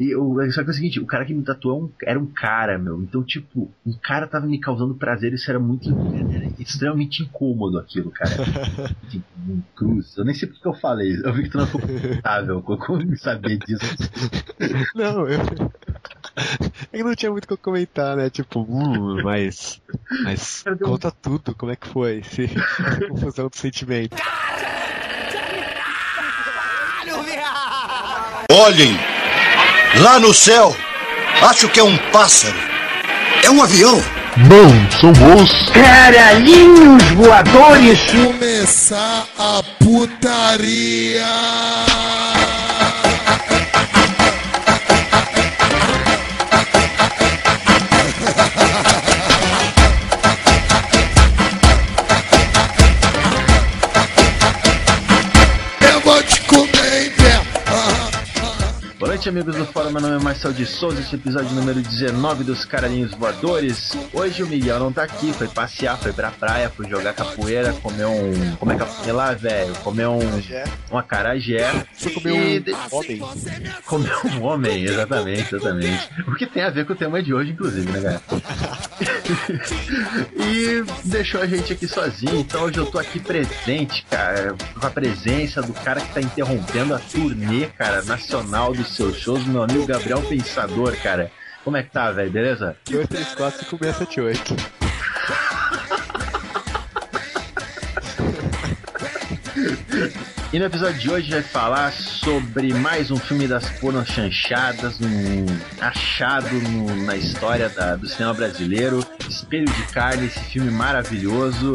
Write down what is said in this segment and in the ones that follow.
E o, só que é o seguinte, o cara que me tatuou era um cara, meu. Então, tipo, um cara tava me causando prazer, isso era muito. Era extremamente incômodo aquilo, cara. tipo, um cruz. Eu nem sei porque que eu falei. Eu vi que tu não ficou confortável. Como saber disso? Não, eu. Eu não tinha muito o que comentar, né? Tipo, hum, mas. Mas conta tudo, como é que foi? Esse, confusão do sentimento. Olhem! Lá no céu! Acho que é um pássaro. É um avião! Não, são os caralhinhos voadores! Começar a putaria! Noite, amigos do Fórum. Meu nome é Marcel de Souza. Este é episódio número 19 dos Caralhinhos Voadores. Hoje o Miguel não tá aqui, foi passear, foi pra praia, foi jogar capoeira, comer um. Como é que é lá, velho? Comer um. Uma carajé. Você comeu um homem. Comer um homem, exatamente, exatamente. O que tem a ver com o tema de hoje, inclusive, né, galera? e deixou a gente aqui sozinho, então hoje eu tô aqui presente, cara, com a presença do cara que tá interrompendo a turnê, cara, nacional do seu shows, meu amigo Gabriel Pensador, cara. Como é que tá, velho? Beleza? 2, 3, E no episódio de hoje vai falar sobre mais um filme das pornos chanchadas, um achado no, na história da, do cinema brasileiro, Espelho de Carne, esse filme maravilhoso.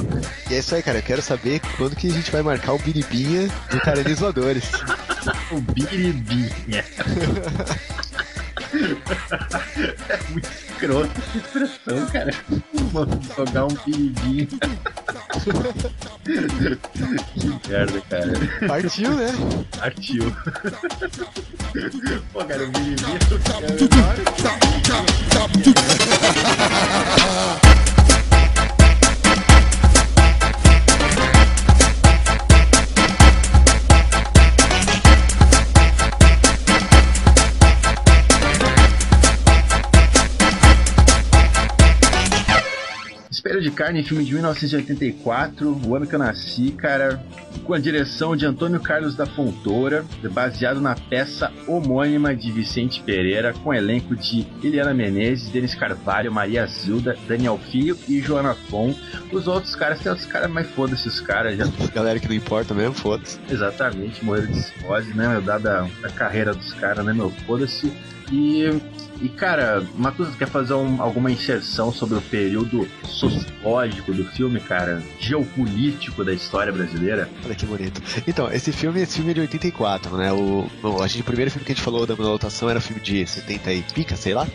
E é isso aí, cara. Eu quero saber quando que a gente vai marcar o Biribinha do Caralhos Voadores. o Biribinha. é muito escroto expressão, cara. Jogar um biribinha. que merda, cara. Partiu, né? Partiu. Pô, cara, o biribinha. Espelho de Carne, filme de 1984, o ano que eu nasci, cara, com a direção de Antônio Carlos da Fontoura, baseado na peça homônima de Vicente Pereira, com elenco de Eliana Menezes, Denis Carvalho, Maria Zilda, Daniel Filho e Joana Fon. Os outros caras, tem outros caras, mas foda-se os caras. Já... Galera que não importa mesmo, foda-se. Exatamente, morreram de cirrose, né, meu, dada a carreira dos caras, né, meu, foda-se. E e cara, Matusa, quer fazer um, alguma inserção sobre o período sociológico do filme, cara? Geopolítico da história brasileira? Olha que bonito. Então, esse filme, esse filme é de 84, né? O, a gente, o primeiro filme que a gente falou da lotação era filme de 70 e pica, sei lá.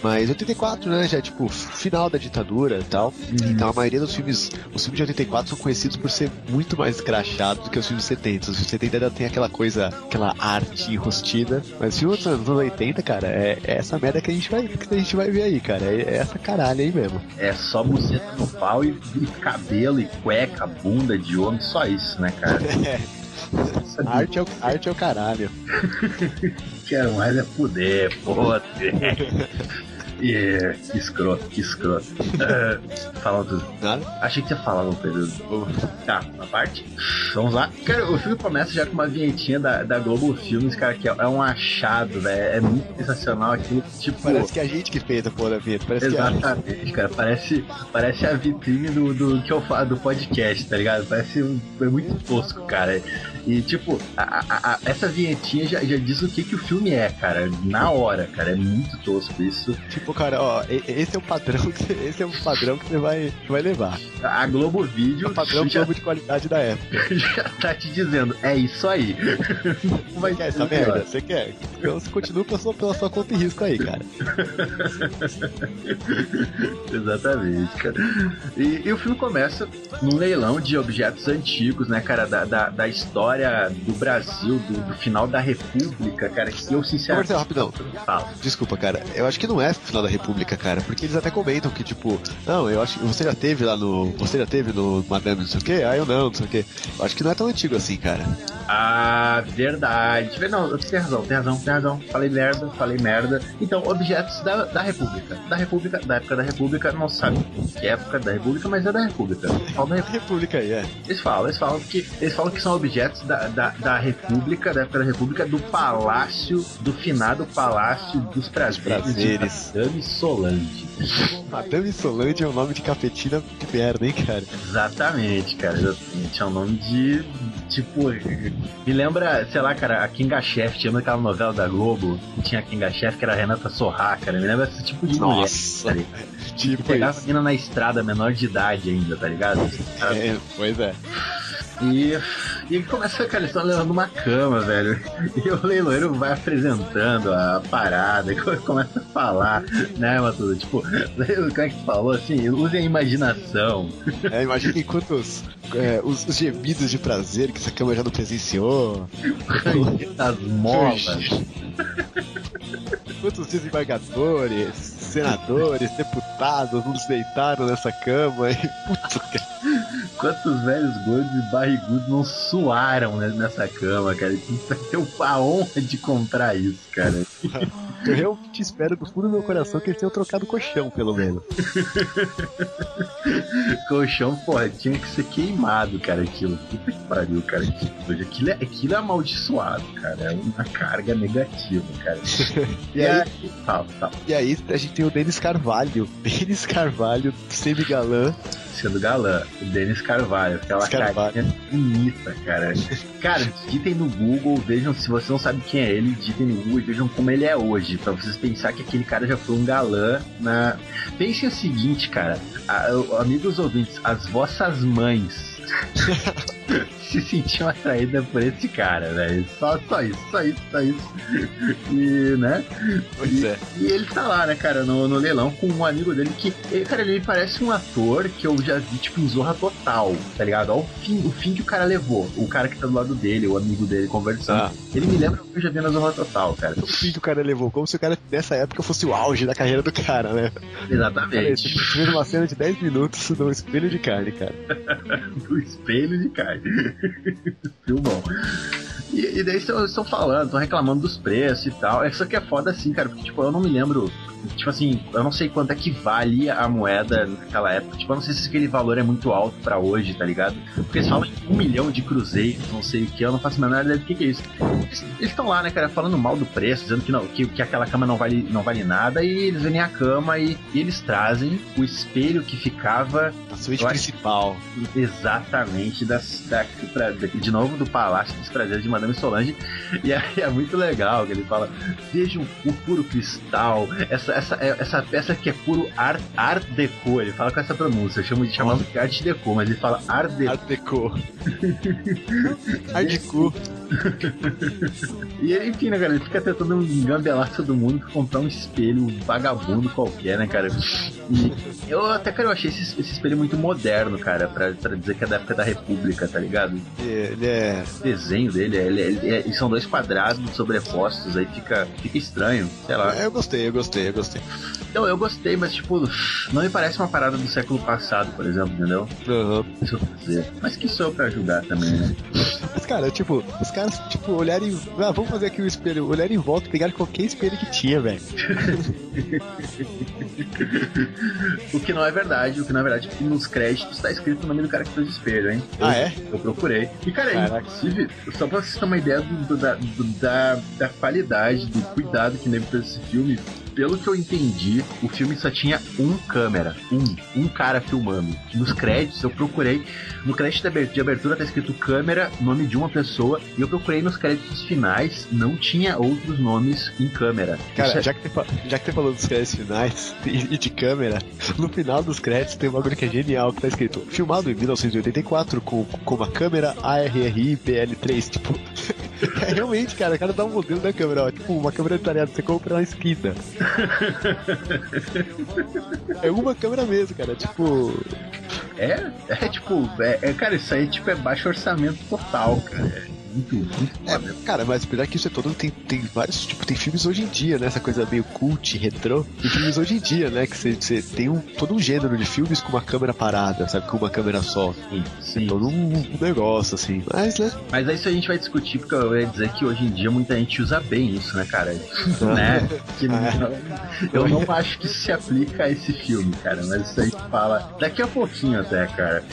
Mas 84, né? Já é tipo final da ditadura e tal. Hum. Então a maioria dos filmes, os filmes de 84 são conhecidos por ser muito mais crachados do que os filmes 70. Os filmes 70 ainda tem aquela coisa, aquela arte enrustida. Mas os filmes dos anos 80, cara, é, é essa merda que a gente vai, que a gente vai ver aí, cara. É, é essa caralho aí mesmo. É só buceta no pau e, e cabelo e cueca, bunda de homem, só isso, né, cara? É. Arte é, o, arte é o caralho. Quero mais é poder, porra. Yeah, que escroto, que escroto. Uh, falando. Nada? Achei que ia falar no período. Tá, a parte. Vamos lá. Cara, o filme começa já com uma vinhetinha da, da Globo Filmes, cara, que é, é um achado, velho. É muito sensacional aquilo. Tipo. Parece que é a gente que fez a porra vinheta. Parece Exatamente, que é cara. Parece, parece a vitrine do, do que eu falo do podcast, tá ligado? Parece um, é muito tosco, cara. E, tipo, a, a, a, essa vinhetinha já, já diz o que, que o filme é, cara. Na hora, cara. É muito tosco isso. Tipo, cara, ó, esse é o padrão que, esse é o padrão que você vai, vai levar. A Globo Vídeo. É o padrão já, de qualidade da época. Já tá te dizendo, é isso aí. Vai quer essa merda? Você quer? Então você continua pela sua, pela sua conta e risco aí, cara. Exatamente, cara. E, e, o filme começa num leilão de objetos antigos, né, cara, da, da, da história história do Brasil, do, do final da República, cara, que eu sinceramente. Marcelo, rapidão. Fala. Desculpa, cara. Eu acho que não é final da República, cara. Porque eles até comentam que, tipo, não, eu acho que você já teve lá no. Você já teve no Madame não sei o quê? Ah, eu não, não sei o quê. Eu acho que não é tão antigo assim, cara. Ah, verdade. Não, tem razão, tem razão, tem razão. Falei merda, falei merda. Então, objetos da, da República. Da República, da época da República, não sabe que época da República, mas é da República. Fala da República. República aí, é. Eles falam, eles falam que eles falam que são objetos da, da, da República, da época da República, do palácio, do finado palácio dos prazeres, prazeres. de Madame Solange. Madame Solange é um nome de cafetina de merda, hein, cara? Exatamente, cara. Exatamente. É um nome de. Tipo. Me lembra, sei lá, cara, a Kinga Chef. Tinha aquela novela da Globo. que Tinha a Kinga Chef, que era a Renata Sorra, cara. Me lembra esse tipo de Nossa. mulher. Tá ligado? Tipo que pegava a menina na estrada, menor de idade ainda, tá ligado? É, pois é. E, e ele começa, cara, eles estão levando uma cama, velho. E o leiloeiro vai apresentando a parada, e começa a falar, né, Matudo? Tipo, como é que falou assim? Usem a imaginação. É, imagina quantos. é, os, os gemidos de prazer que essa cama já não presenciou. As molas. Quantos desembargadores, senadores, deputados nos deitaram nessa cama e. Puta, cara. Quantos velhos gordos e barrigudos não suaram nessa cama, cara? Ter a honra de comprar isso, cara. Eu realmente espero do fundo do meu coração que eles tenham trocado o colchão, pelo menos. Colchão, porra, tinha que ser queimado, cara, aquilo. Puta que pariu, cara. Aquilo é, aquilo é amaldiçoado, cara. É uma carga negativa, cara. E aí, Fala, fala. e aí a gente tem o Denis Carvalho. Denis Carvalho, semi-galã. Sendo galã, o Denis Carvalho, aquela Carvalho. carinha bonita, cara. Cara, digitem no Google, vejam, se você não sabe quem é ele, digitem no Google e vejam como ele é hoje, pra vocês pensar que aquele cara já foi um galã na. Pensem o seguinte, cara, a- o- amigos ouvintes, as vossas mães se sentiam atraídas por esse cara, velho. Só, só isso, só isso, só isso. E, né? Pois e, é. e ele tá lá, né, cara, no, no leilão com um amigo dele que, ele, cara, ele parece um ator que eu já vi, tipo, em Zorra Total, tá ligado? Olha o fim, o fim que o cara levou. O cara que tá do lado dele, o amigo dele conversando. Ah. Ele me lembra o que eu já vi na Zorra Total, cara. O fim que o cara levou, como se o cara nessa época fosse o auge da carreira do cara, né? Cara, Exatamente. fez uma cena de 10 minutos num espelho de carne, cara. do espelho de carne. Filmão. E, e daí estão falando, estão reclamando dos preços e tal. Isso aqui é foda assim, cara, porque tipo, eu não me lembro. Tipo assim, eu não sei quanto é que vale a moeda naquela época. Tipo, eu não sei se aquele valor é muito alto pra hoje, tá ligado? Porque eles falam em um milhão de cruzeiros, não sei o que, eu não faço a menor ideia do que, que é isso. Eles estão lá, né, cara, falando mal do preço, dizendo que, não, que, que aquela cama não vale, não vale nada, e eles vendem a cama e, e eles trazem o espelho que ficava A suíte acho- principal. Exatamente, das, da, pra- de novo do Palácio dos Prazeres de Madame Solange. E aí é muito legal que ele fala: vejam o puro cristal, essa, essa, é- essa peça que é puro art, art deco. Ele fala com essa pronúncia, eu chamo de chamava de art deco, mas ele fala art deco. Art Deco. Art Deco. E enfim, né, cara, ele fica tentando engambelar todo mundo pra comprar um espelho vagabundo qualquer, né, cara? E eu até, cara, eu achei esse, esse espelho muito moderno, cara, pra, pra dizer que é da época da República, tá ligado? Ele é. O desenho dele, ele, ele- ele- são dois quadrados sobrepostos, aí fica, fica estranho, sei lá. Eu gostei, eu gostei, eu gostei. Então, eu gostei, mas tipo, não me parece uma parada do século passado, por exemplo, entendeu? Aham. Isso eu vou dizer. Mas que sou eu pra julgar também, né? Mas, cara, tipo, os caras, tipo, olharem. Ah, vamos fazer aqui o espelho. Olharem em volta e pegaram qualquer espelho que tinha, velho. O que não é verdade, o que não é verdade, porque nos créditos tá escrito o nome do cara que fez o espelho, hein? Eu- Ah, é? Eu procurei. E, cara, Caraca. inclusive, só pra vocês terem uma ideia do- do- da, do- da, da qualidade, do cuidado que teve fez esse filme, pelo que eu entendi, o filme só tinha um câmera, um, um cara filmando. Nos créditos, eu procurei, no crédito de aber- de abertura tá escrito câmera, nome de uma pessoa, e eu procurei nos créditos finais, não tinha outros nomes em câmera. Cara, é- já que, você já que você falou dos créditos finais e e de câmera, no final dos créditos tem um bagulho que é genial, que tá escrito filmado em 1984 com, com uma câmera ARRI PL3, tipo. É realmente, cara, o cara dá um modelo da câmera, ó, tipo, uma câmera detalhada, você compra na esquina. É uma câmera mesmo, cara, tipo. É, é tipo, é, é, cara, isso aí tipo, é baixo orçamento total, cara. Muito, muito É, foda. cara, mas apesar que isso é todo, tem, tem vários, tipo, tem filmes hoje em dia, né? Essa coisa meio cult, retrô. Tem filmes hoje em dia, né? Que você tem um, todo um gênero de filmes com uma câmera parada, sabe? Com uma câmera só. Sim, sim. Todo um, um negócio, assim. Mas, né? Mas é isso a gente vai discutir, porque eu ia dizer que hoje em dia muita gente usa bem isso, né, cara? né? Que não- eu não acho que se aplica a esse filme, cara, mas isso a gente fala daqui a pouquinho até, cara.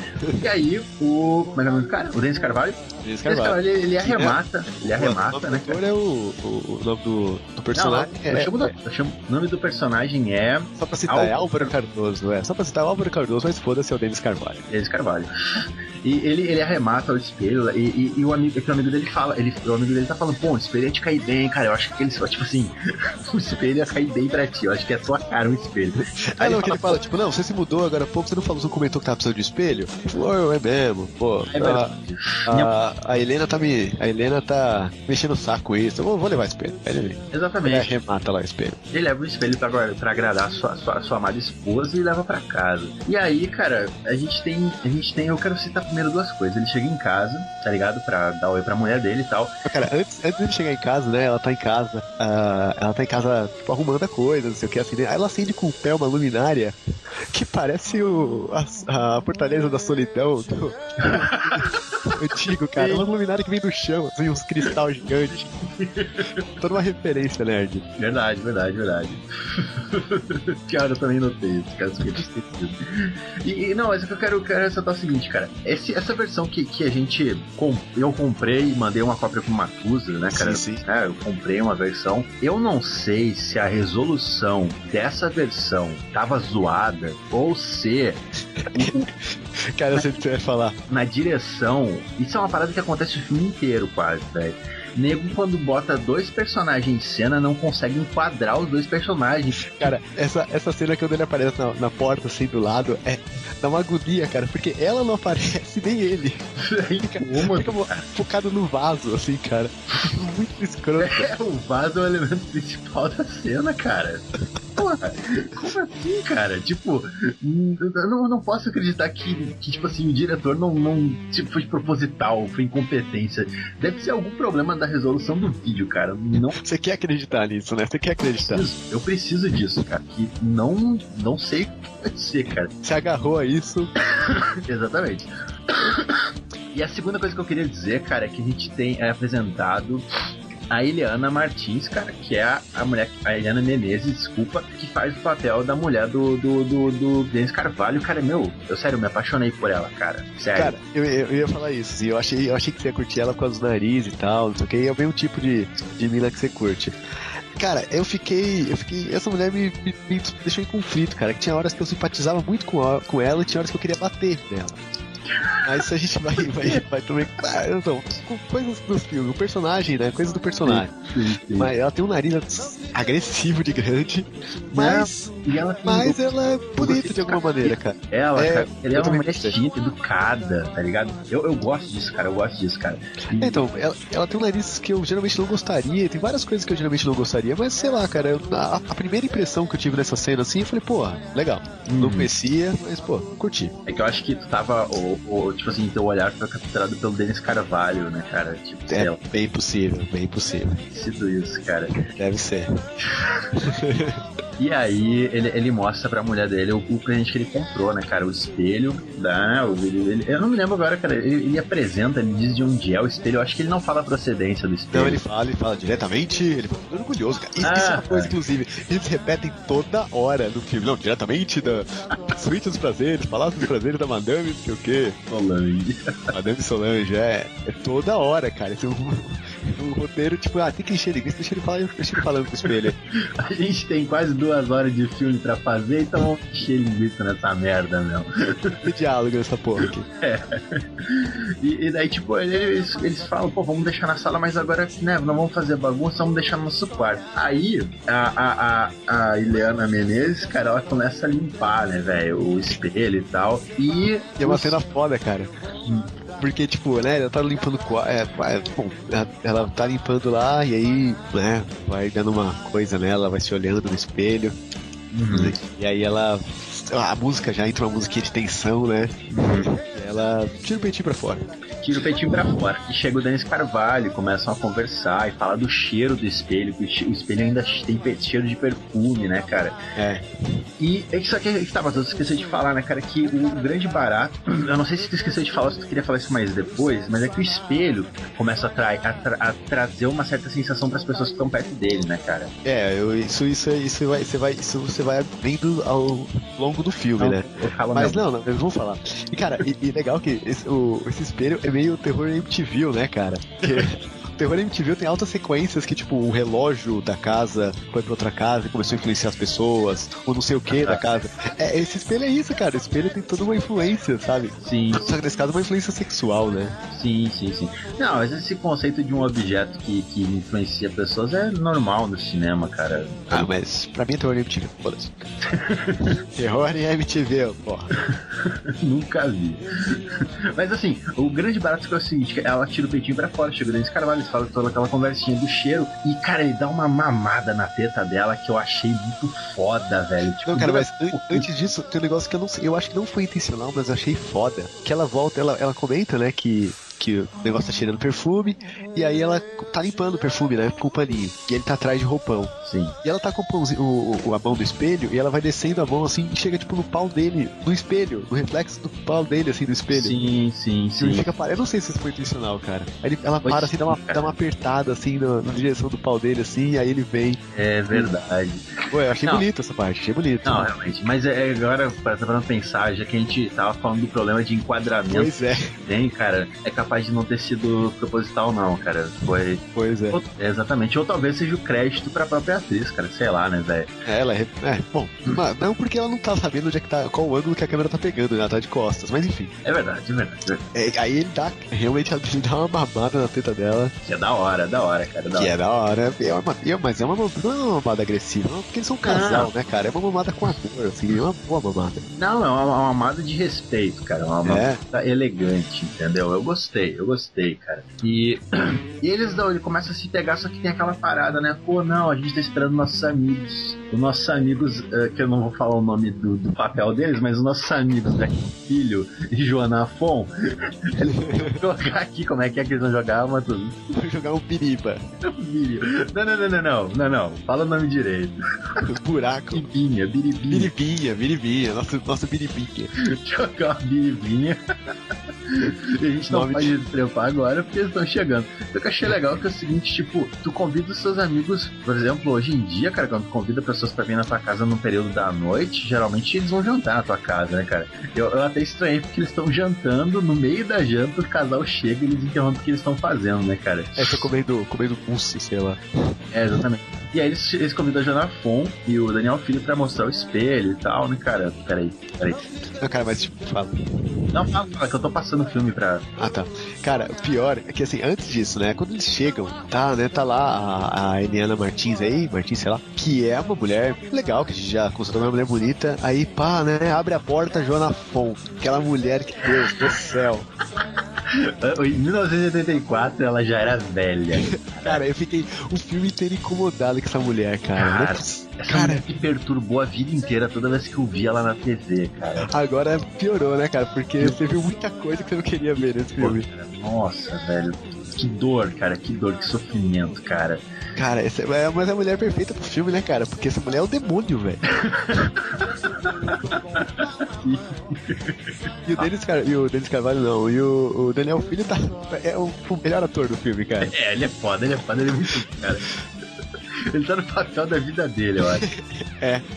E aí, o. Como é que é o nome do cara? O Denis Carvalho? Denis Carvalho, ele, ele arremata, ele o arremata, nome né, ator é o, o, o nome do, do personagem. não, eu é, chamo do- eu chamo- o nome do personagem é Só pra citar, é Álvaro Cardoso, é. Só pra citar é Álvaro Cardoso, mas foda-se é o Denis Carvalho. Denis Carvalho. E ele, ele arremata o espelho e, e, e o, amigo, que o amigo dele fala, ele, o amigo dele tá falando, pô, o espelho ia te cair bem, cara. Eu acho que ele só, tipo assim, o espelho ia cair bem pra ti. Eu acho que é tua cara um espelho. Ah, não, que ele fala, tipo, não, você se mudou agora há pouco, você não falou, você não comentou que tava precisando de espelho? Ele falou, "Oh, é mesmo, pô. É a, a, a Helena tá me. A Helena tá mexendo o saco com isso. Eu vou, vou levar o espelho. Aí ele, ele Exatamente. arremata lá o espelho. Ele leva o espelho pra, pra agradar a sua, sua, sua amada esposa e leva pra casa. E aí, cara, a gente tem. A gente tem. Eu quero citar primeiro duas coisas. Ele chega em casa, tá ligado? Pra dar oi pra mulher dele e tal. Cara, antes, antes de chegar em casa, né? Ela tá em casa. ah, ela tá em casa, tipo, arrumando a coisa, não sei o que, assim. né, Aí ela acende com o pé uma luminária que parece o, a, a Fortaleza da Solidão do, antigo, cara. Uma luminária que vem do chão, assim, uns cristal gigantes. Toda uma referência, nerd. Verdade, verdade, verdade. Pior, eu também notei isso, cara. E, e não, mas o que eu quero, quero ressaltar é o seguinte, cara. Esse, essa versão que, que a gente. Com, eu comprei e mandei uma cópia pro Matusa, né, cara? Sim, sim. É, eu comprei uma versão. Eu não sei se a resolução dessa versão tava zoada ou se Cara, eu sei o que você vai falar. na direção. Isso é uma parada que acontece o filme inteiro, quase, velho. Nego, quando bota dois personagens em cena, não consegue enquadrar os dois personagens. Cara, essa, essa cena quando ele aparece na, na porta, assim, do lado, é. Dá uma agonia, cara, porque ela não aparece, nem ele. Fica, fica focado no vaso, assim, cara. Muito escroto. É, o vaso é o elemento principal da cena, cara. Porra, como assim, cara? Tipo, eu não, não posso acreditar que, que, tipo assim, o diretor não, não tipo, foi proposital, foi incompetência. Deve ser algum problema da resolução do vídeo, cara. Não Você quer acreditar nisso, né? Você quer acreditar. preciso, eu preciso disso, cara. Que não, não sei o que pode ser, cara. Você agarrou a isso. Exatamente. E a segunda coisa que eu queria dizer, cara, é que a gente tem é apresentado a Eliana Martins, cara, que é a, a mulher, a Eliana Menezes, desculpa, que faz o papel da mulher do, do, do, do Denis Carvalho. Cara, meu, eu sério, me apaixonei por ela, cara. Sério. Cara, eu, eu, ia falar isso, assim, eu achei, eu achei que você ia curtir ela por causa do nariz e tal, não sei o que, e é o tipo de, de mina que você curte. Cara, eu fiquei. Eu fiquei. Essa mulher me, me- me deixou em conflito, cara. Que tinha horas que eu simpatizava muito com, a- com ela e tinha horas que eu queria bater nela. Mas a gente vai, vai, vai também. Ah, então, com coisas do filme, o personagem, né? Coisas do personagem. Sim, sim. Mas ela tem um nariz agressivo de grande, mas, E ela mas ela é bonita de alguma maneira, cara. Ela, É, cara, ela é uma mulher fina, educada, tá ligado? Eu, eu gosto disso, cara, eu gosto disso, cara. E- Então, ela, ela tem um nariz que eu geralmente não gostaria, tem várias coisas que eu geralmente não gostaria, mas sei lá, cara, eu- a, a primeira impressão que eu tive nessa cena assim, eu falei, pô, legal. Não Uhum. conhecia, mas pô, curti. É que eu acho que tu tava, o- tipo assim, teu olhar foi capturado pelo Denis Carvalho, né, cara? Tipo, É bem possível, bem possível. sido isso, cara. Deve ser. E aí ele, ele mostra pra mulher dele o, o presente que ele comprou, né, cara? O espelho, da, o, ele, eu não me lembro agora, cara. Ele, ele apresenta, ele diz de onde é o espelho. Eu acho que ele não fala a procedência do espelho. Não, ele fala, ele fala diretamente, ele fala todo orgulhoso, cara. Isso, isso é uma Ah, coisa, tá. inclusive, eles repetem toda hora no filme. Não, diretamente da Suíte dos Prazeres, Palácio dos Prazeres da Madame, não sei o quê. Solange. Madame Solange, é, é toda hora, cara. Um, um roteiro, tipo, ah, tem clichê linguista, deixa ele, falar, deixa ele falando com o espelho. A gente tem quase duas horas de filme pra fazer, então vamos encher linguiça nessa merda, meu. Tem diálogo nessa porra aqui. E, e daí, tipo, eles, eles falam, pô, vamos deixar na sala, mas agora, né, não vamos fazer bagunça, vamos deixar no nosso quarto. Aí, a, a, a, a Ileana Menezes, cara, ela começa a limpar, né, velho, o espelho e tal. E. E é uma os- cena foda, cara. Porque, tipo, né, ela tá limpando. É, é, bom, ela, ela tá limpando lá e aí, né, vai dando uma coisa nela, vai se olhando no espelho. Uhum. E aí ela. A música já entra uma musiquinha de tensão, né? E ela tira o peitinho pra fora. tira o peitinho pra fora. E chega o Denis Carvalho, começam a conversar e fala do cheiro do espelho, que o espelho ainda tem cheiro de perfume, né, cara? É. E é isso aqui que tava, tu esqueceu de falar, né, cara, que o grande barato, eu não sei se tu esqueceu de falar, se tu queria falar isso mais depois, mas é que o espelho começa a, trai- a tra- a trazer uma certa sensação pras pessoas que estão perto dele, né, cara? É, eu, isso, isso, isso, vai, você vai, isso você vai vendo ao longo do filme, né? Eu falo Mas mesmo. não, não, vamos falar. E cara, e, e legal que esse, o, esse espelho é meio terror MTV, né, cara? terror MTV tem altas sequências que, tipo, o relógio da casa foi pra outra casa e começou a influenciar as pessoas, ou não sei o que da casa. É, esse espelho é isso, cara. O espelho tem toda uma influência, sabe? Sim, Só que nesse caso é uma influência sexual, né? sim, sim, sim. Não, mas esse conceito de um objeto que, que influencia pessoas é normal no cinema, cara. Ah, mas pra mim é terror MTV, foda-se. terror em MTV, porra. Nunca vi. Mas assim, o grande barato que é o seguinte, ela tira o peitinho pra fora, chega o Denis Carvalho, falam toda aquela conversinha do cheiro, e cara, ele dá uma mamada na teta dela que eu achei muito foda, velho. Tipo, Não, cara, mas an- antes disso, tem um negócio que eu não sei, eu acho que não foi intencional, mas eu achei foda. Que ela volta, ela, ela comenta, né, que, que o negócio tá cheirando perfume, e aí ela tá limpando o perfume, né, com o paninho. E ele tá atrás de roupão. Sim. E ela tá com o, pãozinho- o, a mão do espelho, e ela vai descendo a mão assim, e chega tipo no pau dele, no espelho, no reflexo do pau dele, assim, do espelho. Sim, sim, E ele sim. fica parado. Eu não sei se isso foi intencional, cara. Aí ela Pois para assim, dá uma, sim, dá uma apertada assim na, na direção do pau dele, assim, e aí ele vem. É verdade. Ué, eu achei Não. bonito essa parte, achei bonito. Não, realmente. Mas é, é agora, pra, pra pensar, já que a gente tava falando do problema de enquadramento Pois é, tem, cara, é capaz de não ter sido proposital, não, cara. Foi. pois é. ou- exatamente. Ou talvez seja o crédito pra própria atriz, cara. Sei lá, né, velho? É, Ela é, é, bom, mas não porque ela não tá sabendo onde é que tá, qual o ângulo que a câmera tá pegando, né? Ela tá de costas, mas enfim. É verdade, é verdade. é verdade. É, aí ele dá, realmente ele dá uma mamada na teta dela, Que é da hora, da hora, cara. Da que hora. é da hora. É uma, é- mas é uma, não é uma mamada agressiva, não, porque eles são um casal, né, cara? É uma mamada com amor, assim, é uma boa mamada. Não, é uma, uma amada de respeito, cara. Uma É. amada elegante, entendeu? Eu gostei, eu gostei, cara. E, e eles dão, ele começa a se pegar, só que tem aquela parada, né? Pô, não, a gente tá esperando nossos amigos. Os nossos amigos, eh, que eu não vou falar o nome do, do papel deles, mas os nossos amigos daqui, filho e Joana Afon, eles vão jogar aqui, como é que é que eles vão jogar, Matheus? Vou jogar um piriba. Não, não, não, não, não, não, não. Fala o nome direito. buraco. Biribinha, biribinha. Biribinha, biribinha, nosso, nosso biribinha. jogar uma biribinha. e a gente não Nome pode trepar agora porque eles estão chegando. O que eu achei legal é que é o seguinte, tipo, tu convida os seus amigos, por exemplo, hoje em dia, cara, quando tu convida pessoas pra vir na tua casa no período da noite, geralmente eles vão jantar na tua casa, né, cara? Eu, eu até estranhei porque eles estão jantando, no meio da janta, o casal chega e eles interrompem o que eles estão fazendo, né, cara? É, tô comendo, comendo mousse, sei lá. É, exatamente. E aí eles, eles convidam a Joana Fon e o Daniel Filho pra mostrar o espelho e tal, né, cara? Peraí, peraí. Não, cara, mas tipo, fala. Não, fala, fala, que eu tô passando o filme pra. Ah, tá. Cara, o pior é que, assim, antes disso, né? Quando eles chegam, tá, né? Tá lá a, a Eliana Martins aí, Martins, sei lá, que é uma mulher legal, que a gente já constatou uma mulher bonita. Aí, pá, né? Abre a porta, Joana Fon. Aquela mulher que, Deus do céu. Em 1984 ela já era velha. Cara, eu fiquei o filme inteiro incomodado com essa mulher, cara. É Cara, poss- Essa Cara, mulher me perturbou a vida inteira toda vez que eu vi ela na TV, cara. agora piorou, né, cara? Porque você viu muita coisa que você não queria ver nesse filme. Nossa, velho. Que dor, cara. Que dor, que sofrimento, cara. Cara, essa, é, mas é a mulher perfeita pro filme, né, cara? Porque essa mulher é o demônio, velho. e o Denis, Car... e o Denis Carvalho não, e o, o Daniel Filho tá, é o, o melhor ator do filme, cara. É, ele é foda, ele é foda, ele é muito cara. Ele tá no papel da vida dele, eu acho. É.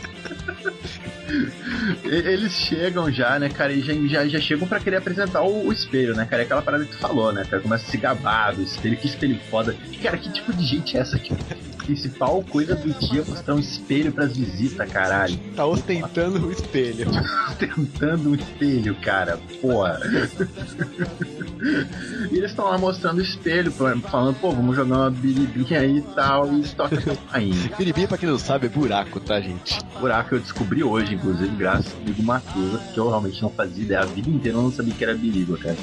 Eles chegam já, né, cara, e já, já, já chegam pra querer apresentar o, o espelho, né, cara? É aquela parada que tu falou, né, cara? Começa a se gabar do espelho, que espelho foda. Cara, que tipo de gente é essa que principal coisa do dia é mostrar um espelho pras visitas, caralho? Tá ostentando o espelho. Tentando um espelho, cara. Porra. E eles estão lá mostrando o espelho, falando, pô, vamos jogar uma biribinha aí e tal, e toca a campainha. Biribinha, pra quem não sabe, é buraco, tá, gente? Buraco eu descobri hoje, inclusive, graças ao amigo Matusa, que eu realmente não fazia ideia. A vida inteira eu não sabia que era biriba, cara.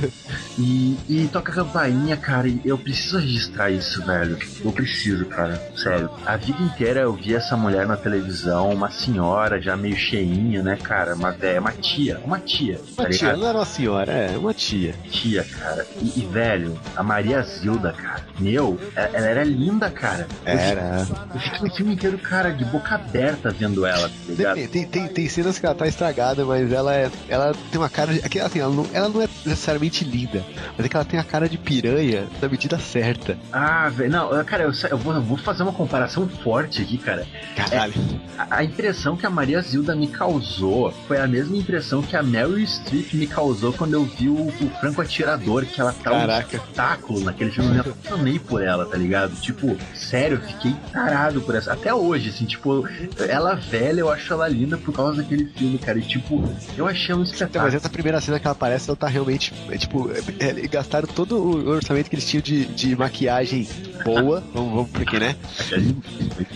e, e toca a campainha, cara, e eu preciso registrar isso, velho. Eu preciso, cara. Sério. A vida inteira eu vi essa mulher na televisão, uma senhora já meio cheinha, né, cara? Uma, é, uma tia, uma tia. Uma tá tia, ligado? não era uma senhora, é, uma tia. tia, cara. E, e, velho, a Maria Zilda, cara. Meu, ela, ela era linda, cara. Eu Era. fiquei- Eu fiquei o filme inteiro, cara, de boca aberta vendo ela, tá ligado? Tem, tem, tem, tem cenas que ela tá estragada, mas ela é. Ela tem uma cara de. é Assim, ela não, ela não é necessariamente linda, mas é que ela tem a cara de piranha na medida certa. Ah, velho, não, cara, eu, eu vou, eu vou fazer uma comparação forte aqui, cara. Caralho. A, a impressão que a Maria Zilda me causou foi a mesma impressão que a Meryl Streep me causou quando eu vi o, o Franco Atirador, que ela tá um Caraca. espetáculo naquele filme. Eu me apaixonei por ela, tá ligado? Tipo, sério, eu fiquei tarado por essa. Até hoje, assim, tipo, ela velha, eu acho ela linda por causa daquele filme, cara. E, tipo, eu achei um Então, mas espetáculo. essa primeira cena que ela aparece, ela tá realmente. É, tipo, é, é, gastaram todo o orçamento que eles tinham de, de maquiagem boa. vamos, vamos por aqui, né?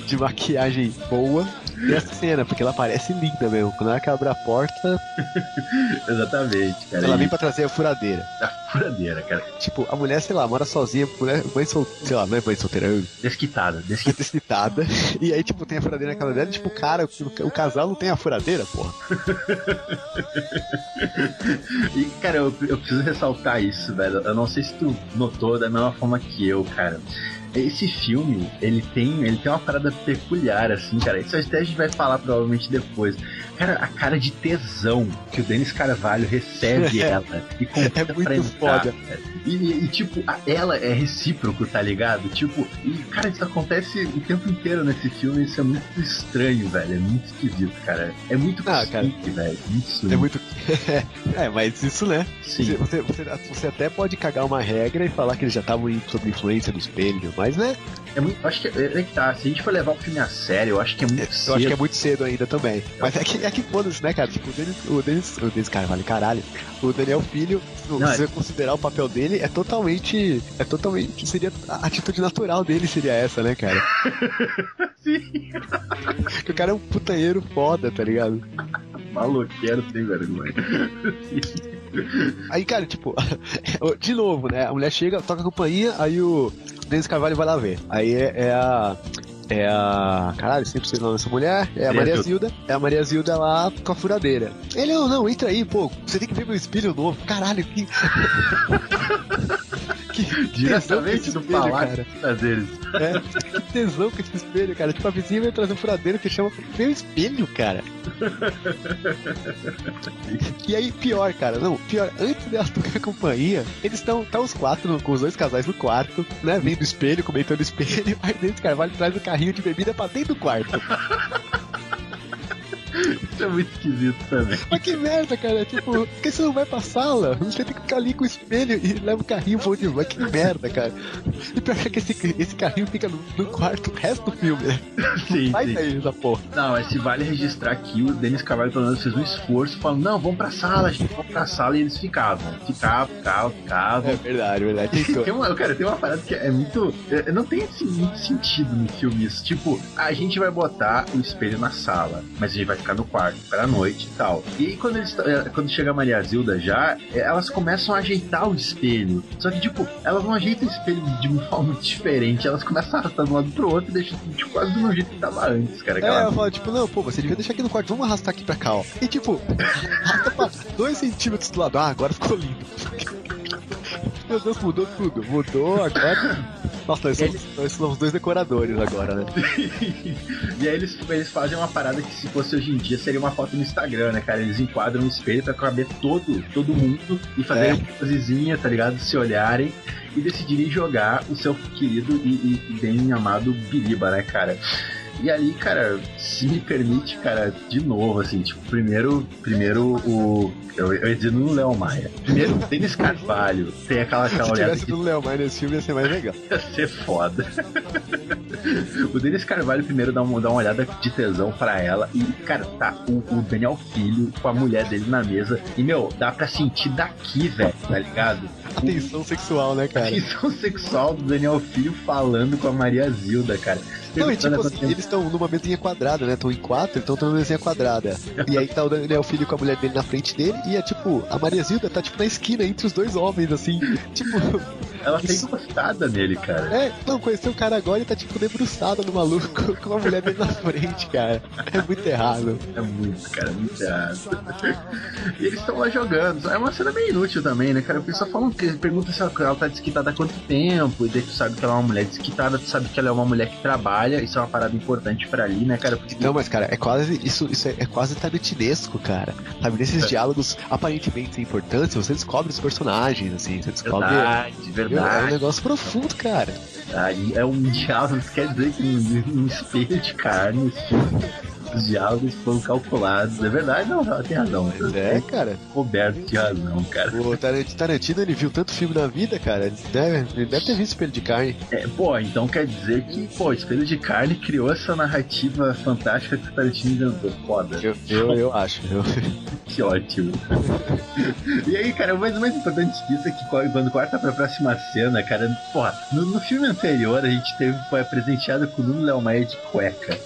De maquiagem boa nessa cena, porque ela parece linda mesmo. Quando ela que abre a porta, Exatamente, cara. ela E vem pra trazer a furadeira. a furadeira, cara. Tipo, a mulher, sei lá, mora sozinha, mulher, mãe sol, sei lá, não é mãe solteira, é Desquitada, desquitada. descitada. E aí, tipo, tem a furadeira na casa dela, e, tipo, cara, o, o casal não tem a furadeira, porra. E, cara, eu, eu preciso ressaltar isso, velho. Eu não sei se tu notou da mesma forma que eu, cara. Esse filme, ele tem, ele tem uma parada peculiar, assim, cara. Isso até a gente vai falar provavelmente depois. Cara, a cara de tesão que o Denis Carvalho recebe ela e convida É muito pra entrar, foda. cara. E, e, tipo, a- ela é recíproco, tá ligado? Tipo, e, cara, isso acontece o tempo inteiro nesse filme. Isso é muito estranho, velho. É muito esquisito, cara. É muito Ah, velho. Muito swing. É muito. é, mas isso, né? Sim. Você, você, você até pode cagar uma regra e falar que eles já estavam sob influência do espelho, mas né? É muito, eu acho que é, é que tá, se a gente for levar o filme a sério, eu acho que é muito Eu cedo. acho que é muito cedo ainda também. Mas é que, é que foda-se, né, cara? Tipo, o Denis, o Denis, o Denis Carvalho, caralho. O Daniel Filho, se Não, você considerar o papel dele, é totalmente. É totalmente. Seria. A atitude natural dele seria essa, né, cara? Sim. O cara é um putanheiro foda, tá ligado? Maloqueiro sem vergonha. Aí, cara, tipo, de novo, né? A mulher chega, toca a campainha, aí o Denis Carvalho vai lá ver. Aí é, é a. É a. Caralho, sempre sei o nome dessa mulher. É a Maria Maria Zilda. É a Maria Zilda lá com a furadeira. Ele, não, não, entra aí, pô. Você tem que ver meu espelho novo. Caralho, que. que Diretamente do espelho, palácio cara. dos prazeres. É, que tesão com esse espelho, cara. Tipo, a vizinha vai trazer um furadeiro que chama meu espelho, cara. E aí, pior, cara, não, pior, antes delas tocar a companhia, eles estão tá os quatro, com os dois casais no quarto, né, vendo o espelho, comentando o espelho, aí dentro Carvalho traz o carrinho de bebida pra dentro do quarto. Isso é muito esquisito também. Mas que merda, cara, tipo, por que você não vai pra sala? Você tem que ficar ali com o espelho e leva o carrinho pra onde vai, que merda, cara. E pior é que esse, esse carrinho fica no, no quarto o resto do filme, né? Sim, Sai sim. daí essa porra. Não, mas se vale registrar que o Denis Carvalho pelo menos fez um esforço falando, não, vamos pra sala, gente, vamos pra sala, e eles ficavam. Ficavam, ficavam, ficavam. É verdade, verdade. Tem uma, cara, tem uma parada que é muito. é, Não tem assim, muito sentido no filme isso. Tipo, a gente vai botar o espelho na sala, mas a gente vai ficar no quarto pra noite e tal. E aí, quando, eles, é, quando chega a Maria Zilda já, é, elas começam a ajeitar o espelho. Só que, tipo, elas não ajeitam o espelho de uma forma diferente. Elas começam a arrastar de um lado pro outro e deixam tipo, quase do jeito que tava antes, cara. É, eu falo, tipo, não, pô, você devia deixar aqui no quarto, vamos arrastar aqui pra cá, ó. E tipo, arrasta pra dois centímetros do lado. Ah, agora ficou lindo. Meu Deus, mudou tudo. Mudou agora. Nossa, nós somos, nós somos dois decoradores agora, né? e aí eles, eles fazem uma parada que se fosse hoje em dia seria uma foto no Instagram, né, cara? Eles enquadram um espelho pra caber todo, todo mundo e fazerem É. uma posezinha, tá ligado? Se olharem e decidirem jogar o seu querido e, e- e bem amado Biriba, né, cara? E ali, cara, se me permite, cara, de novo, assim, tipo, primeiro, primeiro o. Eu, eu ia dizer no Léo Maia. Primeiro, o Denis Carvalho. Tem aquela, aquela Se olhada tivesse que do Léo Maia nesse filme ia ser mais legal. ia ser foda. o Denis Carvalho primeiro dá uma, dá uma olhada de tesão pra ela e, cara, tá o, o Daniel Filho com a mulher dele na mesa. E, meu, dá pra sentir daqui, velho, tá ligado? Tensão sexual, né, A cara? tensão sexual do Daniel Filho falando com a Maria Zilda, cara. Não, e tipo assim, eles estão numa mesinha quadrada, né? Estão em quatro, então estão numa mesinha quadrada. E aí tá o Daniel Filho com a mulher dele na frente dele, e é tipo, a Maria Zilda tá tipo na esquina entre os dois homens, assim. Tipo, Ela tem Isso- gostada nele, cara. é, não, conheceu o cara agora e tá tipo debruçada no maluco com a mulher dele na frente, cara. É muito errado. É muito, cara, muito errado. e eles estão lá jogando. É uma cena meio inútil também, né, cara? O pessoal fala que pergunta se ela tá desquitada há quanto tempo. E daí tu sabe que ela é uma mulher desquitada, tu sabe que ela é uma mulher que trabalha. Isso é uma parada importante pra ali, né, cara? Porque Não, mas cara, é quase. Isso, isso é, é quase tarantinesco, cara. Sabe, nesses É. diálogos aparentemente sem importância, você descobre os personagens, assim, você descobre. verdade, É um verdade, negócio profundo, cara. verdade. É um diálogo, quer dizer que um, um espelho de carne, os diálogos foram calculados. É verdade, não, ela tem razão. Mas é, cara. Coberto de razão, cara. O Tarant- Tarantino, ele viu tanto filme na vida, cara. Ele deve, ele deve ter visto espelho de carne. É, pô, então quer dizer que, pô, Espelho de Carne criou essa narrativa fantástica que o Tarantino inventou. Foda. Eu, eu, eu acho. Eu... Que ótimo. e aí, cara, o mais, o mais importante disso é que quando corta pra próxima cena, cara, porra, no, no filme anterior a gente teve, foi presenteado com o Nuno Léo Maia de cueca.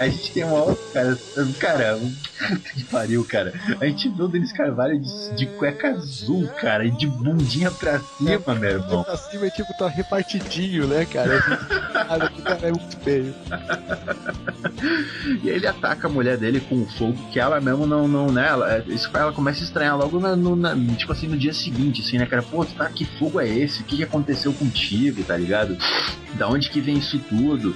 A gente tem uma outra, cara, cara, puta que pariu, cara. A gente viu o Denis Carvalho de, de cueca azul, cara, e de bundinha pra cima, meu irmão. Pra cima, tipo, tá repartidinho, né, cara? Cara, que cara é muito feio. E aí ele ataca a mulher dele com o fogo que ela mesmo não, não né? Ela, isso ela começa a estranhar logo na, no, na- tipo assim, no dia seguinte, assim, né, cara? Pô, tá, que fogo é esse? O que, que aconteceu contigo, tá ligado? Da onde que vem isso tudo?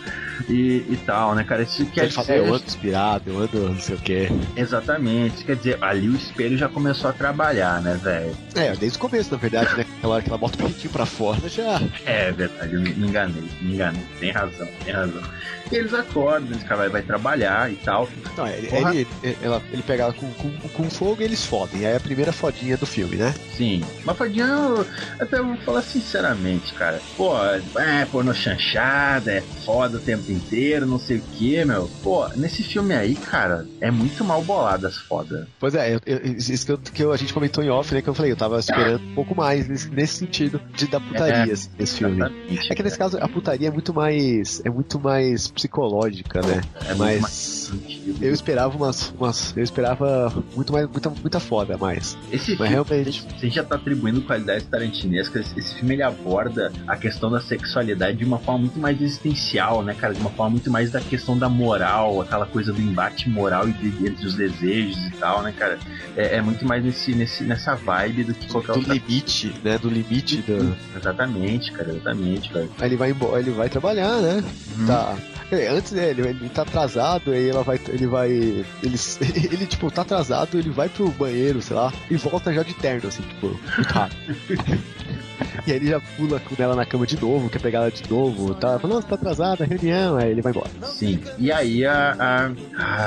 E, e tal, né, cara? Isso quer dizer. eu ando inspirado, eu ando não sei o quê. Exatamente. Quer dizer, ali o espelho já começou a trabalhar, né, velho? É, desde o começo, na verdade, né? Aquela hora que ela bota o pintinho pra fora, já. É verdade, eu me me enganei, me enganei. Tem razão, tem razão. E eles acordam, esse cara vai trabalhar e tal. Não, ele, Porra. ele, ela, ele pega ela com, com, com fogo e eles fodem. Aí é a primeira fodinha do filme, né? Sim. Mas Fadinha, eu até vou falar sinceramente, cara. Pô, é porno chanchada, é foda o tempo inteiro, não sei o que, meu. Pô, nesse filme aí, cara, é muito mal bolado as foda. Pois é, eu- eu- isso que, eu- que eu- a gente comentou em off, né? Que eu falei, eu tava esperando um pouco mais nesse, nesse sentido de da putaria, É, assim, nesse filme. É que nesse caso a putaria é muito mais. é muito mais psicológica, né? é mais. Eu esperava umas. umas eu esperava muito mais, muita, muita foda a mais. Esse Mas filme, realmente. se a gente já tá atribuindo qualidades tarantinescas, esse, esse filme ele aborda a questão da sexualidade de uma forma muito mais existencial, né, cara? Uma forma muito mais da questão da moral, aquela coisa do embate moral e de- entre os desejos e tal, né, cara? É, é muito mais nesse, nesse, nessa vibe do que qualquer Do outra limite, né? Do limite do. Exatamente, cara, exatamente, velho. Aí ele vai embora, ele vai trabalhar, né? Uhum. Tá. Antes né, ele, ele tá atrasado, aí ela vai. Ele vai. Ele, ele, tipo, tá atrasado, ele vai pro banheiro, sei lá, e volta já de terno, assim, tipo, rápido. E aí ele já pula com ela na cama de novo, quer pegar ela de novo, tá? Fala, não, você tá atrasada, reunião, aí ele vai embora. Sim. E aí a, a-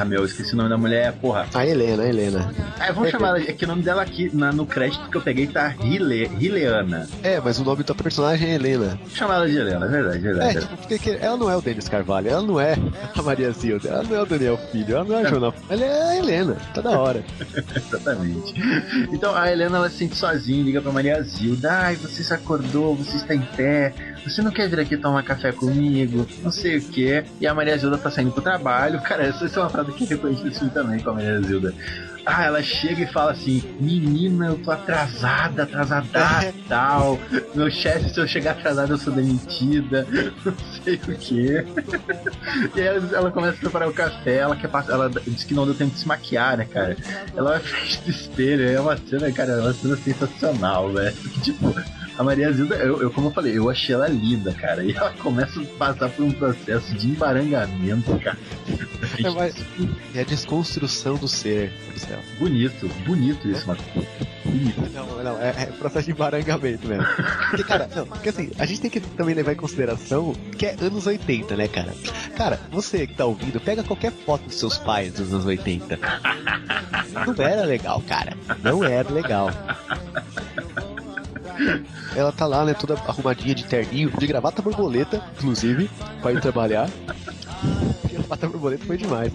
Ah, meu, esqueci o nome da mulher, porra. A Helena, a Helena. Ah, vamos chamar ela. É que o nome dela aqui na- no crédito que eu peguei tá Hile, Hileana. É, mas o nome da personagem é Helena. Vou chamar ela de Helena, é verdade, é É, verdade. tipo, porque que- ela não é o Denis Carvalho, ela não é a Maria Zilda, ela não é o Daniel Filho, ela não é a Joana. Ela é a Helena, tá da hora. Exatamente. Então a Helena ela se sente sozinha, liga pra Maria Zilda. Ai, você se acordou, você está em pé. Você não quer vir aqui tomar café comigo? Não sei o que. E a Maria Zilda tá saindo pro trabalho. Cara, essa é uma frase que eu reconheci filme também com a Maria Zilda. Ah, ela chega e fala assim: Menina, eu tô atrasada, atrasada e tal. Meu chefe, se eu chegar atrasada, eu sou demitida. Não sei o que. E aí ela começa a preparar o café, ela quer passar, ela diz que não deu tempo de se maquiar, né, cara? Ela vai frente do espelho, é uma cena, cara, é uma cena sensacional, velho. Tipo, a Maria Zilda, eu, eu, como eu falei, eu achei ela linda, cara. E ela começa a passar por um processo de embarangamento, cara. É, mas- é a desconstrução do ser, Marcelo. Bonito, bonito isso, Marcos. bonito. Não, não, é, é processo de embarangamento mesmo. Porque, cara, não, porque assim, a gente tem que também levar em consideração que é anos 80, né, cara? Cara, você que tá ouvindo, pega qualquer foto dos seus pais dos anos 80. Não era legal, cara. Não era legal. Ela tá lá, né, toda arrumadinha de terninho, de gravata borboleta, inclusive, pra ir trabalhar. Gravata borboleta foi demais.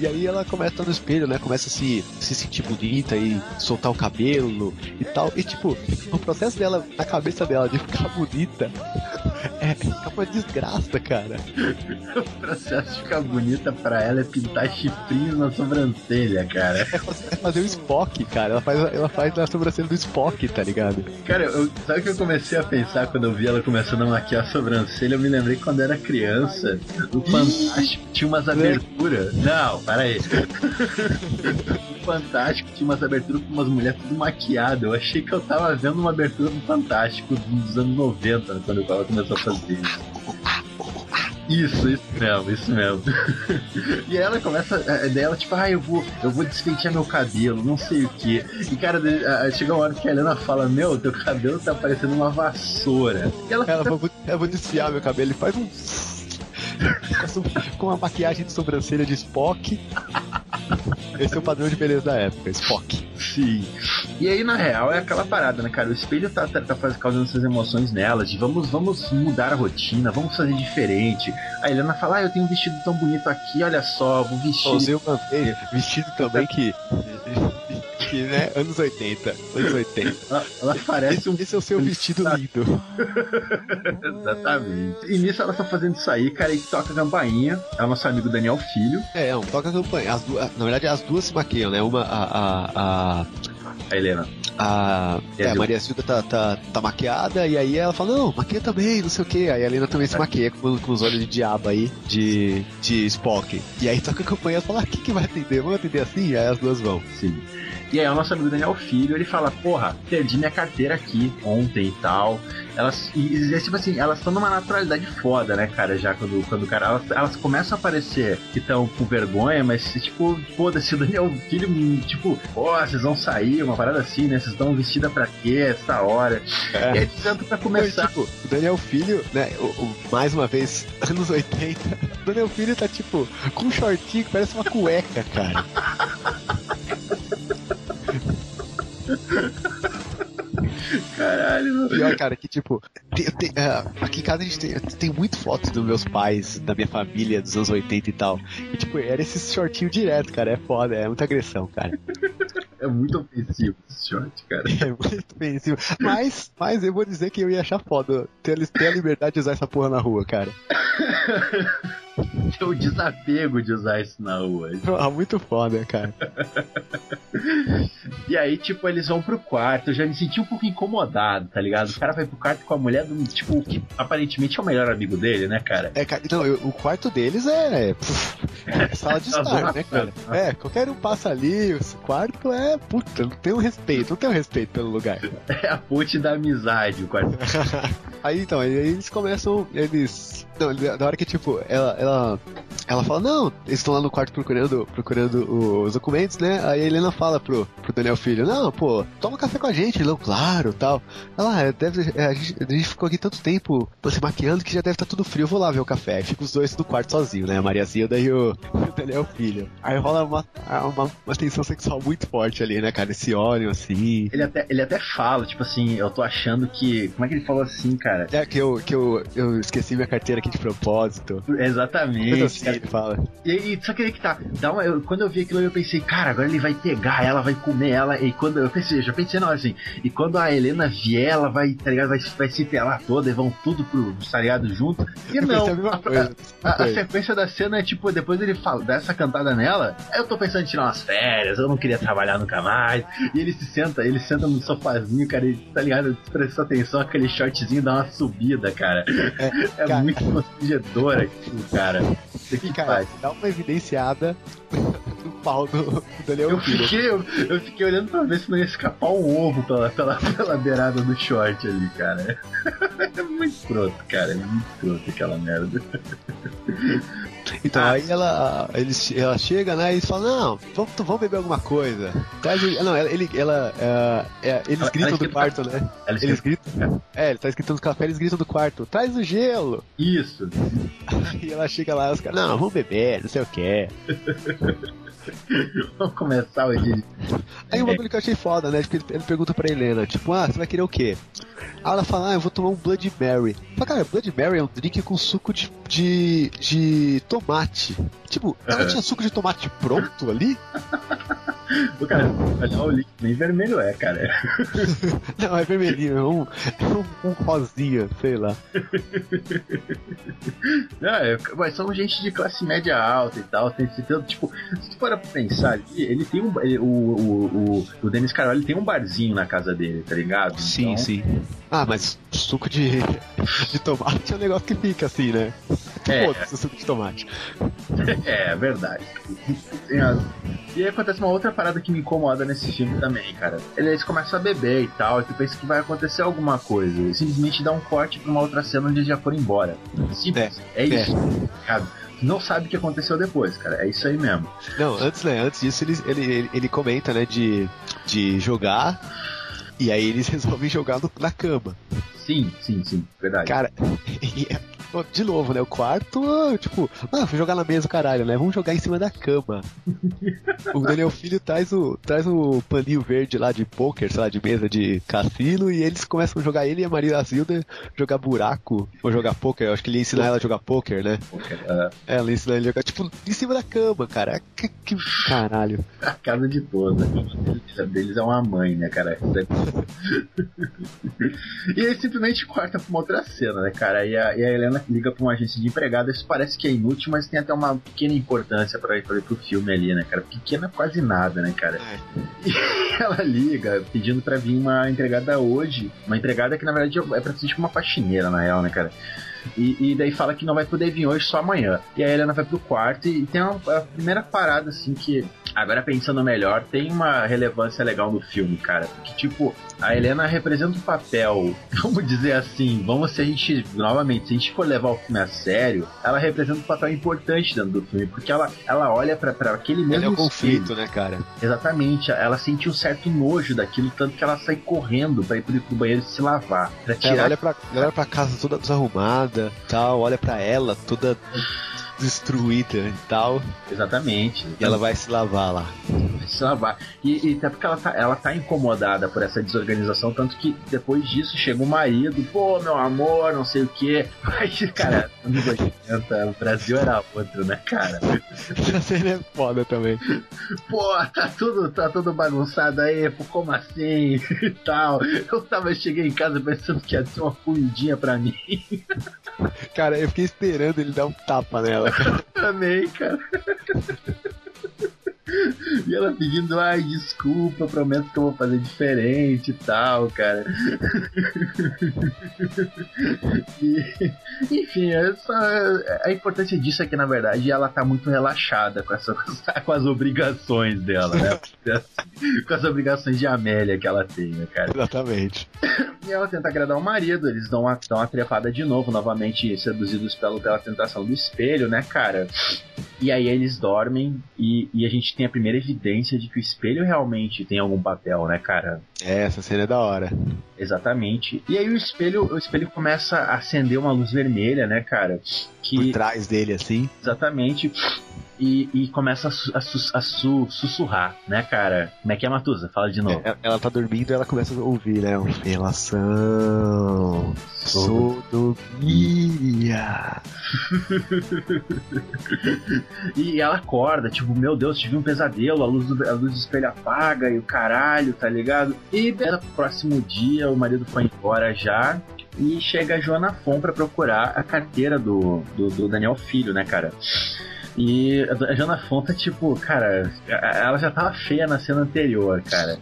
E aí ela começa no espelho, né? Começa a se, se sentir bonita e soltar o cabelo e tal. E tipo, o processo dela, na cabeça dela, de ficar bonita, é, é uma desgraça, cara. o processo de ficar bonita pra ela é pintar chifrinhos na sobrancelha, cara. É fazer, é fazer o Spock, cara. Ela faz, ela faz na sobrancelha do Spock, tá ligado? Cara, eu, sabe o que eu comecei a pensar quando eu vi ela começando a maquiar a sobrancelha? Eu me lembrei quando eu era criança. O Fantástico tinha umas aberturas. Não, para aí. Fantástico tinha umas aberturas com umas mulheres tudo maquiadas. Eu achei que eu tava vendo uma abertura do Fantástico dos anos 90, quando eu tava começando a fazer isso. Isso, isso mesmo, isso mesmo. e ela começa, dela tipo, ah, eu vou, eu vou despentear meu cabelo, não sei o que. E cara, chega uma hora que a Helena fala, meu, teu cabelo tá parecendo uma vassoura. E ela, ela fica... vou, eu vou desfiar meu cabelo e faz um com uma maquiagem de sobrancelha de Spock. Esse é o padrão de beleza da época, Spock. Sim. E aí, na real, é aquela parada, né, cara? O espelho tá, tá, tá causando essas emoções nelas, de vamos, vamos mudar a rotina, vamos fazer diferente. A Helena fala, ah, eu tenho um vestido tão bonito aqui, olha só, vou vestir. Usei uma vez, vestido também que aqui, né? Anos 80. Anos 80. Ela, ela parece um. Esse é o seu vestido lindo. Exatamente. E nisso ela tá fazendo isso aí, cara, e toca a campainha. É o nosso amigo Daniel Filho. É, não, toca a campainha. As duas, na verdade, as duas se maquiam, né? Uma, a. a, a... A Helena. A, é, a Maria Silva tá, tá, tá maquiada e aí ela fala, não, maquia também, não sei o que. Aí a Helena também se maquia com, com os olhos de diabo aí, de, de Spock. E aí toca a campanha e fala, ah, quem que vai atender? Vamos atender assim? E aí as duas vão. Sim. E aí o nosso amigo Daniel Filho, ele fala, porra, perdi minha carteira aqui ontem e tal. Elas, e, tipo assim, elas estão numa naturalidade foda, né, cara, já quando, quando o cara, elas, elas começam a aparecer que estão com vergonha, mas tipo, foda-se, o Daniel Filho, tipo, ó, oh, vocês vão sair, uma parada assim, né, vocês estão vestida pra quê, essa hora? É. E aí tanto pra começar. tipo, o Daniel Filho, né, o, o, mais uma vez, anos 80, o Daniel Filho tá tipo, com um shortinho que parece uma cueca, cara. Caralho, mano. Pior, cara, que tipo, tem, tem, uh, aqui em casa a gente tem, tem muito fotos dos meus pais, da minha família, dos anos 80 e tal. E tipo, era esse shortinho direto, cara. É foda, é muita agressão, cara. É muito ofensivo esse short, cara. É muito ofensivo. Mas, mas eu vou dizer que eu ia achar foda ter, ter a liberdade de usar essa porra na rua, cara. O desapego de usar isso na rua. Ah, muito foda, cara. e aí, tipo, eles vão pro quarto. Eu já me senti um pouco incomodado, tá ligado? O cara vai pro quarto com a mulher do, tipo, que aparentemente é o melhor amigo dele, né, cara? É, cara, não, eu, o quarto deles é. é sala de estar, né, cara? É, qualquer um passa ali, esse quarto é. Puta, não tem um respeito, não tem um respeito pelo lugar. É a ponte da amizade, o quarto. aí então, aí eles começam. Eles. Não, na hora que, tipo, ela, ela, ela fala, não, eles estão lá no quarto procurando, procurando os documentos, né? Aí a Helena fala pro, pro Daniel Filho, não, pô, toma café com a gente, não, claro, tal. Ela, ah, deve, é, a, gente, a gente ficou aqui tanto tempo se maquiando que já deve estar tá tudo frio, eu vou lá ver o café. Aí fica os dois no quarto sozinho, né? A Maria Zilda e o, o Daniel Filho. Aí rola uma, uma, uma tensão sexual muito forte ali, né, cara? Esse óleo, assim. Ele até, ele até fala, tipo assim, eu tô achando que. Como é que ele falou assim, cara? É que eu, que eu, eu esqueci minha carteira aqui de propósito. Exatamente. Ele fala. E, e só que que tá. Dá uma, eu, quando eu vi aquilo, eu pensei, cara, agora ele vai pegar ela, vai comer ela. E quando eu pensei, já pensei não assim. E quando a Helena vier, ela vai, tá ligado? Vai, vai se pelar toda e vão tudo pro ligado junto. E não. A, a, a, sequência da cena é tipo, depois ele fala, dá essa cantada nela. Eu tô pensando em tirar umas férias, eu não queria trabalhar nunca mais. E ele se senta, ele senta no sofazinho, cara, e tá ligado? Presta atenção, aquele shortzinho dá uma subida, cara. É, é cara. muito constrangedor aquilo, cara. Que cara, dá uma evidenciada pau do, do eu fiquei, eu, eu, fiquei olhando pra ver se não ia escapar um ovo pela, pela, pela beirada do short ali, cara. É muito escroto, cara. É muito escroto aquela merda. Então Ah. aí ela, eles, ela chega, né, e eles falam, não, vamos, vamos beber alguma coisa. Traz Não, ela, ele, ela, é, é, eles Ela- gritam ela do quarto, né? Eles gritam. É, ele tá escritando café, eles gritam do quarto, traz o gelo. Isso. Aí ela chega lá, os caras, não, vamos beber, não sei o que. Vamos começar o dia. Aí o bagulho que eu achei foda, né? Porque ele, pergunta pra Helena, tipo, ah, você vai querer o quê? Aí ela fala, ah, eu vou tomar um Blood Mary. Fala, cara, Blood Mary é um drink com suco de, de, de tomate. Tipo, ela Uhum. tinha suco de tomate pronto ali? O cara, olha o líquido, nem vermelho é, cara. Não, é vermelhinho, é um, é um, um rosinha, sei lá. Não, é, mas são gente de classe média alta e tal. Tem, tem- tipo, se tu pra pensar ele tem um. ele- o, o, o, o Denis Carvalho tem um barzinho na casa dele, tá ligado? Então, sim. Ah, mas suco de, de tomate é um negócio que fica assim, né? É. O suco de tomate. É, é verdade. E aí acontece uma outra parada que me incomoda nesse filme também, cara. Eles começam a beber e tal, e tu pensa que vai acontecer alguma coisa. E simplesmente dá um corte pra uma outra cena onde eles já foram embora. Simples. É, isso. Cara, tu não sabe o que aconteceu depois, cara. É isso aí mesmo. Não, antes, né? Antes disso, ele, ele, ele, ele comenta, né, de, de jogar. E aí eles resolvem jogar no- na cama. Sim, sim, sim. Verdade. Cara, é- de novo, né? O quarto, tipo, ah, vou jogar na mesa, caralho, né? Vamos jogar em cima da cama. o Daniel Filho traz o, traz o paninho verde lá de poker, sei lá, de mesa de cassino, e eles começam a jogar ele e a Maria Zilda jogar buraco, ou jogar poker. Eu acho que ele ia ensinar ela a jogar poker, né? Ah, É, ela ensina ele a jogar, tipo, em cima da cama, cara. Que, que caralho. a casa de todos. A casa deles é uma mãe, né, cara? e aí simplesmente corta pra uma outra cena, né, cara? E a, e a Helena liga pra uma agência de empregadas. Isso parece que é inútil, mas tem até uma pequena importância pra, pra, pro filme ali, né, cara? Pequena quase nada, né, cara? E ela liga pedindo pra vir uma empregada hoje. Uma empregada que na verdade é pra ser tipo uma faxineira, na real, né, cara? E, e daí fala que não vai poder vir hoje, só amanhã. E a Helena vai pro quarto e tem uma, a primeira parada, assim, que, agora pensando melhor, tem uma relevância legal no filme, cara. Porque, tipo, a Helena representa um papel, vamos dizer assim, vamos se a gente, novamente, se a gente for levar o filme a sério, ela representa um papel importante dentro do filme, porque ela, ela olha pra, pra aquele mesmo Ele é o espelho. conflito, né, cara? Exatamente, ela sente um certo nojo daquilo, tanto que ela sai correndo pra ir pro pro banheiro se lavar. Pra Ela tirar olha pra, ela olha pra casa toda desarrumada, tal, olha pra ela toda destruída e tal, Exatamente. e ela vai se lavar lá. Se lavar. E, e até porque ela tá, ela tá incomodada por essa desorganização, tanto que depois disso chega o marido, pô, meu amor, não sei o que. Mas, cara, anos 80, o Brasil era outro, né, cara? Essa cena é foda também. Pô, tá tudo, tá tudo bagunçado aí, pô, como assim? E tal. Eu tava, cheguei em casa pensando que ia ser uma comidinha pra mim. Cara, eu fiquei esperando ele dar um tapa nela. Também, cara. E ela pedindo, ai, desculpa, prometo que eu vou fazer diferente e tal, cara. E, enfim, essa, a importância disso é que, na verdade, ela tá muito relaxada com, essa, com as obrigações dela, né? Com as obrigações de Amélia que ela tem, né, cara? Exatamente. E ela tenta agradar o marido, eles dão uma, dão uma trepada de novo, novamente seduzidos pelo, pela tentação do espelho, né, cara? E aí eles dormem e, e a gente tem a primeira evidência de que o espelho realmente tem algum papel, né, cara? É, essa cena é da hora. Exatamente. E aí o espelho, o espelho começa a acender uma luz vermelha, né, cara? Por Que trás dele, assim. exatamente. E, e começa a, a a su- sussurrar, né, cara? Como é que é, Matusa? Fala de novo. É, Ela tá dormindo e ela começa a ouvir, né? Relação. Sodomia. E ela acorda, tipo, meu Deus, tive um pesadelo, a luz do, a luz do espelho apaga e o caralho, tá ligado? E no próximo dia o marido foi embora já. E chega a Joana Fon pra procurar a carteira do, do, do Daniel Filho, né, cara? E a Jana Fonta, tipo, cara, ela já tava feia na cena anterior, cara.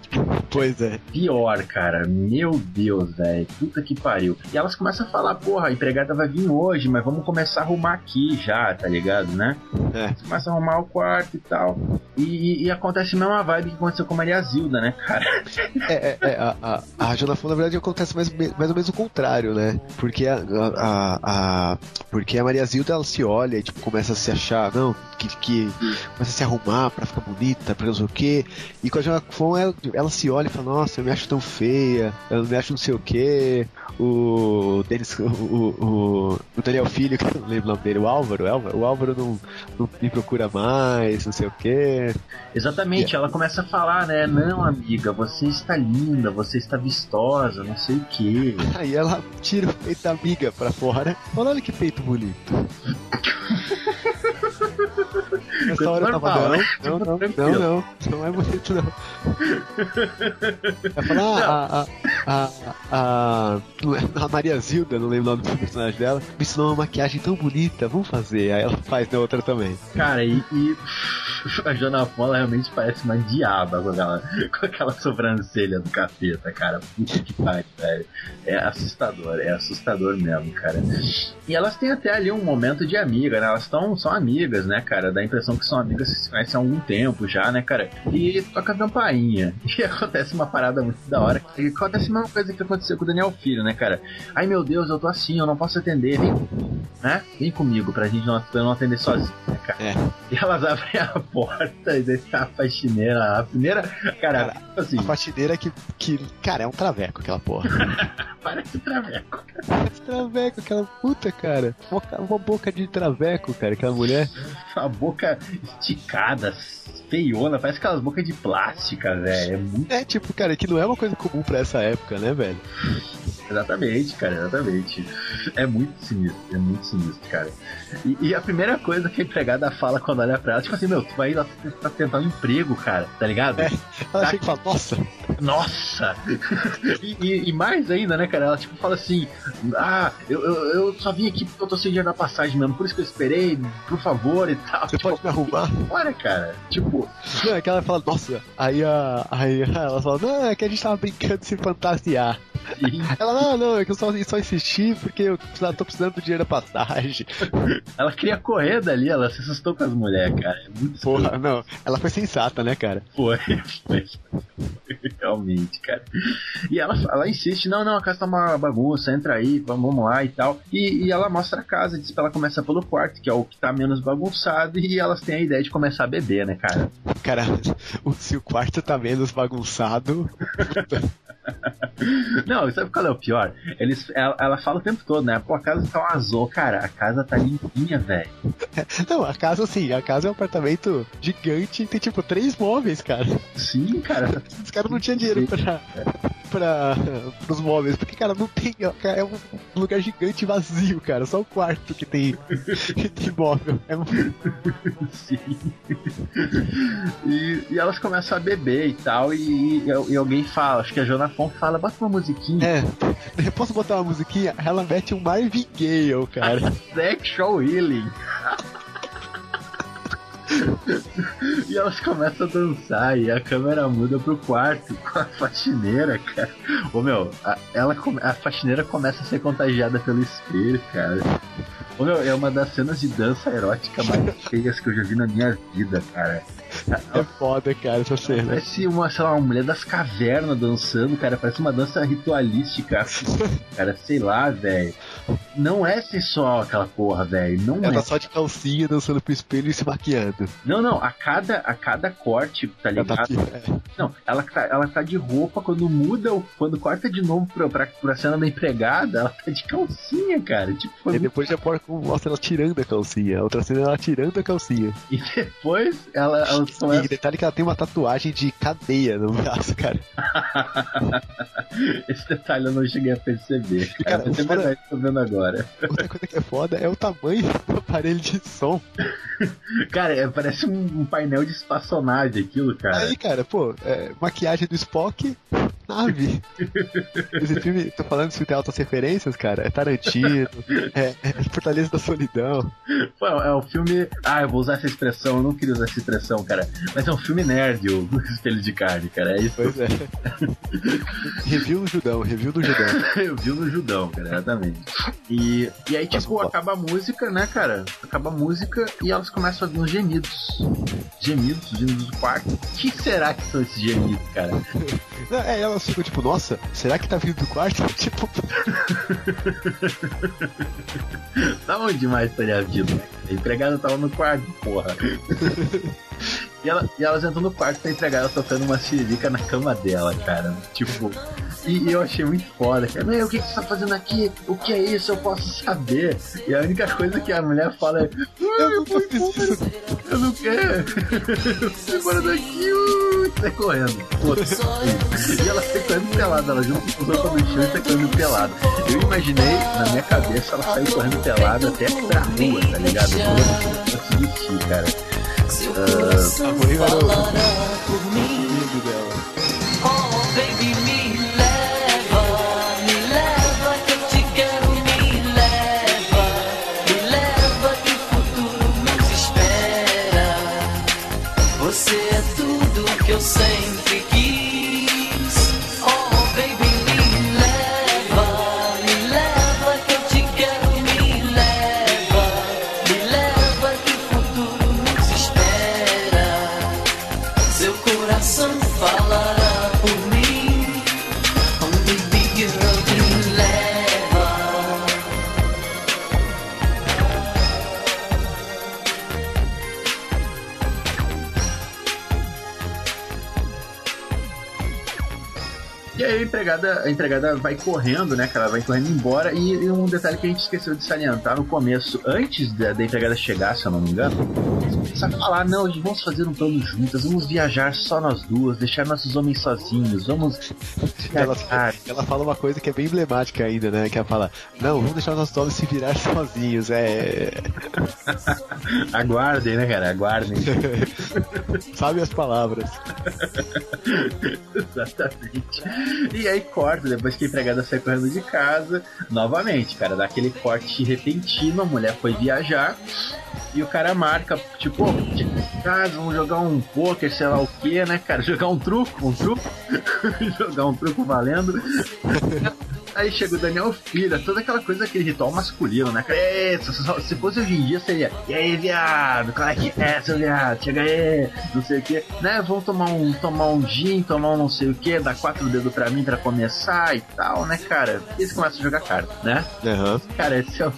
Pois é. Pior, cara. Meu Deus, velho. Puta que pariu. E elas começam a falar, porra, a empregada vai vir hoje, mas vamos começar a arrumar aqui já, tá ligado, né? É. Começa a arrumar o quarto e tal. E, e, e acontece a mesma vibe que aconteceu com a Maria Zilda, né, cara? É, é, é, a, a, a Jana Fonda, na verdade, acontece mais, mais ou menos o contrário, né? Porque a, a, a, porque a Maria Zilda, ela se olha e, tipo, começa a se achar, não, Chao. Que, que começa a se arrumar pra ficar bonita, pra não sei o quê. E com a Jana Fonda, ela, ela se olha e fala, nossa, eu me acho tão feia, eu me acho não sei o quê. O Denis, o, o, o Daniel Filho, que eu não lembro o nome dele, o Álvaro, o Álvaro, o Álvaro não, não me procura mais, não sei o quê. Exatamente, ela começa a falar, né? Não, amiga, você está linda, você está vistosa, não sei o quê. Aí ela tira o peito da amiga pra fora. Olha que peito bonito. Nessa hora eu tava, Normal, não, né? não, Tipo, não, não, não, não é bonito não. Vai falar, ah, a, a, a, a, a Maria Zilda, não lembro o nome do personagem dela, me ensinou uma maquiagem tão bonita, vamos fazer. Aí ela faz na outra também. Cara, e, a Jana Fonda realmente parece uma diaba com aquela, com aquela sobrancelha do capeta, cara. Puta que pariu, velho. É assustador, é assustador mesmo, cara. E elas têm até ali um momento de amiga, né? Elas tão, são amigas, né, cara? Dá a impressão que são amigas que se conhecem há algum tempo já, né, cara? E toca a campainha. E acontece uma parada muito da hora. E acontece a mesma coisa que aconteceu com o Daniel Filho, né, cara? Ai meu Deus, eu tô assim, eu não posso atender. Vem comigo, né? Vem comigo pra gente não, pra não atender sozinho, né, cara? É. E elas abrem a porta e tá a faxineira. A primeira. Cara, assim, A faxineira que, que, cara, é um traveco aquela porra. parece traveco. Esse traveco, aquela puta, cara. Uma, uma boca de traveco, cara, aquela mulher. A boca esticada, feiona, parece aquelas bocas de plástica, velho. É muito. É, tipo, cara, que não é uma coisa comum pra essa época, né, velho? Exatamente, cara, exatamente. É muito sinistro, é muito sinistro, cara. E, e a primeira coisa que a empregada fala quando olha pra ela, tipo assim, meu, tu vai lá pra tentar um emprego, cara, tá ligado? É. Ela chega e fala, nossa, Nossa! E, e- e mais ainda, né, cara? Ela tipo fala assim: Ah, eu, eu, eu só vim aqui porque eu tô sem dinheiro na passagem mesmo, por isso que eu esperei, por favor e tal. você Tipo, pode me arrumar? Olha, cara, tipo, Não, é que ela fala, nossa. Aí, a, aí ela fala, não, é que a gente tava brincando de se fantasiar. Ela, não, não, é que eu só, só insisti porque eu tô precisando do dinheiro da passagem. ela queria correr dali, ela se assustou com as mulheres, cara. É muito Porra, não. Ela foi sensata, né, cara? Foi, foi. Realmente, cara. E ela, ela insiste, não, não, a casa tá uma bagunça, entra aí, vamos, lá e tal. E, e ela mostra a casa, diz pra ela começar pelo quarto, que é o que tá menos bagunçado, e elas têm a ideia de começar a beber, né, cara? Cara, se o quarto tá menos bagunçado. Não, sabe qual é o pior? Eles, ela, ela fala o tempo todo, né? Pô, a casa tá um azul, cara. A casa tá limpinha, velho. Não, a casa sim, a casa é um apartamento gigante tem tipo três móveis, cara. Sim, cara. Os caras não tinham dinheiro pra, pra, pros móveis, porque, cara, não tem. É um lugar gigante vazio, cara. Só o quarto que tem, que tem móvel. É um- Sim. E, e elas começam a beber e tal, e, e alguém fala, acho que a Jona Fon fala, bota uma musiquinha. É, posso botar uma musiquinha? Ela mete um Marvin Gaye, cara. Sexual Healing. e elas começam a dançar e a câmera muda pro quarto com a faxineira, cara. Ô meu, a, ela, a faxineira começa a ser contagiada pelo espelho, cara. Ô meu, é uma das cenas de dança erótica mais feias que eu já vi na minha vida, cara. É foda, cara, essa cena. Parece uma, sei lá, uma mulher das cavernas dançando, cara. Parece uma dança ritualística. cara, sei lá, velho. Não é sensual aquela porra, velho. Não Ela é. tá só de calcinha dançando pro espelho e se maquiando. Não, não. A cada, a cada corte, tá Ela tá ligado? aqui. É. Não, ela tá, ela tá de roupa quando muda, quando corta de novo pra, pra, pra cena da empregada, ela tá de calcinha, cara. Tipo, foi E depois já mostra ela tirando a calcinha. A outra cena é ela tirando a calcinha. E depois ela, ela E começa. detalhe que ela tem uma tatuagem de cadeia no braço, cara. Esse detalhe eu não cheguei a perceber. Cara, Cara, é verdade, tô vendo agora. Outra coisa que é foda é o tamanho do aparelho de som. Cara, é, parece um, um painel de espaçonave aquilo, cara. Aí, cara, pô, é, maquiagem do Spock nave. Esse filme, tô falando se tem altas referências, cara. É Tarantino, é, é Fortaleza da Solidão. Pô, é um filme. Ah, eu vou usar essa expressão, eu não queria usar essa expressão, cara. Mas é um filme nerd, o Espelho de Carne, cara. É isso. Pois é. review do Judão, review do Judão. Review do Judão, cara, exatamente. E, e aí, tipo, acaba a música, né, cara? Acaba a música e elas começam a ouvir uns gemidos. Gemidos, gemidos do quarto. O que será que são esses gemidos, cara? Não, é, elas ficam tipo, nossa, será que tá vindo do quarto? Tipo, Da onde mais estaria vindo? A empregada tava no quarto, porra. E, ela, e elas entram no quarto pra empregada tocando uma siririca na cama dela, cara. Tipo. E, e eu achei muito foda, cara. Meu, o que, que você tá fazendo aqui? O que é isso? Eu posso saber. E a única coisa que a mulher fala é. Eu não embora. Eu não quero. Vai embora daqui. Uh, sai correndo. E ela sai correndo pelada. Ela junto com os outros no chão e sai correndo pelada. Eu imaginei, na minha cabeça, ela saiu correndo pelada até pra rua, tá ligado? Eu não consegui cara. A Rui era o Falará por mim. lindo dela. Empregada, a empregada vai correndo, né, cara? Ela vai correndo embora. E, e um detalhe que a gente esqueceu de salientar no começo, antes da, da empregada chegar, se eu não me engano, eles começam a falar, não, vamos fazer um plano juntas, vamos viajar só nós duas, deixar nossos homens sozinhos, vamos Ela, ela fala uma coisa que é bem emblemática ainda, né? Que ela fala, não, vamos deixar os nossos homens se virar sozinhos. É. Aguardem, né, cara? Aguardem. Sabe as palavras. Exatamente. E aí corta, depois que a empregada sai correndo de casa, novamente, cara, dá aquele corte repentino, a mulher foi viajar e o cara marca, tipo, "Ô, de casa, vamos jogar um poker, sei lá o que, né, cara? Jogar um truco, um truco, jogar um truco valendo. Aí chega o Daniel Filha, toda aquela coisa, aquele ritual masculino, né? É, se, se- se fosse hoje em dia, seria. E aí, viado? Qual é que é, seu viado? Chega aí, não sei o que. Né? Vamos tomar um, tomar um gin, tomar um não sei o que, dar quatro dedos pra mim pra começar e tal, né, cara? E eles começam a jogar carta, né? Aham. Cara, esse é um.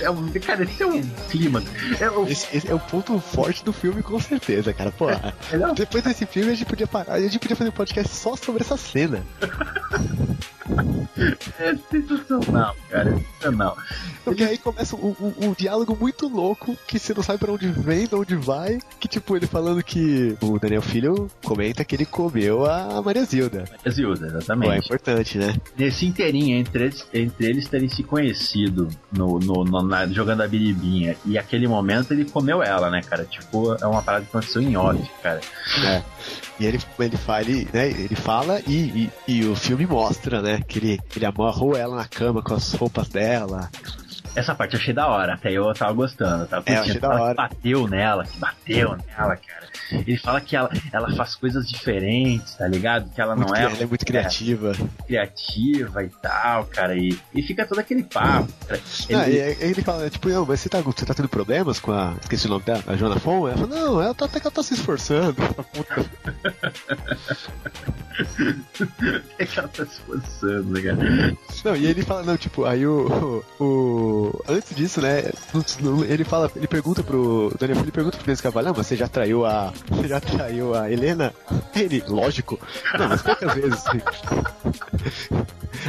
É um cara, esse é um clima. É um, Esse, esse é o ponto forte do filme, com certeza, cara. Pô, é depois desse filme a gente podia parar, a gente podia fazer um podcast só sobre essa cena. é sensacional, cara. É sensacional. Porque aí começa um, um- um diálogo muito louco que você não sabe pra onde vem, de onde vai. Que tipo, ele falando que o Daniel Filho comenta que ele comeu a Maria Zilda. Zilda, Pô, é exatamente. importante, né? nesse inteirinho entre eles, entre eles terem se conhecido no, no, no- na- jogando a biribinha e aquele momento ele comeu ela, né, cara? Tipo, é uma parada que aconteceu em off, cara. É. E ele, ele, fala, ele, né, ele fala e, e, e o filme mostra, né? Que ele, ele amarrou ela na cama com as roupas dela. Essa parte eu achei da hora, até eu tava gostando, tava É, eu achei da hora. bateu nela, que bateu nela, cara. Ele fala que ela, ela faz coisas diferentes, tá ligado? Que ela Muito não é, ela é muito criativa. criativa e tal, cara. E, e fica todo aquele papo. Cara. Ah, Ele- e aí ele fala, tipo, não, mas você tá, você tá tendo problemas com a. Esqueci o nome dela, a Joana Fon? Ela fala, não, ela tá, até que ela tá se esforçando. é que ela tá se esforçando, né, cara? Não, e ele fala, não, tipo, aí o. o, o- antes disso, né? ele fala, ele pergunta pro. Daniel Filho pergunta pro Denis Cavalhão, você já traiu a. Você já traiu a Helena? Ele, lógico. Não, mas poucas vezes.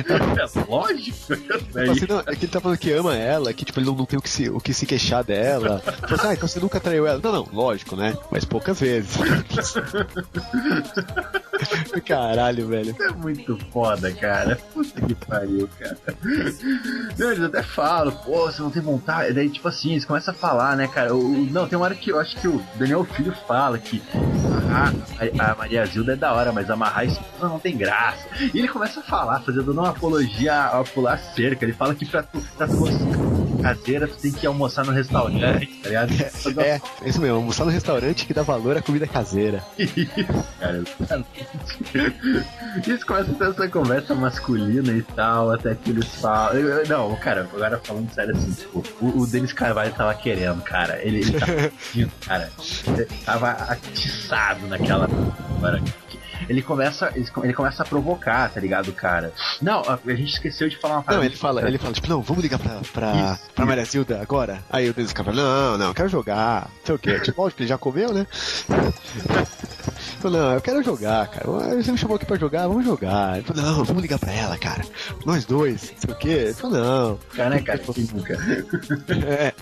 É lógico. Fala assim, não, é que ele tá falando que ama ela, que tipo, ele não, não tem o que, se, o que se queixar dela. Fala assim, ah, então você nunca traiu ela. Não, não, lógico, né? Mas poucas vezes. Caralho, velho. É muito foda, cara. Puta que pariu, cara. Não, eles até falam, pô, você não tem vontade. Daí, tipo assim, eles começam a falar, né, cara? O, não, tem uma hora que eu acho que o Daniel Filho fala que. amarrar a, a Maria Zilda é da hora, mas amarrar a esposa não tem graça. E ele começa a falar, fazendo uma apologia a, a pular cerca. Ele fala que pra tu, pra tu caseira, tu tem que almoçar no restaurante, tá ligado? É, é isso mesmo, almoçar no restaurante que dá valor à comida caseira. cara, eles começam a ter essa conversa masculina e tal, até que eles falam. Não, cara, agora falando sério assim, tipo, o, o Denis Carvalho tava querendo, cara. Ele, ele tava cara. Ele tava atiçado naquela. hora. Ele começa, ele, começa a provocar, tá ligado, cara? Não, a, gente esqueceu de falar uma Não, parada ele fala, ele fala, tipo, não, vamos ligar pra, pra, Isso, pra. Maria Zilda agora. Aí o Denis Carvalho, não, não, eu quero jogar. Não sei o quê. Tipo, lógico que ele já comeu, né? Falou, não, eu quero jogar, cara. Você me chamou aqui pra jogar, vamos jogar. Ele falou, não, vamos ligar pra ela, cara. Nós dois, não sei o quê. Ele falou, não. Cara, né, cara? Nunca? É.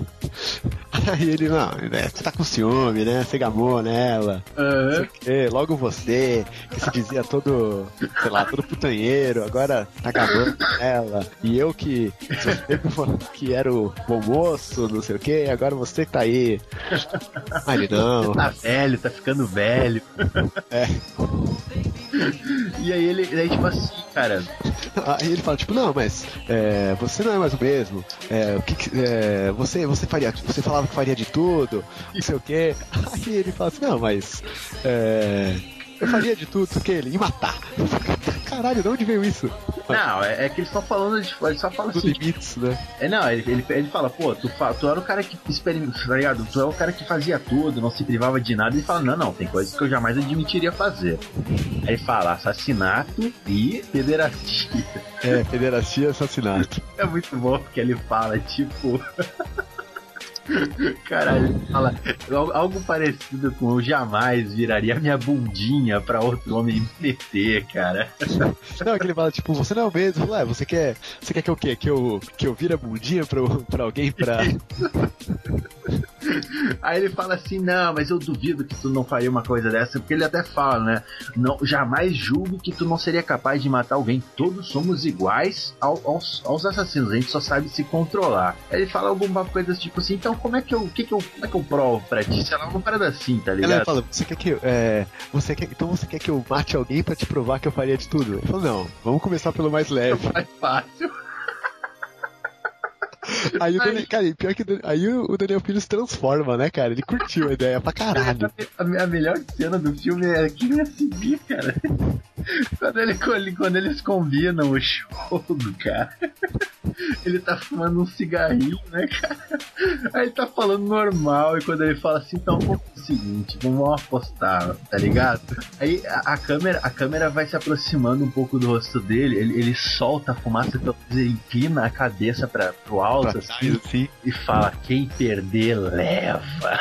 Aí ele, não, né, você tá com ciúme, né? Você gamou nela. Aham. É, logo você, que se dizia todo, sei lá, todo putanheiro, agora tá acabando ela. E eu que que era o bom moço, não sei o que, agora você que tá aí. Ele, não. Tá velho, tá ficando velho. É. E aí ele, aí, tipo assim, cara, Aí ele fala, tipo, não, mas é, você não é mais o mesmo. É, o que, que- é, você, você faria, você falava que faria de tudo, não sei o que. Aí ele fala assim, não, mas é, eu faria de tudo, que ele? E matar. Caralho, de onde veio isso? Não, é, é que eles estão falando de. Ele só fala Dos assim. limites, né? É, não, ele, ele, ele fala, pô, tu, fa, tu era o cara que experimenta, tá ligado? Tu é o cara que fazia tudo, não se privava de nada. Ele fala, não, não, tem coisas que eu jamais admitiria fazer. Aí ele fala, assassinato e pederastia. É, pederastia e assassinato. É muito bom porque ele fala, tipo. Caralho, ele fala al- algo parecido com eu jamais viraria minha bundinha pra outro homem me meter, cara. Não, que ele fala, tipo, você não é o mesmo. "Ué, você quer. Você quer que eu o quê? Que eu, que eu vire a bundinha pra, pra alguém pra. Aí ele fala assim: Não, mas eu duvido que tu não faria uma coisa dessa, porque ele até fala, né? Não, jamais julgo que tu não seria capaz de matar alguém. Todos somos iguais ao- aos, aos assassinos, a gente só sabe se controlar. Aí ele fala alguma coisa tipo assim: Então, como é que eu, que que eu, como é que eu provo pra ti? Sei lá, alguma parada assim, tá Ela ligado? fala, você quer que eu. É, você quer, então você quer que eu mate alguém pra te provar que eu faria de tudo? Ele falou, não, vamos começar pelo mais leve. Mais fácil. Aí o Daniel, cara, pior que aí o Daniel Pires se transforma, né, cara? Ele curtiu a ideia pra caralho. A, a melhor cena do filme é que ia seguir, cara. Quando, ele, quando eles combinam o show do cara, ele tá fumando um cigarrinho, né, cara? Aí ele tá falando normal, e quando ele fala assim, então vamos fazer o seguinte, vamos apostar, tá ligado? Aí a, a câmera, a câmera vai se aproximando um pouco do rosto dele, ele, ele solta a fumaça, então ele inclina a cabeça pra, pro alto, Assim, assim, e fala, quem perder, leva.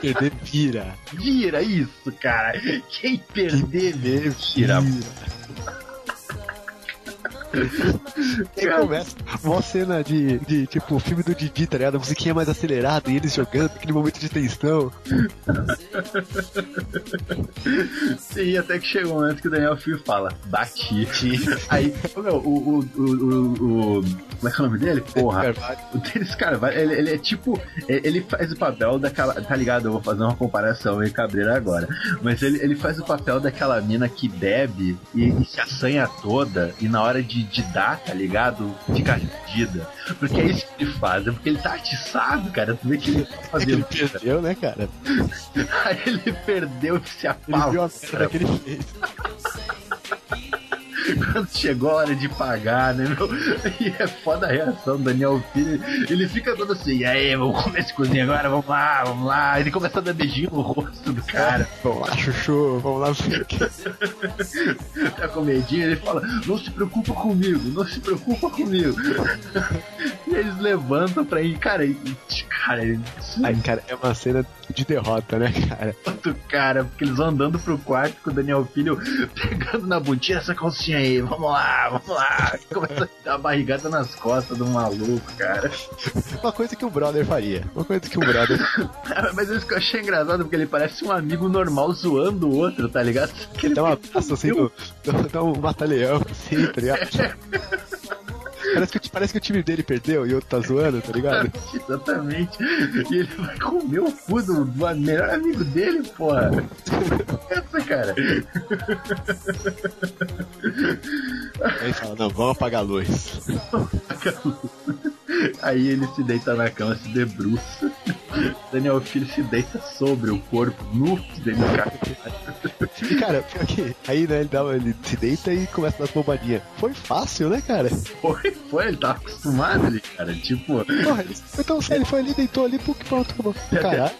perder vira. Vira isso, cara. Quem perder, Perder vira. Começa uma cena de, de, tipo, filme do Didi, tá ligado? A musiquinha mais acelerada e eles jogando, aquele momento de tensão. Sim, até que chega um momento que o Daniel Filho fala, bati. Aí, meu, o, o, o, o, o- Como é que é o nome dele? Porra. Carvalho. O Denis Carvalho, ele, ele é tipo. Ele faz o papel daquela. Tá ligado? Eu vou fazer uma comparação meio cabreira agora. Mas ele, ele faz o papel daquela mina que bebe e, e se assanha toda e na hora de, de dar, tá ligado? Fica ardida. Porque é isso que ele faz, é porque ele tá atiçado, cara. Tu vê que ele tá que ele fazendo. perdeu, né, cara? Aí ele perdeu e se Ele viu a merda que ele fez. Quando chegou a hora de pagar, né, meu? E é foda a reação do Daniel Filho. Ele fica todo assim, e aí, vamos comer esse cozinho agora, vamos lá, vamos lá. Ele começa a dar beijinho no rosto do cara. Vamos lá, chuchu, vamos lá. Tá comedinho, ele fala, não se preocupa comigo, não se preocupa comigo. E eles levantam pra ir, cara, e, cara, Aí, cara, é uma cena de derrota, né, cara? outro cara, porque eles vão andando pro quarto com o Daniel Filho pegando na bundinha essa calcinha aí, vamos lá, vamos lá. Começa a dar barrigada nas costas do maluco, cara. Uma coisa que o brother faria. Uma coisa que o brother. Mas isso que eu achei engraçado, porque ele parece um amigo normal zoando o outro, tá ligado? Que ele Dá um abraço assim, dá um mata-leão, assim, tá ligado? Parece que, parece que o time dele perdeu e o outro tá zoando, tá ligado? Exatamente. E ele vai comer o cu do, do melhor amigo dele, porra. Essa, cara. Aí ele fala, não, vamos apagar a luz. Aí ele se deita na cama, se debruça. Daniel Filho se deita sobre o corpo nu dele cara. E cara, pior que aí, né, ele, dá, ele se deita e começa a dar bombadinha. Foi fácil, né, cara? Foi, foi, ele tava acostumado ali, cara. Tipo, Porra, ele foi tão sério, ele foi ali, deitou ali, pô, que pronto, acabou. Caralho.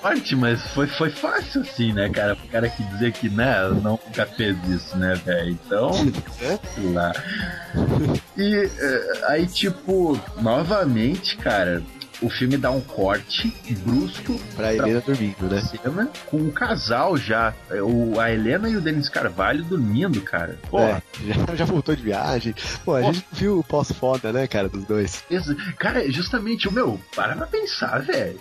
forte, mas foi, foi fácil assim, né, cara? O cara que dizer que, né, nunca fez isso, né, velho? Então, É? sei lá. E eh, aí, tipo, novamente, cara, o filme dá um corte brusco Pra Helena dormindo, né? cena com o casal já. É, O, a Helena e o Denis Carvalho dormindo, cara. Pô, É, já, já voltou de viagem. Pô, a gente viu o pós-foda, né, cara, dos dois. Cara, justamente, o meu, para pra pensar, velho.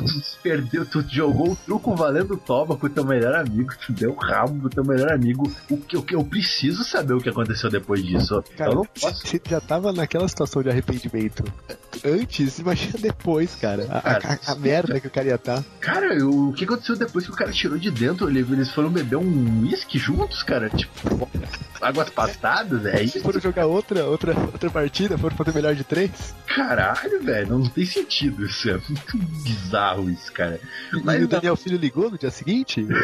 Tu perdeu, tu jogou o truco valendo toba com o teu melhor amigo, tu deu o rabo pro teu melhor amigo. O que, o que eu preciso saber o que aconteceu depois disso. Cara, eu não posso. você já tava naquela situação de arrependimento antes, imagina depois, cara. A, a- a- a merda que o cara ia estar. Cara, eu- o que aconteceu depois que o cara tirou de dentro? Ele- Eles foram beber um uísque juntos, cara? Tipo, águas passadas, é isso? Foram jogar outra, outra, outra partida, foram fazer melhor de três. Caralho, velho, não tem sentido isso. É muito bizarro isso, cara. E Mas o não. Daniel Filho ligou no dia seguinte?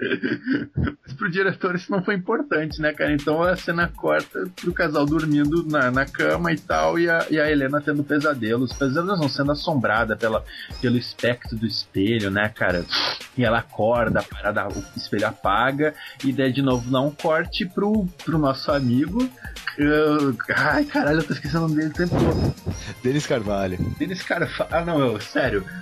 Mas pro diretor isso não foi importante, né, cara? Então a cena corta pro casal dormindo na, na cama e tal, e a, e a Helena tendo pesadelos. Pesadelos não sendo assombrada pela, pelo espectro do espelho, né, cara? E ela acorda, a parada, o espelho apaga, e daí de novo dá um corte pro, pro nosso amigo. Uh, ai, caralho, eu tô esquecendo o nome dele o tempo todo. Denis Carvalho. Deles, cara, fa- ah não, eu, sério.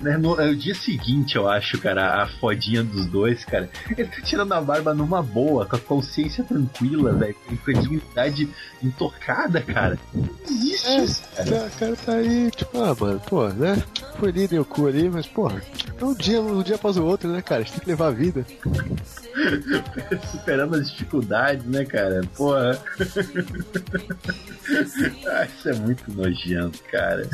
Né, no, é o dia seguinte, eu acho, cara, a fodinha dos dois, cara. Ele tá tirando a barba numa boa, com a consciência tranquila, velho, com a dignidade intocada, cara. Não existe É, isso, cara. O cara tá aí, tipo, ah, mano, pô, né? Foi ali, deu cu ali, mas, porra, é um dia, um dia após o outro, né, cara? A gente tem que levar a vida. Superando as dificuldades, né, cara? Porra. ah, isso é muito nojento, cara.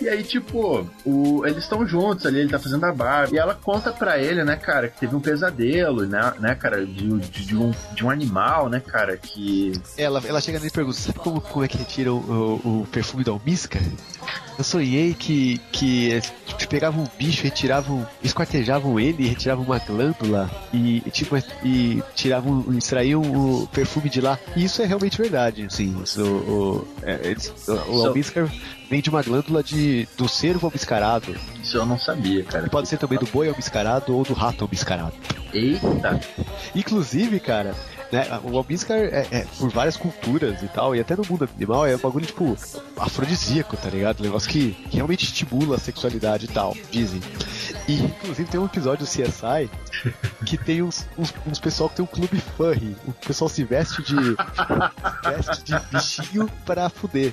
e aí, tipo, o, eles estão juntos ali, ele tá fazendo a barba. E ela conta pra ele, né, cara, que teve um pesadelo, né, né cara, de, de, de um, de um animal, né, cara, que. Ela, ela chega nele e pergunta: sabe como, como é que retira o, o, o perfume da almisca? Eu sonhei que, que pegavam um bicho, retiravam, esquartejavam ele, retiravam uma glândula e, tipo, e tiravam, extraíam o perfume de lá. E isso é realmente verdade, assim. Isso, o, é, eles, o, o So- almíscar vem de uma glândula de, do cervo almiscarado. Isso eu não sabia, cara. Pode ser também do boi almiscarado ou do rato almiscarado. Eita! Inclusive, cara, né, o almíscar é, é por várias culturas e tal, e até no mundo animal é um bagulho, tipo, afrodisíaco, tá ligado? Um negócio que realmente estimula a sexualidade e tal, dizem. E, inclusive, tem um episódio do CSI que tem uns, uns, uns pessoal que tem um clube furry. O pessoal se veste de. veste de bichinho pra fuder.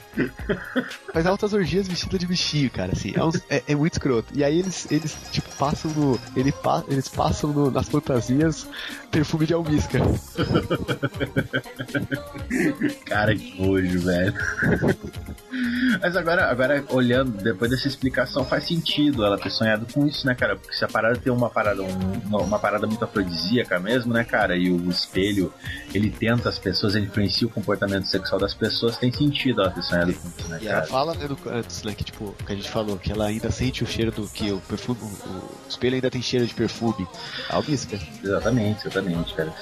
Faz altas orgias vestida de bichinho, cara, assim. É, é- é muito escroto. E aí eles, eles tipo, passam no. Ele pa, eles passam no- nas fantasias perfume de almíscar. Cara, que nojo, velho. Mas agora, agora, olhando, depois dessa explicação, faz sentido ela ter sonhado com isso, né, cara? Porque se a parada tem uma parada, um- uma, parada muito afrodisíaca mesmo, né, cara? E o espelho, ele tenta as pessoas, ele influencia o comportamento sexual das pessoas, tem sentido ela ter sonhado com isso, né, E ela cara? fala, né, no- antes, né, que tipo, que a gente falou, que ela ainda sente o cheiro do que o perfume, o, o espelho ainda tem cheiro de perfume. Almíscar. Exatamente, exatamente, cara.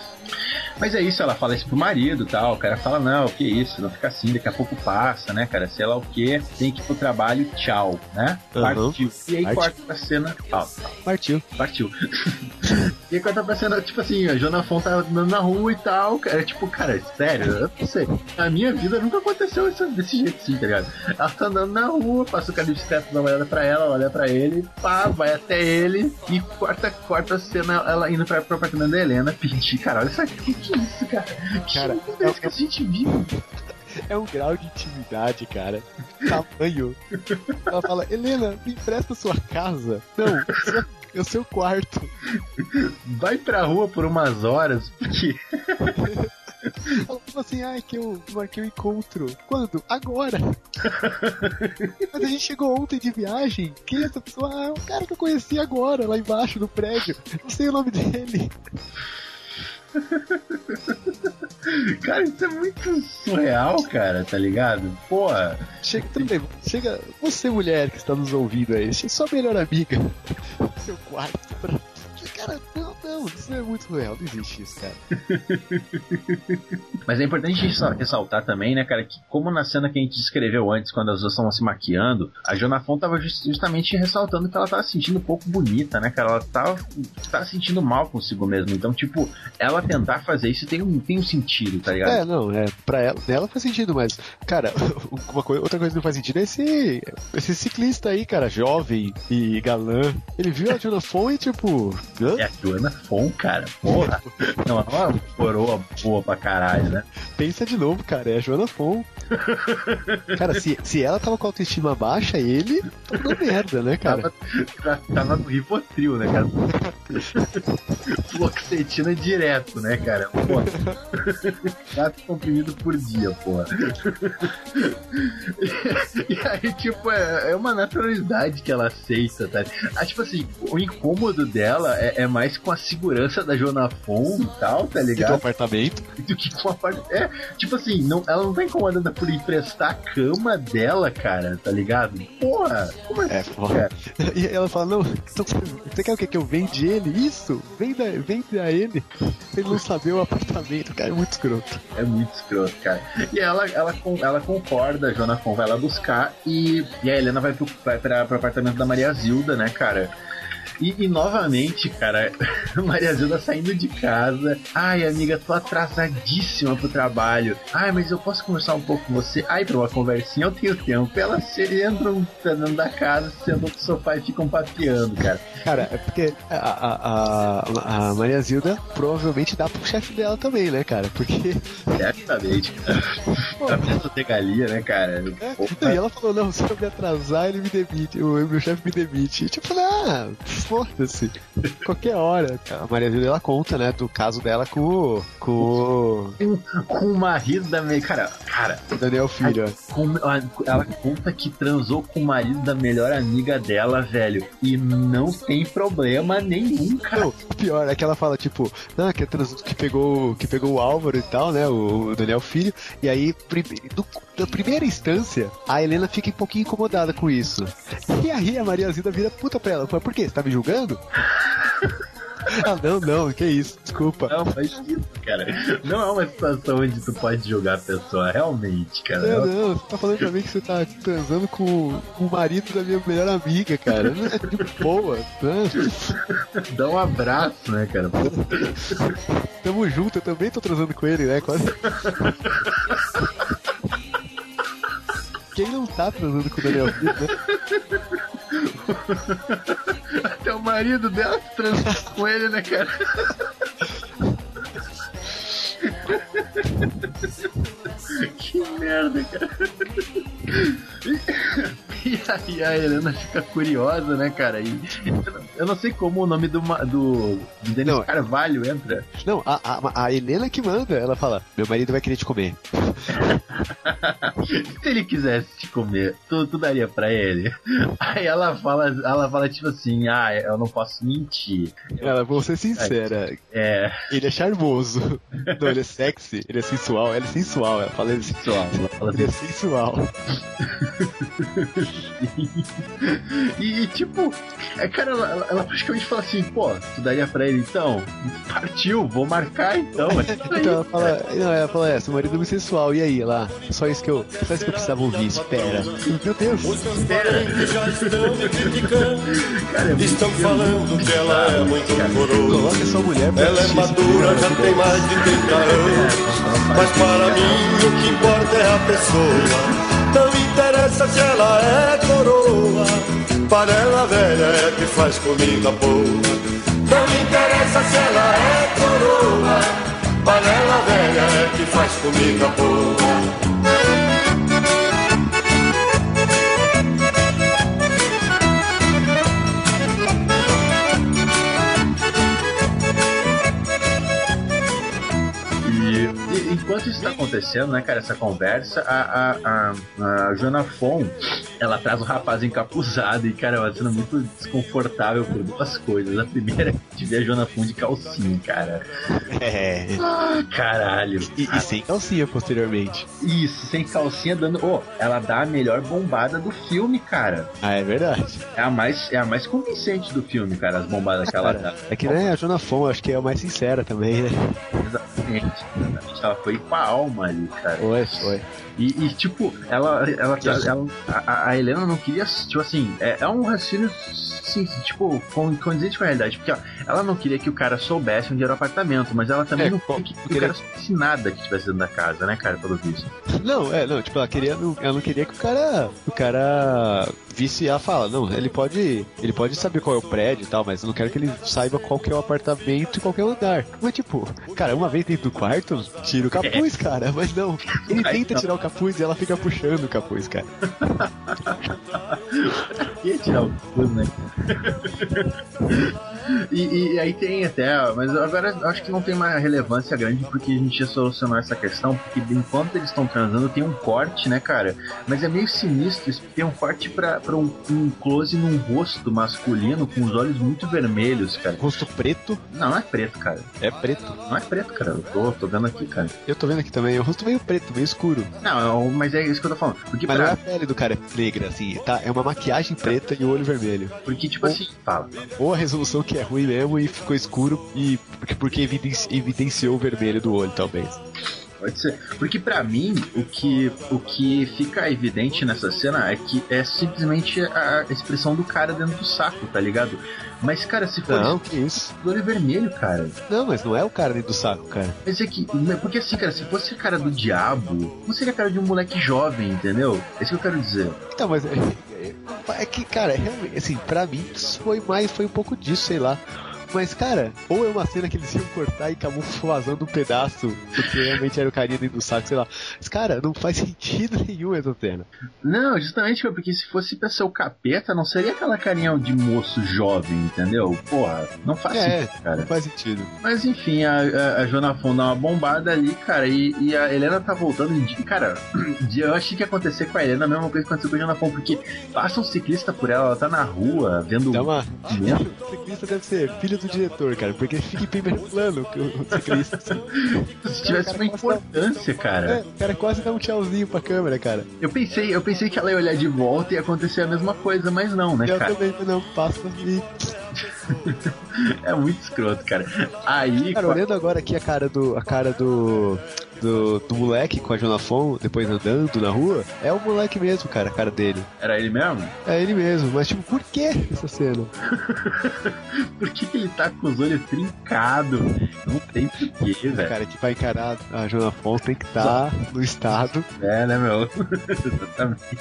Mas é isso, ela fala isso pro marido e tal. O cara fala, não, que isso, não fica assim, daqui a pouco passa, né, cara? Sei lá o que, tem que ir pro trabalho, tchau, né? Partiu. E aí Partiu. corta pra cena. Ó, Partiu. partiu. e aí corta pra cena, tipo assim, a Jonafon tá andando na rua e tal. Cara, tipo, cara, sério, eu não sei. Na minha vida nunca aconteceu isso desse jeito assim, tá ligado? Ela tá andando na rua, passa o cara de bicicleta, dá uma olhada pra ela, olha pra ele, pá, vai até ele e corta, corta a cena, ela indo pra, pro apartamento da Helena pedir, cara, olha aqui, que que é isso, cara? Que Cara, mundo é esse que a gente vive? É um grau de intimidade, cara. Tamanho. Ela fala, Helena, me empresta sua casa. Não, sua- é o seu quarto. Vai pra rua por umas horas, porque Ela, Tipo assim, ai, que eu marquei o encontro. Quando? Agora. Mas a gente chegou ontem de viagem. Quem é essa pessoa? Ah, é um cara que eu conheci agora, lá embaixo no prédio. Não sei o nome dele. Cara, isso é muito surreal, cara, tá ligado? Porra. Chega também, chega. Você, mulher que está nos ouvindo aí, chega sua melhor amiga seu quarto pra. Cara, não, não, isso é muito real, não existe isso, cara. Mas é importante ressaltar também, né, cara, que como na cena que a gente descreveu antes, quando as duas estavam se maquiando, a Jonafon tava just- justamente ressaltando que ela tava se sentindo um pouco bonita, né, cara? Ela tava, tava se sentindo mal consigo mesmo. Então, tipo, ela tentar fazer isso tem um, tem um sentido, tá ligado? É, não, é, pra ela, nela faz sentido, mas, cara, uma coisa, outra coisa que não faz sentido é esse, esse ciclista aí, cara, jovem e galã. Ele viu a Jonah Fon e, tipo, hã? É a Joana Fon, cara. Porra. Não, é uma coroa boa pra caralho, né? pensa de novo, cara, é a Joana Fon. cara, se, se ela tava com a autoestima baixa, ele tava na merda, né, cara? Tava, tava no Rivotril, né, cara? Fluoxetina direto, né, cara? Porra. Quatro comprimidos por dia, porra. E aí, tipo, é, é uma naturalidade que ela aceita, tá? Ah, tipo assim, o incômodo dela é, é mais com a segurança da Jonafon e tal, tá E do ligado? apartamento. do que com a parte. É, tipo assim, não, ela não tá incomodada por emprestar a cama dela, cara, tá ligado? Porra, como assim, É, cara? E ela fala, não, então, você quer o que? Que eu vende ele? Isso! Venda, vende a ele. Ele não saber o apartamento, cara, é muito escroto. É muito escroto, cara. E ela, ela, ela concorda, a Jonathan vai lá buscar e, e a Helena vai pro, vai pra, pro apartamento da Maria Zilda, né, cara? E, e novamente, cara, Maria Zilda saindo de casa. Ai, amiga, tô atrasadíssima pro trabalho. Ai, mas eu posso conversar um pouco com você? Ai, pra uma conversinha eu tenho tempo. Elas se- entram dentro da casa, sentam no sofá e ficam papeando, cara. Cara, é porque a, a, a, a Maria Zilda provavelmente dá pro chefe dela também, né, cara? Porque. Certamente, cara. Festa de galinha, né, cara? É, Opa. e ela falou, não, se eu me atrasar, ele me demite, o meu chefe me demite. E, tipo, ah, foda-se. Qualquer hora. A Maria Zilda, ela conta, né, do caso dela com o. com o com o marido da minha. Cara, cara, Daniel Filho. ó. com- a- ela conta que transou com o marido da melhor amiga dela, velho. E não tem problema nenhum, cara. Não, o pior é que ela fala, tipo, ah, que, trans- que, pegou, que pegou o Álvaro e tal, né? O, o Daniel Filho. E aí, prime- do- na primeira instância, a Helena fica um pouquinho incomodada com isso. E aí a Maria Zilda vira puta pra ela. Fala, por quê? Você tá me julgando? ah, não, não, que isso, desculpa. Não, faz isso, cara. Não é uma situação onde tu pode julgar a pessoa, realmente, cara. Não, não, você tá falando pra mim que você tá transando com, com o marido da minha melhor amiga, cara. É de boa, né? Dá um abraço, né, cara? Tamo junto, eu também tô transando com ele, né? Quase. Quem não tá transando com o Daniel né? Até o marido dela transou com ele, né, cara? que merda, cara. E aí a Helena fica curiosa, né, cara? E eu não- sei como o nome do, do, do Denis Não. Carvalho entra. Não, a, a, a Helena que manda, ela fala: Meu marido vai querer te comer. Se ele quisesse te comer, tu, tu daria pra ele? Aí ela fala, ela fala tipo assim, ah, eu não posso mentir. Ela, vou ser sincera, É, ele é charmoso. Não, ele é sexy, ele é sensual, ela é sensual, ela fala pessoal, ela fala Ele é assim, sensual. e, e, tipo, é, cara, ela, ela- praticamente fala assim, pô, tu daria pra ele então? Partiu, vou marcar então. Então ela fala, não, ela fala, é, seu marido é muito sensual, e aí, lá? Só isso que eu. Só isso que eu precisava ouvir, espera. Meu Deus! Parentes já estão me criticando. Cara, é muito Estão falando que ela é muito coroa. Coloca sua mulher pra Ela é madura, já tem mais de 30 anos. Mas para mim o que importa é a pessoa. Não interessa se ela é coroa. Panela velha é que faz comida boa. Não interessa se ela é coroa. Panela velha é que faz comida boa. E, e enquanto enquanto isso tá acontecendo, né, cara, essa conversa, a, a, a, a Joana Fon, ela traz o rapaz encapuzado e, cara, é uma cena muito desconfortável por duas coisas. A primeira é que vê a Joana Fon de calcinha, cara. É. Ah, caralho. E, e sem calcinha posteriormente. Isso, sem calcinha dando. Ô, ela dá a melhor bombada do filme, cara. Ah, é verdade. É a mais, é a mais convincente do filme, cara, as bombadas que ela dá. É que né, a Jona Fon, acho que é a mais sincera também, né? Exatamente, exatamente. Ela foi com a alma ali, cara. Foi, foi. E, e, tipo, ela, ela, ela, a, a Helena não queria, tipo assim, é, é um raciocínio, sim, tipo, con- condizente com a realidade, porque ó, ela não queria que o cara soubesse onde era o apartamento, mas ela também É, não queria que o queria- cara soubesse nada que estivesse dentro da casa, né, cara, pelo visto. Não, é, não, tipo, ela queria, ela não queria que o cara, o cara ela fala, não, ele pode, ele pode saber qual é o prédio e tal, mas eu não quero que ele saiba qual que é o apartamento e qual que é o lugar. Mas tipo, cara, uma vez dentro do quarto, tira o capuz, cara, mas não, ele tenta tirar o capuz e ela fica puxando o capuz, cara. Ia tirar o cu, né? E, e aí tem até, mas agora acho que não tem uma relevância grande porque a gente já solucionou essa questão, porque enquanto eles estão transando tem um corte, né, cara? Mas é meio sinistro, tem um corte pra, pra um, um close num rosto masculino com os olhos muito vermelhos, cara. Rosto preto, Não, não é preto, cara. é preto. Não é preto, cara. Eu tô, tô vendo aqui, cara. Eu tô vendo aqui também, o rosto meio preto, meio escuro. Não, é- mas é isso que eu tô falando. Porque, Mas não é pra, a pele do cara negra, assim, tá? É uma maquiagem preta e o olho vermelho. porque tipo assim, fala. Ou a resolução que é ruim mesmo e ficou escuro e porque, porque evidenci- evidenciou o vermelho do olho, talvez. Pode ser. Porque pra mim, o que, o que fica evidente nessa cena é que é simplesmente a expressão do cara dentro do saco, tá ligado? Mas, cara, se for Não, que isso. do olho vermelho, cara. Não, mas não é o cara dentro do saco, cara. Mas é que. Porque assim, cara, se fosse a cara do diabo, não seria a cara de um moleque jovem, entendeu? É isso que eu quero dizer. Então, mas é, é- que, cara, é realmente, assim, pra mim foi mais, foi um pouco disso, sei lá. Mas, cara, ou é uma cena que eles iam cortar e acabou vazando um pedaço, porque realmente era o carinha dentro do saco, sei lá. Mas, cara, não faz sentido nenhum essa cena. Não, justamente porque se fosse pra ser o capeta, não seria aquela carinha de moço jovem, entendeu? Porra, não faz É, sentido, cara. não faz sentido. Mas enfim, a, a, a Joana Fon dá uma bombada ali, cara, e, e a Helena tá voltando dia. Cara, eu achei que ia acontecer com a Helena a mesma coisa que aconteceu com a Joana Fon, porque passa um ciclista por ela, ela tá na rua, vendo. Dá uma. Mesmo? O ciclista deve ser filho do diretor, cara, porque ele fica em primeiro plano que o ciclista. assim. Se tivesse uma importância, É, cara. o cara quase dá um tchauzinho pra câmera, cara. Eu pensei, eu pensei que ela ia olhar de volta e ia acontecer a mesma coisa, mas não, né, Eu cara? também, não, passa e. É muito escroto, cara. Aí. Cara, olhando agora aqui a cara do. a cara do. Do, do moleque com a Joana Fon, depois andando na rua, é o moleque mesmo, cara, a cara dele. Era ele mesmo? É ele mesmo, mas tipo, por que essa cena? Por que, que ele tá com os olhos trincados? Não tem porquê, velho. cara que vai encarar a Joana Fon tem que estar no estado. É, né, meu? Exatamente.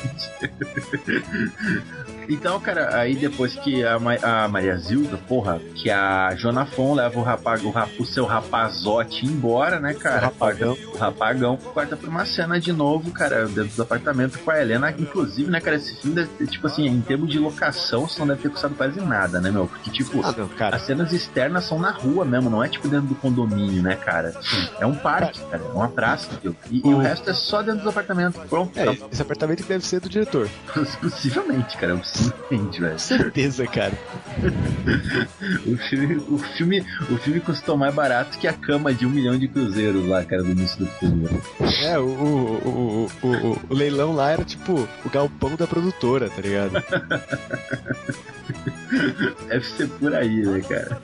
Então, cara, aí depois que a, Ma- a Maria Zilda, porra, que a Jonafon leva o, rapaz, o, rap- o seu rapazote embora, né, cara? O rapagão. O rapagão corta pra uma cena de novo, cara, dentro do apartamento com a Helena. Inclusive, né, cara, esse filme, deve, tipo assim, em termos de locação, isso não deve ter custado quase nada, né, meu? Porque, tipo, Ah, as cenas externas são na rua mesmo, não é tipo dentro do condomínio, né, cara? É um parque, cara, é uma praça. aquilo. E, e o O- resto é só dentro do apartamento. Pronto, É, tá esse apartamento deve ser do diretor. Possivelmente, cara, possivelmente, velho. Certeza, cara. O filme, o, filme, o filme custou mais barato que a cama de um milhão de cruzeiros lá, cara, do início do filme. velho. É, o, o, o, o, o leilão lá era tipo o galpão da produtora, tá ligado? Deve ser por aí, né, cara?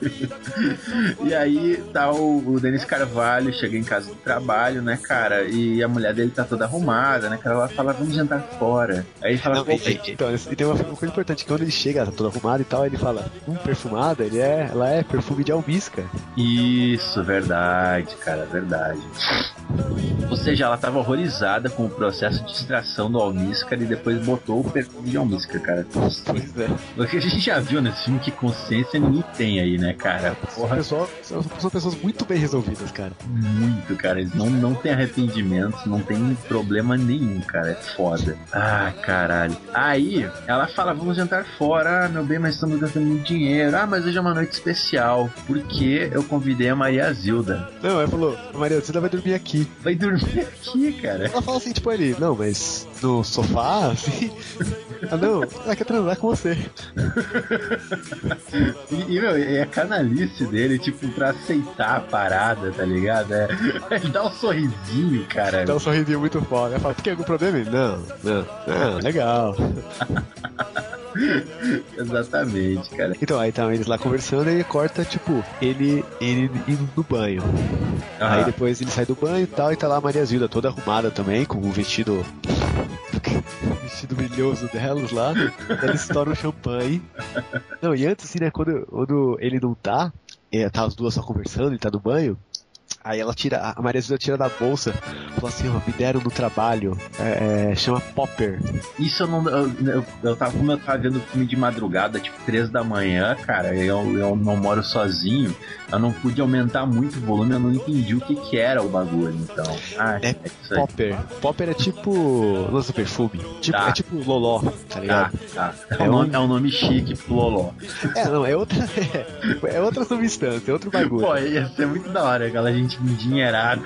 E aí tá o, o Denis Carvalho, chega em casa do trabalho, né, cara? E a mulher dele tá toda arrumada, né, cara? Ela fala, vamos jantar fora. Aí fala, Não, "Pô, e, então, e tem uma, uma coisa importante, que quando ele chega, tá toda arrumada e tal, ele fala, hum, perfumada, ele é, ela é perfume de almisca. Isso, verdade, cara, verdade. Ou seja, ela tava horrorizada com o processo de extração do almíscar e depois botou o perfume de almíscar, cara. Pois é. Porque a gente já viu nesse filme que consciência ninguém tem aí, né, cara? Porra, Pessoal, são, são pessoas muito bem resolvidas, cara. muito, cara. Eles não, não tem arrependimentos, não tem problema nenhum, cara. É foda. Ah, caralho. Aí, ela fala, vamos jantar fora. Ah, meu bem, mas estamos gastando muito dinheiro. Ah, mas hoje é uma noite especial. Porque eu convidei a Maria Zilda. Não, ela falou, Maria, você vai dormir aqui. Vai dormir aqui, cara. Ela fala assim, tipo, ele, não, mas no sofá, assim. Ah, não, ela quer transar com você. E, e, meu, é a canalice dele, tipo, pra aceitar a parada, tá ligado? É, ele dá um sorrisinho, cara. Dá um sorrisinho muito foda. Ela fala, tem algum problema? Não, não, não, legal. Exatamente, cara. Então, aí tá eles lá conversando e corta, tipo, ele, ele indo no banho. Aham. Aí depois ele sai do banho e tal, e tá lá a Maria Zilda toda arrumada também, com o vestido. vestido brilhoso delas lá. Ela estoura o champanhe. Não, e antes, assim, né, quando, quando ele não tá, é, tá as duas só conversando, ele tá no banho. Aí ela tira, a Maria Zilda tira da bolsa, fala assim, ó, me deram no trabalho, é, é, chama Popper. Isso eu não. Eu, eu, eu tava, como eu tava vendo filme de madrugada, tipo, três da manhã, cara, eu, eu não moro sozinho, eu não pude aumentar muito o volume, eu não entendi o que que era o bagulho, então. Ah, É aí. Popper. Popper é tipo. Lança perfume. Tipo, Tá. É tipo Loló, tá Tá, ligado? tá. É, É um nome, é um nome chique pro Loló. É, não, é outra. É, outra substância, é outro bagulho. Pô, ia ser muito da hora, aquela gente endinheirada.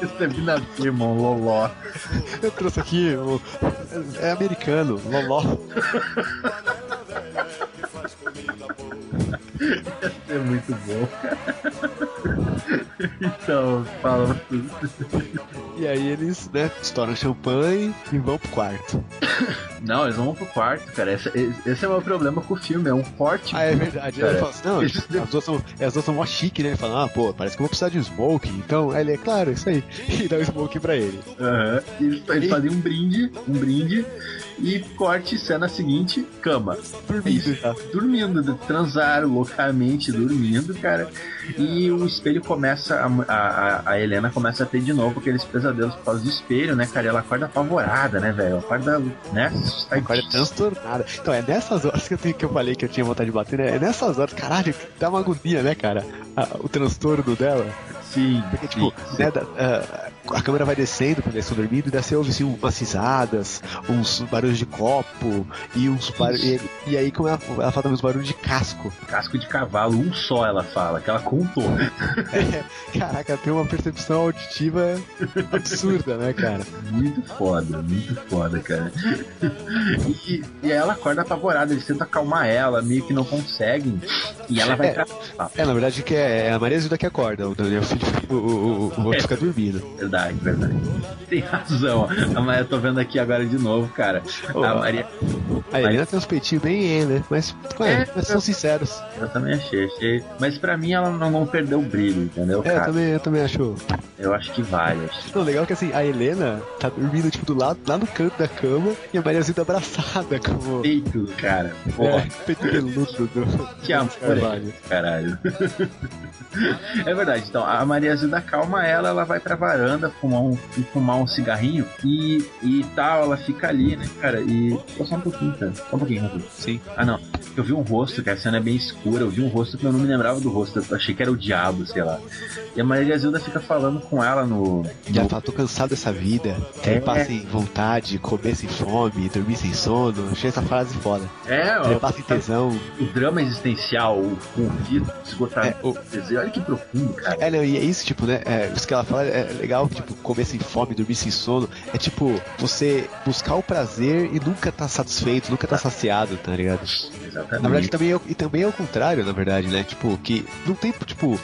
Recebi na firma um Loló. Eu trouxe aqui, o- é americano, Loló. Ser muito bom. Então, fala tudo. E aí eles, né, estouram champanhe e vão pro quarto. Não, eles vão pro quarto, cara. Esse, esse é o meu problema com o filme, é um forte. Ah, é verdade. Aí ele fala assim, não, Eles- as duas são, as duas são mó chique, né? Ele fala, ah, pô, parece que eu vou precisar de um smoke. Então, aí ele é claro, isso aí. E dá um smoke pra ele. Aham. E Eles, eles E- fazem um brinde, um brinde, e corte, cena seguinte, cama. Dormindo já. Dormindo, transaram loucamente, dormindo, cara. E o espelho começa, a, a, a Helena começa a ter de novo aqueles pesadelos por causa do espelho, né, cara? E ela acorda apavorada, né, velho? Acorda, né? Agora é transtornada. Então, é nessas horas que eu, tenho- que eu falei que eu tinha vontade de bater, né? É nessas horas, caralho, dá uma agonia, né, cara? A- o transtorno dela. Sim, Porque, tipo, sim. né, da- a, a câmera vai descendo quando eles estão dormindo, e daí você ouve assim, umas risadas, uns barulhos de copo, e uns barulhos. E, e aí, como ela, ela fala também uns barulhos de casco. casco de cavalo, um só ela fala, que ela contou. Caraca, tem uma percepção auditiva absurda, né, cara? Muito foda, muito foda, cara. E, e ela acorda apavorada, eles tentam acalmar ela, meio que não conseguem. E ela vai É. pra. Ah, É, na verdade, que é, é a Maria Zilda que acorda, o Daniel o, o, o, o outro fica dormindo. verdade, verdade. Tem razão. A Maria, eu tô vendo aqui agora de novo, cara. Ô, A Maria. A Helena tem uns peitinhos bem, né? Mas, ué, É, são sinceros. Eu também achei, achei. Mas pra mim ela não, não perdeu o brilho, entendeu, É, eu também, eu também acho. Eu acho que vale. Acho. Não, legal que assim, a Helena tá dormindo, tipo, do lado, lá no canto da cama, e a Maria Zilda abraçada, como. Feito, cara. Pô, É, peito peludo do. que amor, Carvalho. caralho. É verdade, então a Maria Zilda calma ela, ela vai pra varanda fumar um, e fumar um cigarrinho e, e tal, ela fica ali, né, cara? E. Só só um pouquinho, cara. Só um pouquinho, Rafa. Sim. Ah, não. Eu vi um rosto, que a cena é bem escura. Eu vi um rosto que eu não me lembrava do rosto. Eu achei que era o diabo, sei lá. E a Maria Zilda fica falando com ela no. E ela no fala, tô cansado dessa vida, trepar É. sem vontade, comer sem fome, dormir sem sono. Achei essa frase foda. é, ó, Trepar sem tesão. o drama existencial, o conflito, o esgotamento. É, o-. Olha que profundo, cara. É, não, e é isso, tipo, né? É, isso que ela fala é legal, tipo, comer sem fome, dormir sem sono. É tipo, você buscar o prazer e nunca tá satisfeito, nunca tá saciado, tá ligado? Exatamente. Na verdade, também é, e também é o contrário, na verdade, né? Tipo, que não tem, tipo,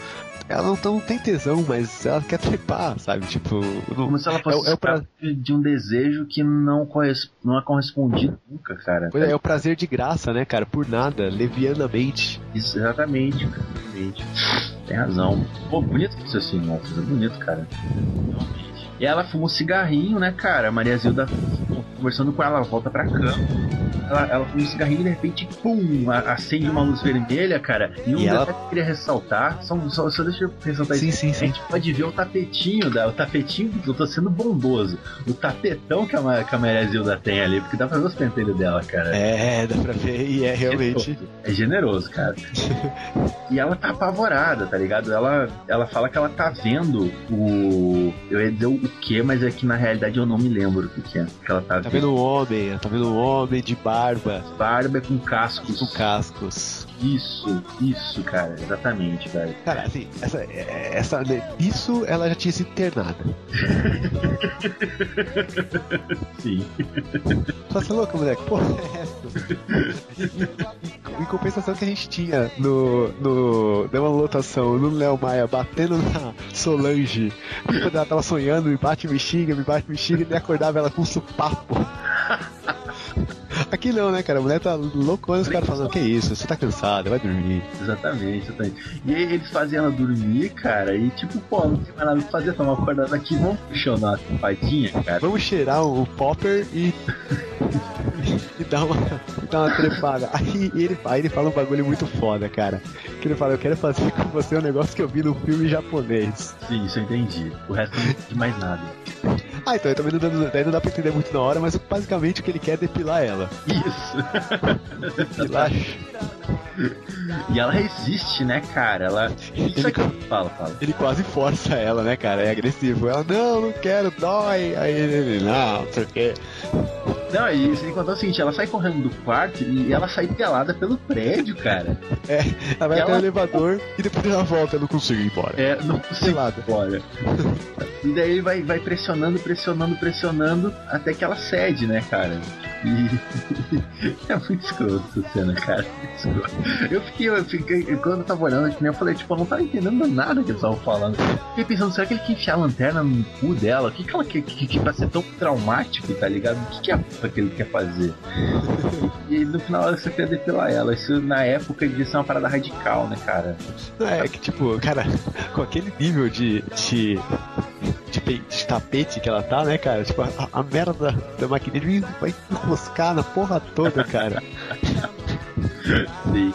ela não, não tem tesão, mas ela quer trepar, sabe? Tipo, não, Como se ela fosse é, o- é pra- de um desejo que não, corres... não é correspondido nunca, cara. Pois é, é o prazer de graça, né, cara? Por nada, levianamente. Exatamente, cara. Exatamente. Tem razão. Pô, bonito isso assim, nossa, é bonito, cara. Realmente. E ela fuma um cigarrinho, né, cara? A Maria Zilda conversando com ela, ela volta pra cama. Ela, ela fuma um cigarrinho e de repente, pum, a- acende uma luz vermelha, cara. E um E ela- que eu queria ressaltar, só, só, só deixa eu ressaltar Sim, isso. sim, A sim. gente pode ver o tapetinho da, o tapetinho, eu tô sendo bondoso. O tapetão que a, que a Maria Zilda tem ali, porque dá pra ver os pentelhos dela, cara. É, dá pra ver, e é realmente. É generoso, cara. e ela tá apavorada, tá ligado? Ela, ela fala que ela tá vendo o. Eu ia dizer o que, mas é que na realidade eu não me lembro o que, que é. Que ela tá, Tá vendo um homem, tá vendo um homem de barba, barba com cascos. com cascos. Isso, isso, cara, exatamente, velho. Cara, assim, essa, é- essa, isso ela já tinha sido internada. Sim. Só você é louco, moleque. Porra, é essa? em compensação que a gente tinha no. no deu uma lotação no Léo Maia batendo na Solange. Quando ela tava sonhando, me bate, me xinga, me bate, me xinga, e acordava ela com um supapo. Aqui não, né, cara? A mulher tá loucona, os caras falando, que isso, você tá cansado, vai dormir. Exatamente, exatamente. E aí eles faziam ela dormir, cara, e tipo, pô, não tem mais nada pra fazer, tamo acordado aqui, vamos funcionar uma safadinha, cara. Vamos cheirar o popper e. e dar uma, dar uma trepada. Aí ele, aí ele fala um bagulho muito foda, cara. Que ele fala, eu quero fazer com você um negócio que eu vi no filme japonês. Sim, isso eu entendi. O resto eu não entendi mais nada. Ah, então também não, dá- não dá pra entender muito na hora, mas basicamente o que ele quer é depilar ela. Isso. Depilar. E ela resiste, né, cara? Ela. Isso aqui. Fala, fala. Ele quase força ela, né, cara? É agressivo. Ela, não, não quero, dói. Aí ele, não, não sei o quê. Não, e você contar o seguinte, ela sai correndo do quarto e ela sai pelada pelo prédio, cara. É, ela vai E até ela- o elevador e depois ela volta, eu não consigo ir embora. É, não consigo Pelada. embora. E daí vai, vai pressionando, pressionando, pressionando, até que ela cede, né, cara? E é muito escroto essa cena, cara. Eu fiquei, eu fiquei, quando eu tava olhando, eu falei, tipo, eu não tava entendendo nada que eles estavam falando. Fiquei pensando, será que ele quer enfiar a lanterna no cu dela? O que, que ela quer que, que, pra ser tão traumático, tá ligado? O que, que é a puta que ele quer fazer? E no final só quer depilar ela. Isso na época devia ser uma parada radical, né, cara? É que, tipo, cara, com aquele nível de. de... De tapete que ela tá, né, cara? Tipo, a, a merda da maquininha vai enroscar na porra toda, cara. Sim.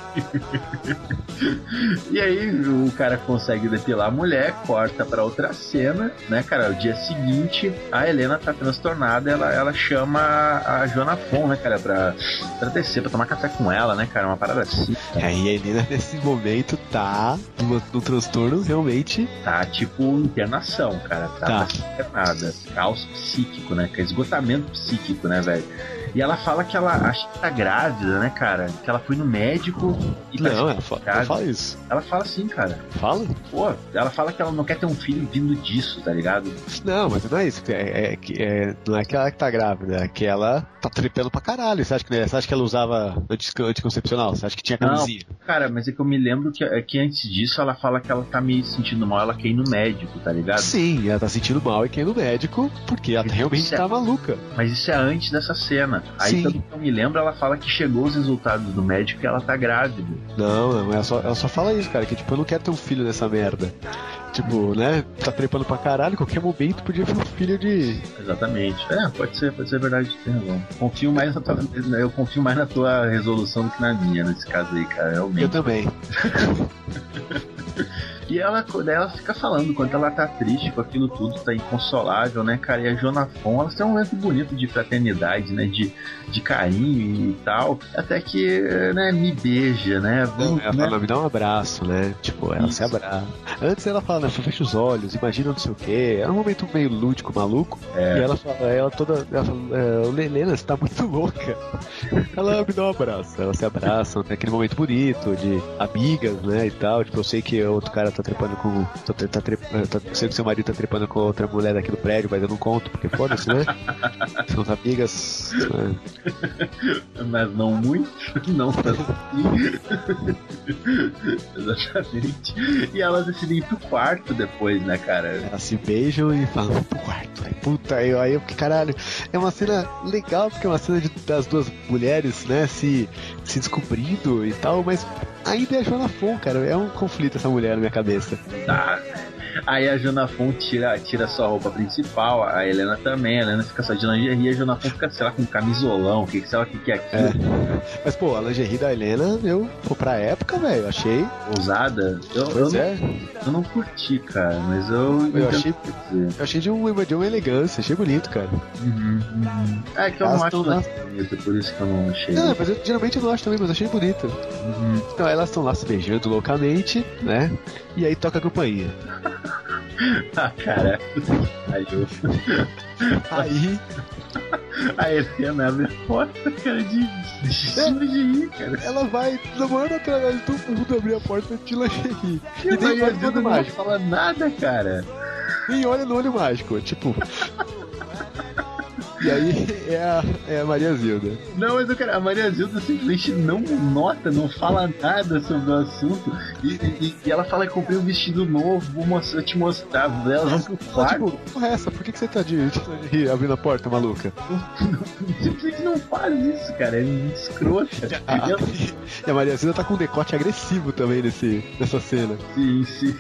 e aí o cara consegue depilar a mulher, corta pra outra cena, né, cara? O dia seguinte, a Helena tá transtornada, ela, ela chama a Joana Fon, né, cara, pra, pra descer, pra tomar café com ela, né, cara? Uma parada assim. Aí a Helena, nesse momento, tá numa- num transtorno realmente. Tá tipo internação, cara. Tá, Tá. internada. Caos psíquico, né? Esgotamento psíquico, né, velho? E ela fala que ela acha que tá grávida, né, cara? Que ela foi no médico e tá Não, ela, fa- ela fala isso. Ela fala assim, cara. Fala? Pô, ela fala que ela não quer ter um filho vindo disso, tá ligado? Não, mas não é isso. É, é, que- é- não é que ela que tá grávida, é que ela tá tripando pra caralho. Você acha que, você acha que ela usava anti- anticoncepcional? Você acha que tinha Não, camisinha? cara, mas é que eu me lembro que, é que antes disso ela fala que ela tá me sentindo mal, ela quer ir no médico, tá ligado? Sim, ela tá sentindo mal e quer ir no médico porque ela realmente é- tá maluca. Mas isso é antes dessa cena. Aí, Sim. pelo que eu me lembro, ela fala que chegou os resultados do médico e ela tá grávida. Não, não, ela só, ela só fala isso, cara, que tipo, eu não quero ter um filho nessa merda. Tipo, né, tá trepando pra caralho, qualquer momento podia vir um filho de. Exatamente. É, pode ser, pode ser verdade, tem razão. Confio mais na tua, eu confio mais na tua resolução do que na minha nesse caso aí, cara. Realmente. Eu também. E ela, ela fica falando quanto ela tá triste com aquilo tudo, tá inconsolável, né, cara? E a Jonafon, elas têm um momento bonito de fraternidade, né? De, de carinho e tal. Até que, né, me beija, né? Vamos, ela né? fala, me dá um abraço, né? Tipo, ela Isso. se abraça. Antes ela fala, né, fecha os olhos, imagina não sei o quê. Era um momento meio lúdico, maluco. É. E ela fala, ela toda. Ela fala, é, Helena, você tá muito louca. Ela me dá um abraço. Elas se abraçam, tem aquele momento bonito de amigas, né? E tal. Tipo, eu sei que outro cara tá trepando com. Tá, tá, tá, eu sei que seu marido tá trepando com outra mulher daqui do prédio, mas eu não conto, porque foda-se, né? São as amigas. né? Mas não muito, não tanto assim. Exatamente. E elas decidem ir pro quarto depois, né, cara? Elas se beijam e falam, pro quarto. Aí, puta, aí, aí eu, caralho, é uma cena legal, porque é uma cena de- das duas mulheres, né, se, se descobrindo e tal, mas ainda é a Joana Fon, cara. É um conflito essa mulher na minha cabeça. Tá. Aí a Jonafon tira, tira sua roupa principal, a Helena também, a Helena fica só de lingerie, a Jonafon fica, sei lá, com camisolão, que, sei lá o que, que é aquilo. Mas, pô, a lingerie da Helena, eu, pô, pra época, velho, achei. Ousada. Eu, eu, não, é. eu não curti, cara, mas eu. Eu achei-. Eu achei de, um, de uma elegância, achei bonito, cara. Uhum, uhum. É que eu Elas não acho lá. bonito, por isso que eu não achei. Não, mas eu, geralmente eu não acho também, mas achei bonito. Uhum. Então elas estão lá se beijando loucamente, né? E aí toca a campainha. Ah, cara, pariu. Aí A Helena abre porta, cara, de, de lingerie, cara. Ela vai namorando através de todo mundo abrir a porta de lingerie. E a nem olha no olho não mágico. fala nada, cara. Nem olha no olho mágico. Tipo. E aí é a, é a Maria Zilda. Não, mas eu quero, a Maria Zilda simplesmente não nota, não fala nada sobre o assunto. E, e- e ela fala que comprei um vestido novo, vou mostrar, te mostrar. Elas vão pro Ela, quarto. tipo, porra é essa? Por que, que você tá de, de lingerie abrindo a porta, maluca? Simplesmente não faz isso, cara. É escrota. Ah, E a Maria Zilda tá com um decote agressivo também nesse, nessa cena. Sim, sim.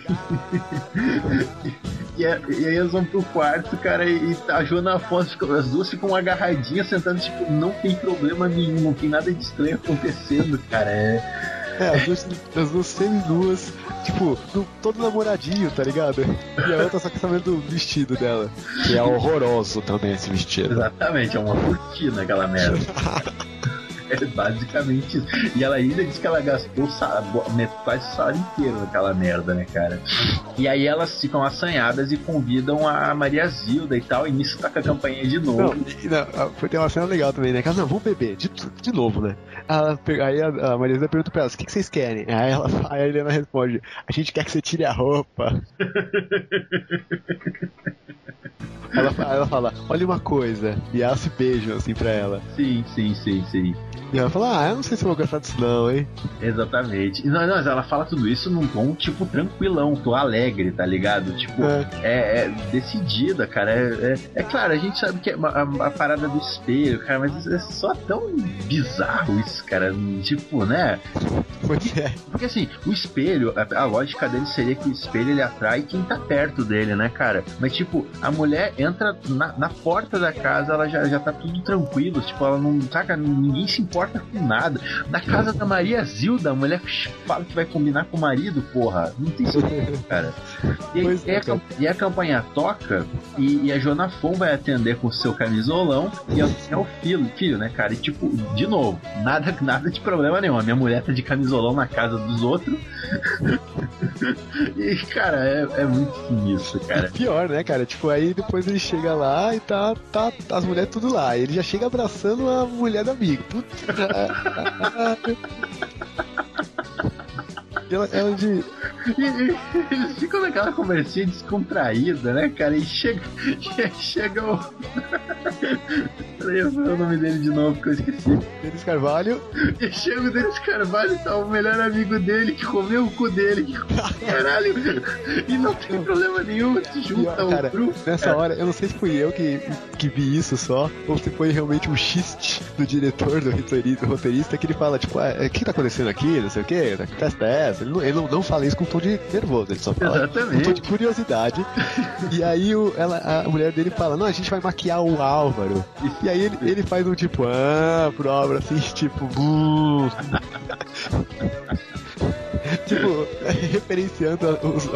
e, e aí elas vão pro quarto, cara, e, e a Joana Afonso, as duas ficam agarradinhas, sentando, tipo, não tem problema nenhum, não tem nada de estranho acontecendo, cara. É. É, as duas, as duas semi-nuas, tipo, no- todo namoradinho, tá ligado? E a outra só quer saber do vestido dela. Que é horroroso também esse vestido. Exatamente, é uma cortina aquela merda. É basicamente isso. E ela ainda diz que ela gastou quase o salário inteiro naquela merda, né, cara? E aí elas ficam assanhadas e convidam a Maria Zilda e tal, e nisso toca a campanha de novo. Não, não, ah, foi ter uma cena legal também, né? Elas, não, vamos beber, de, de novo, né? Ela aí a, a Maria Zilda pergunta pra elas, o que, que vocês querem? Aí, ela, aí a Helena responde, a gente quer que você tire a roupa. ela, ela fala, olha uma coisa. E elas se beijam assim pra ela. Sim, sim, sim, sim. E ela fala, ah, eu não sei se eu vou gostar disso não, hein? Exatamente. Não, não, mas ela fala tudo isso num tom, tipo, tranquilão, tô alegre, tá ligado? Tipo, É. é, é decidida, cara. É, é, é claro, a gente sabe que é a, a- a parada do espelho, cara, mas é só tão bizarro isso, cara. Tipo, né? Pois é. Porque assim, o espelho, a, a lógica dele seria que o espelho ele atrai quem tá perto dele, né, cara? Mas tipo, a mulher entra na, na porta da casa, ela já, já tá tudo tranquilo, tipo, ela não, saca, ninguém se importa com nada. Na casa da Maria Zilda, a mulher fala que vai combinar com o marido, porra. Não tem sentido, cara. E, Pois e é, a, e a campanha toca e, e a Joana Fon vai atender com o seu camisolão e é o- é o filho, filho, né, cara? E tipo, de novo, nada, nada de problema nenhum. A minha mulher tá de camisolão na casa dos outros. e, cara, é, é muito sinistro, cara. Pior, né, cara? Tipo, aí depois ele chega lá e tá, tá as mulheres tudo lá. Ele já chega abraçando a mulher do amigo. Puta. E ela, ela de. E, e eles ficam naquela conversinha descontraída, né, cara? E chega, chega o. Peraí, eu falar o nome dele de novo que eu esqueci. Denis Carvalho. E chega o Denis Carvalho, tá o melhor amigo dele que comeu o cu dele. Que, caralho! E não tem problema nenhum, se junta o cara, grupo. nessa hora, eu não sei se fui eu que, que vi isso só, ou se foi realmente um xiste do diretor, do roteirista, do roteirista que ele fala, tipo, ah, o que tá acontecendo aqui, não sei o que, que festa é essa? Ele não, ele não, não fala isso com tom de nervoso, ele só fala com tom Exatamente. de curiosidade. e aí o, ela, a mulher dele fala, não, a gente vai maquiar o Álvaro. E aí ele, ele faz um tipo, ah, pro Álvaro, assim, tipo. Tipo, referenciando os,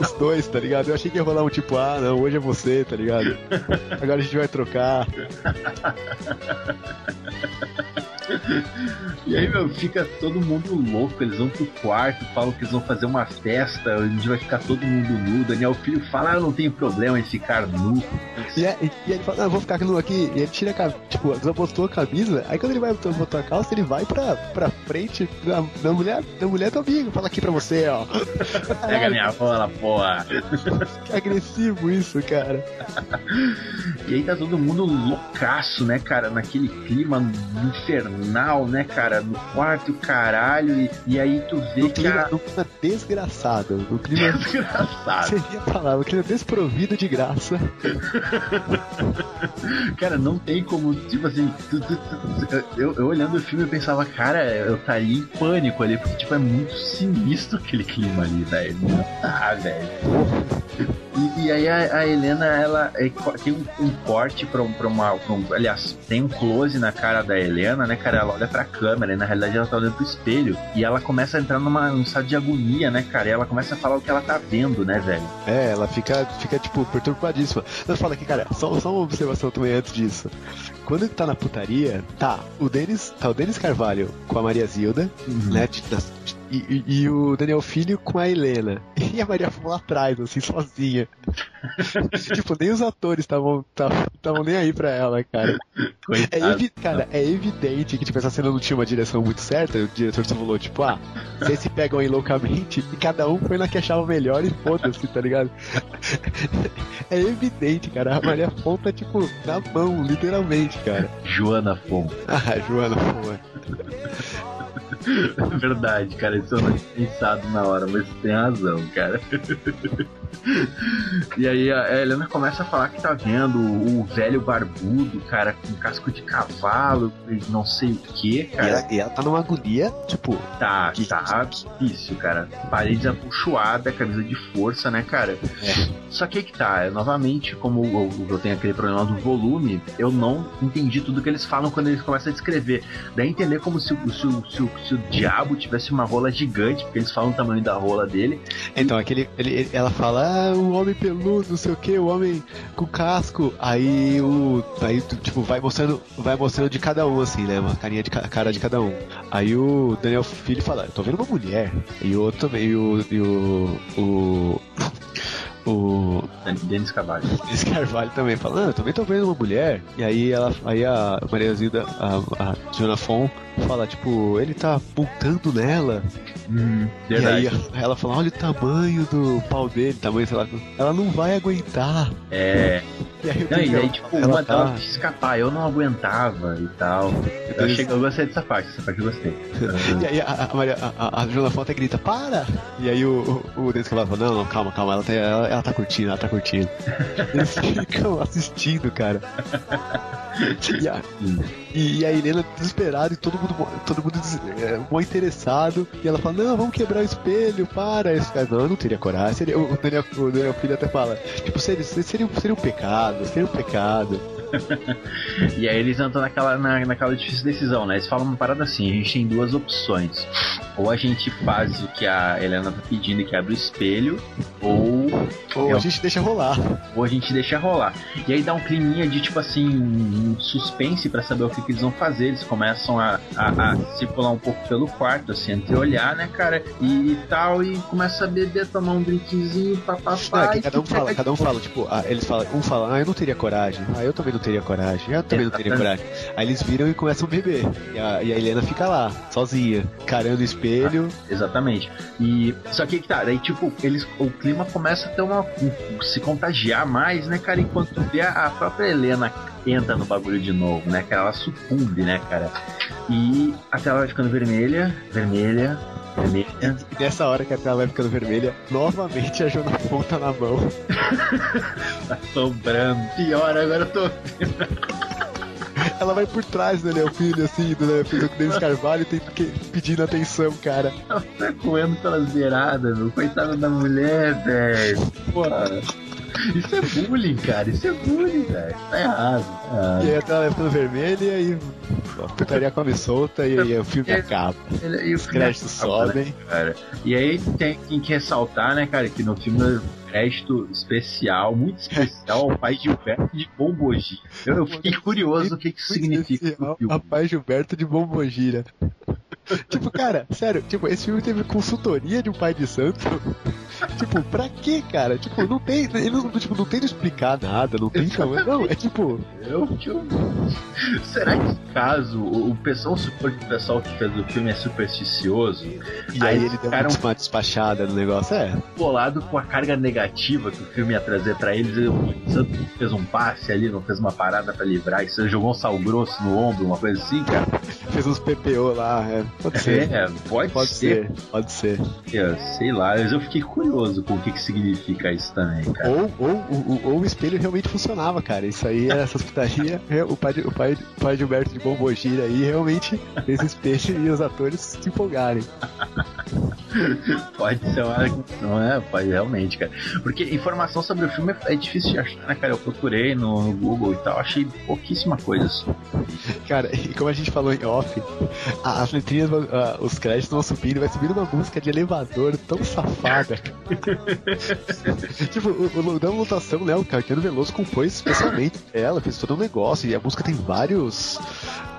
os dois, tá ligado? Eu achei que ia rolar um tipo, ah, não, hoje é você, tá ligado? Agora a gente vai trocar. E aí, meu, fica todo mundo louco. Eles vão pro quarto, falam que eles vão fazer uma festa, a gente vai ficar todo mundo nu. Daniel Filho fala, ah, eu não tenho problema em ficar nu. E, é- e- ele fala, não, eu vou ficar nu aqui. E ele tira a camisa, tipo, desapostou a camisa. Aí quando ele vai botar a calça, ele vai pra, pra frente da, da mulher, da mulher do amigo. Fala aqui pra você, ó. Pega minha bola, porra. Que agressivo isso, cara. E aí tá todo mundo loucaço, né, cara? Naquele clima infernal, né, cara? No quarto, caralho. E, e aí tu vê No que clima, a... no clima desgraçado. No clima. Desgraçado. Seria a palavra, no clima desprovido de graça. Cara, não tem como, tipo assim, tu- tu- tu- eu, eu olhando o filme eu pensava, cara, eu estaria em pânico ali, porque tipo, é muito sinistro aquele clima ali, velho. Não dá, velho. E, e aí a, a Helena, ela é tem um, um corte pra, pra uma. um- aliás, tem um close na cara da Helena, né, cara? Ela olha pra câmera e na realidade ela tá olhando pro espelho. E ela começa a entrar numa, num estado de agonia, né, cara? E ela começa a falar o que ela tá vendo, né, velho? É, ela fica, fica tipo, perturbadíssima. Não, fala aqui, cara, só, só uma observação também antes disso. Quando ele tá na putaria, tá, o Denis, tá o Denis Carvalho com a Maria Zilda, né, de- das- e, e- o Daniel Filho com a Helena. e a Maria lá atrás, assim, sozinha. tipo, nem os atores estavam estavam nem aí pra ela, cara. É, Coitado. cara, é evidente que tipo, essa cena não tinha uma direção muito certa. O diretor só falou, tipo, ah, vocês se pegam aí loucamente e cada um foi na que achava melhor e foda-se, tá ligado? É evidente, cara. A Maria Fon tá, tipo, na mão, literalmente, cara. Joana Fon. Ah, Joana, pô. Verdade, cara, isso eu não tinha pensado na hora, mas você tem razão, cara. E aí a Helena começa a falar que tá vendo o velho barbudo, cara, com casco de cavalo, e não sei o que, E cara. ela, e ela tá numa agonia, tipo, Tá, Que- tá difícil, cara. Parede apuxoada, camisa de força, né, cara? É. Só que aí que tá, é, novamente, como eu, eu tenho aquele problema do volume, eu não entendi tudo que eles falam quando eles começam a descrever. Daí entender como se, se, se, o- se o diabo tivesse uma rola gigante, porque eles falam o tamanho da rola dele. Então, aquele, ele, ele- ela fala, ah, o homem peludo, não sei o que, o homem com casco. Aí o. Aí, tipo, vai mostrando, vai mostrando de cada um, assim, né? Uma carinha de ca- cara de cada um. Aí o Daniel Filho fala, eu tô vendo uma mulher. E o outro também, e o. E o. O. O Denis Cavalho. Esse Carvalho também fala, ah, eu também tô vendo uma mulher. E aí ela. Aí a Maria Zilda, a, a Joana Fon, fala, tipo, ele tá apontando nela. Hum, E aí ela fala, olha o tamanho do pau dele, tamanho, sei lá, ela não vai aguentar. É. E aí, Não, e daí, tipo, ela uma tá- quis escapar, eu não aguentava e tal. Eu, achei, eu gostei dessa parte, essa parte eu gostei. E aí a, a, Maria, a, a, a Joana Fonte grita, para! E aí o, o, o fala, não, não, calma, calma, ela tá, ela, ela tá curtindo, ela tá curtindo. Eles ficam assistindo, cara. E a, e, a Helena desesperada e todo mundo, todo mundo é, interessado. E ela fala, não, vamos quebrar o espelho, para. Esse não, eu não teria coragem. Seria, o, Daniel, o Daniel Filho até fala, tipo, seria, seria, seria um pecado, seria um pecado. E aí eles entram naquela, na, naquela difícil decisão, né? Eles falam uma parada assim, a gente tem duas opções. Ou a gente faz o que a Helena tá pedindo, que abre o espelho, ou, Ou Eu- a gente deixa rolar. ou a gente deixa rolar. E aí dá um climinha de, tipo assim, um suspense pra saber o que, que eles vão fazer. Eles começam a, a, a circular um pouco pelo quarto, assim, entre olhar, né, cara, e tal, e começa a beber, tomar um drinkzinho, Não, papapá. é cada um fala, cada um fala, tipo, ah, eles falam, um fala, ah, eu não teria coragem, ah, eu também não teria coragem, eu também não teria coragem. Aí eles viram e começam a beber. E a, e a Helena fica lá, sozinha, carando o espelho. Exatamente. E só que que tá, daí tipo, eles, o clima começa a ter uma um- se contagiar mais, né, cara, enquanto vê a, própria Helena entra no bagulho de novo, né, cara, ela sucumbe, né, cara. E a tela vai ficando vermelha, vermelha, vermelha. E nessa hora que a tela vai ficando vermelha, novamente a Jona Fonta na mão. Tá sobrando. Pior, agora eu tô Ela vai por trás do Daniel Filho, assim, do Filho do Denis Carvalho, tem que, pedindo atenção, cara. ela tá correndo pelas beiradas, meu. Coitada da mulher, velho. Porra. Isso é bullying, cara. Isso é bullying, velho. Tá errado. Tá errado. E aí a tela vai ficando vermelha e aí a putaria come solta e aí o filme acaba. Ele- e o Os créditos né, sobem. cara. E aí tem, tem que ressaltar, né, cara, que no filme crédito especial, muito especial, ao pai Gilberto de Bombogi. Eu, eu fiquei curioso o que, que isso significa filme. Rapaz Gilberto de Bombogira. Tipo, cara, sério, tipo, esse filme teve consultoria de um pai de santo. tipo, pra quê, cara? Tipo, não tem. Ele não, tipo, não tem de explicar nada, não tem como. Não, é tipo. Eu, eu- Será que caso o, pessoal supor que o pessoal que fez o filme é supersticioso, E Aí aí, ele eles deu ficaram- uma despachada no negócio, é. bolado com a carga negativa que o filme ia trazer pra eles, ele o Santos fez um passe ali, não fez uma parada pra livrar, e você jogou um sal grosso no ombro, uma coisa assim, cara. Fez uns PPO lá, é. Pode ser. É, pode, Pode ser, ser, pode ser. sei lá, mas eu fiquei curioso com o que, que significa isso também, cara. Ou, ou, ou, ou o espelho realmente funcionava, cara. Isso aí, essas putarias, o pai, de- o pai, o pai Gilberto de Bombogira aí realmente fez o espelho e os atores se empolgarem. Pode ser uma. Não é, pode realmente, cara. Porque informação sobre o filme é difícil de achar, né, cara? Eu procurei no, no Google e tal, achei pouquíssima coisa. Cara, e como a gente falou em off, as letrinhas, ah, os créditos vão subindo, vai subindo uma música de elevador tão safada. tipo, o, o da lotação, né? O Caetano Veloso compôs especialmente ela, fez todo um negócio, e a música tem vários.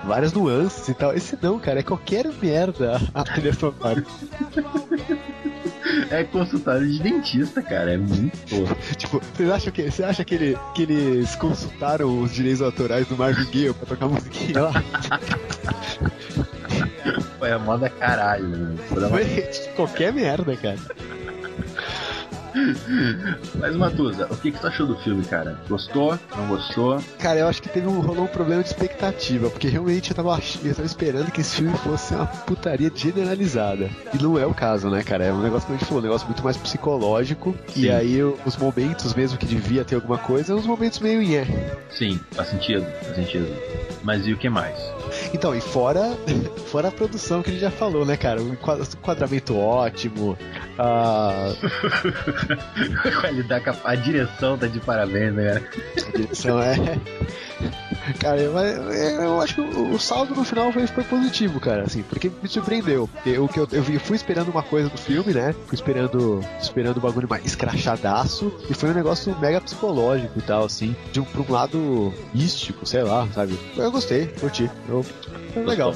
várias nuances e tal. Esse não, cara, é qualquer merda a trilha sonora. É consultório de dentista, cara. É muito tosco. Tipo, vocês acham que, você acha que, ele, que eles consultaram os direitos autorais do Marvin Gaye pra tocar musiquinha lá? Foi a moda caralho. Foi uma- Foi qualquer merda, cara. Mas, Matusa, o que, que tu achou do filme, cara? Gostou? Não gostou? Cara, eu acho que teve um, rolou um problema de expectativa, porque realmente eu tava, eu tava esperando que esse filme fosse uma putaria generalizada. E não é o caso, né, cara? É um negócio que a gente falou, um negócio muito mais psicológico. Sim. E aí os momentos mesmo que devia ter alguma coisa, os momentos meio nhé. Sim, faz sentido, faz sentido. Mas e o que mais? Então, e fora, fora a produção que a gente já falou, né, cara? Enquadra- enquadramento ótimo, a, a qualidade, a direção tá de parabéns, né, cara? a direção é. Cara, eu, eu acho que o, o saldo no final foi, foi positivo, cara, assim, porque me surpreendeu. Eu, que eu, eu, fui esperando uma coisa do filme, né? Fui esperando, esperando o bagulho mais escrachadaço, e foi um negócio mega psicológico e tal, assim, de um, pra um lado místico, sei lá, sabe? Eu gostei, curti. Eu, foi legal.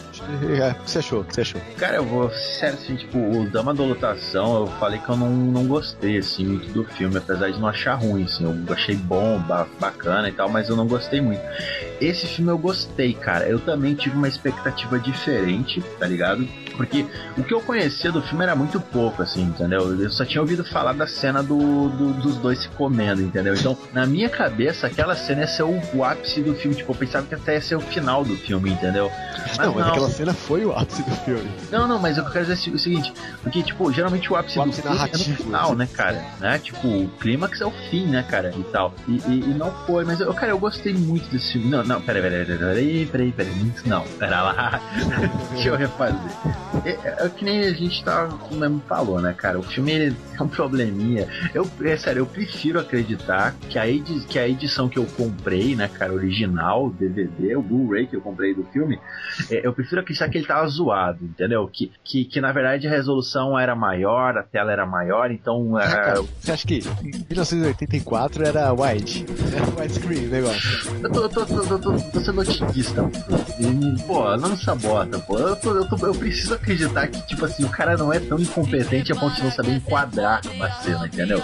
É, o que você achou? O que você achou? Cara, eu vou sério, assim, tipo, o Dama da Lotação, eu falei que eu não, não gostei, assim, muito do filme, apesar de não achar ruim, assim, eu achei bom, ba- bacana e tal, mas eu não gostei muito. Esse filme eu gostei, cara, eu também tive uma expectativa diferente, tá ligado? Porque o que eu conhecia do filme era muito pouco, assim, entendeu? Eu só tinha ouvido falar da cena do, do- dos dois se comendo, entendeu? Então, na minha cabeça, aquela cena ia ser o, o ápice do filme, tipo, eu pensava que até ia ser o final do filme, entendeu? não, mas aquela cena foi o ápice do filme. Não, não, mas eu quero dizer o seguinte, porque, tipo, geralmente o ápice, O ápice do filme é no final, assim. né, cara? Né? Tipo, o clímax é o fim, né, cara? E tal. E, e- e não foi, mas eu, cara, eu gostei muito desse filme. Não, não, peraí, peraí, peraí, peraí, peraí, peraí. Não, pera lá. Deixa eu refazer. É, é, é que nem a gente tá, mesmo falou, né, cara? O filme ele é um probleminha. Eu, é sério, eu prefiro acreditar que a, edi que a edição que eu comprei, né, cara, original, DVD, o Blu-ray que eu comprei do filme, é, eu prefiro acreditar que ele tava zoado, entendeu? Que, que, que na verdade a resolução era maior, a tela era maior, então. é, Cara, você acha que em 1984 era wide? Era widescreen o negócio. eu, tô, eu, tô, tô, tô, tô- tô sendo otimista. Pô, não sabota, pô. Eu, tô, eu, tô- eu preciso acreditar que, tipo assim, o cara não é tão incompetente a ponto de não saber enquadrar uma cena, entendeu?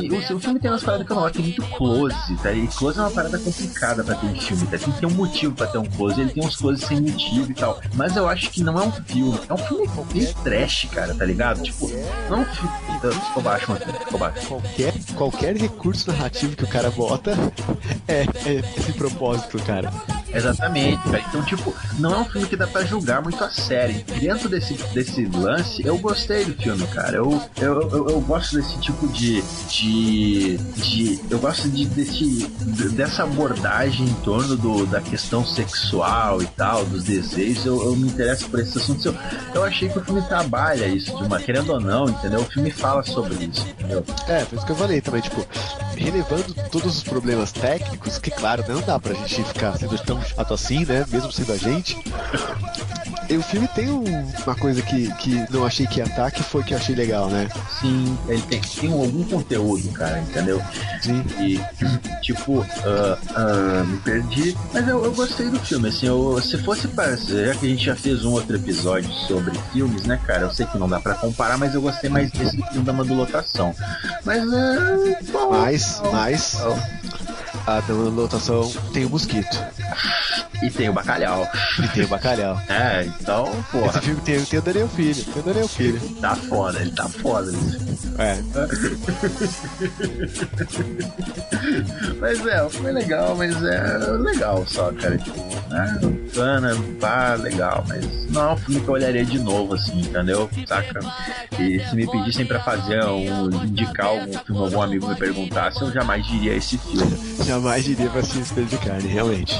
E o, o filme tem umas paradas que eu não gosto, tem muito close, tá? E close é uma parada complicada pra ter em filme, tá? Tem que ter um motivo pra ter um close, ele tem uns closes sem motivo e tal. Mas eu acho que não é um filme, é um filme bem trash, cara, tá ligado? Tipo, não é um filme. Ficou baixo, mano, ficou baixo. Qualquer, qualquer recurso narrativo que o cara bota é, é esse propósito, cara. Exatamente, cara. Então, tipo, não é um filme que dá pra julgar muito a série. Dentro desse, desse lance, eu gostei do filme, cara. Eu, eu, eu, eu gosto desse tipo de. de. de eu gosto de, desse, dessa abordagem em torno do, da questão sexual e tal, dos desejos. Eu, eu me interesso por esses assuntos. Eu, eu achei que o filme trabalha isso, de uma, querendo ou não, entendeu? O filme fala sobre isso, entendeu? É, por isso que eu falei também, tipo, relevando todos os problemas técnicos, que claro, não dá pra gente ficar sendo tão chato assim, né? Mesmo sendo a gente. E o filme tem um- uma coisa que, que não achei que ia estar, que foi que eu achei legal, né? Sim, ele tem, tem algum conteúdo, cara, entendeu? Sim. E, tipo, ah, ah, me perdi. Mas eu, eu gostei do filme, assim, eu, se fosse para. Já que a gente já fez um outro episódio sobre filmes, né, cara? Eu sei que não dá pra comparar, mas eu gostei mais desse do filme da Madulotação. Mas é. Bom, Mas, mas, a lotação tem o mosquito E tem o bacalhau. e tem o bacalhau. É, então, porra, Esse filme tem, tem o Daniel Filho, tem o Daniel Filho. tá foda, ele tá foda. É. Mas é, foi legal, mas é legal só, cara. Tipo, né? Bacana, pá, legal, mas não é um filme que eu olharia de novo, assim, entendeu? Saca? E se me pedissem pra fazer um, indicar algum filme, algum amigo me perguntasse, eu jamais diria esse filme. Jamais diria pra assistir Espelho de Carne, realmente.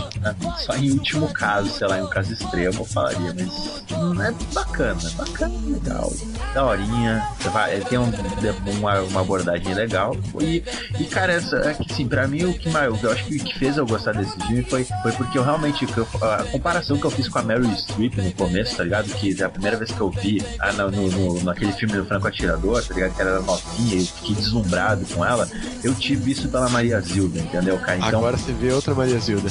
Só em último caso, sei lá, em um caso extremo, eu falaria, mas hum, é bacana, bacana, legal. Daorinha, tem um- uma, uma abordagem legal. E, e cara, essa, é que assim, pra mim o que mais, eu acho que o que fez eu gostar desse filme foi, foi porque eu realmente, a comparação que eu fiz com a Meryl Streep no começo, tá ligado? Que a primeira vez que eu vi ah, no, no- naquele filme do Franco Atirador, tá ligado? Que ela era novinha eu fiquei deslumbrado com ela, eu tive isso pela Maria Zilda, entendeu, cara? Então, Agora você vê outra Maria Zilda.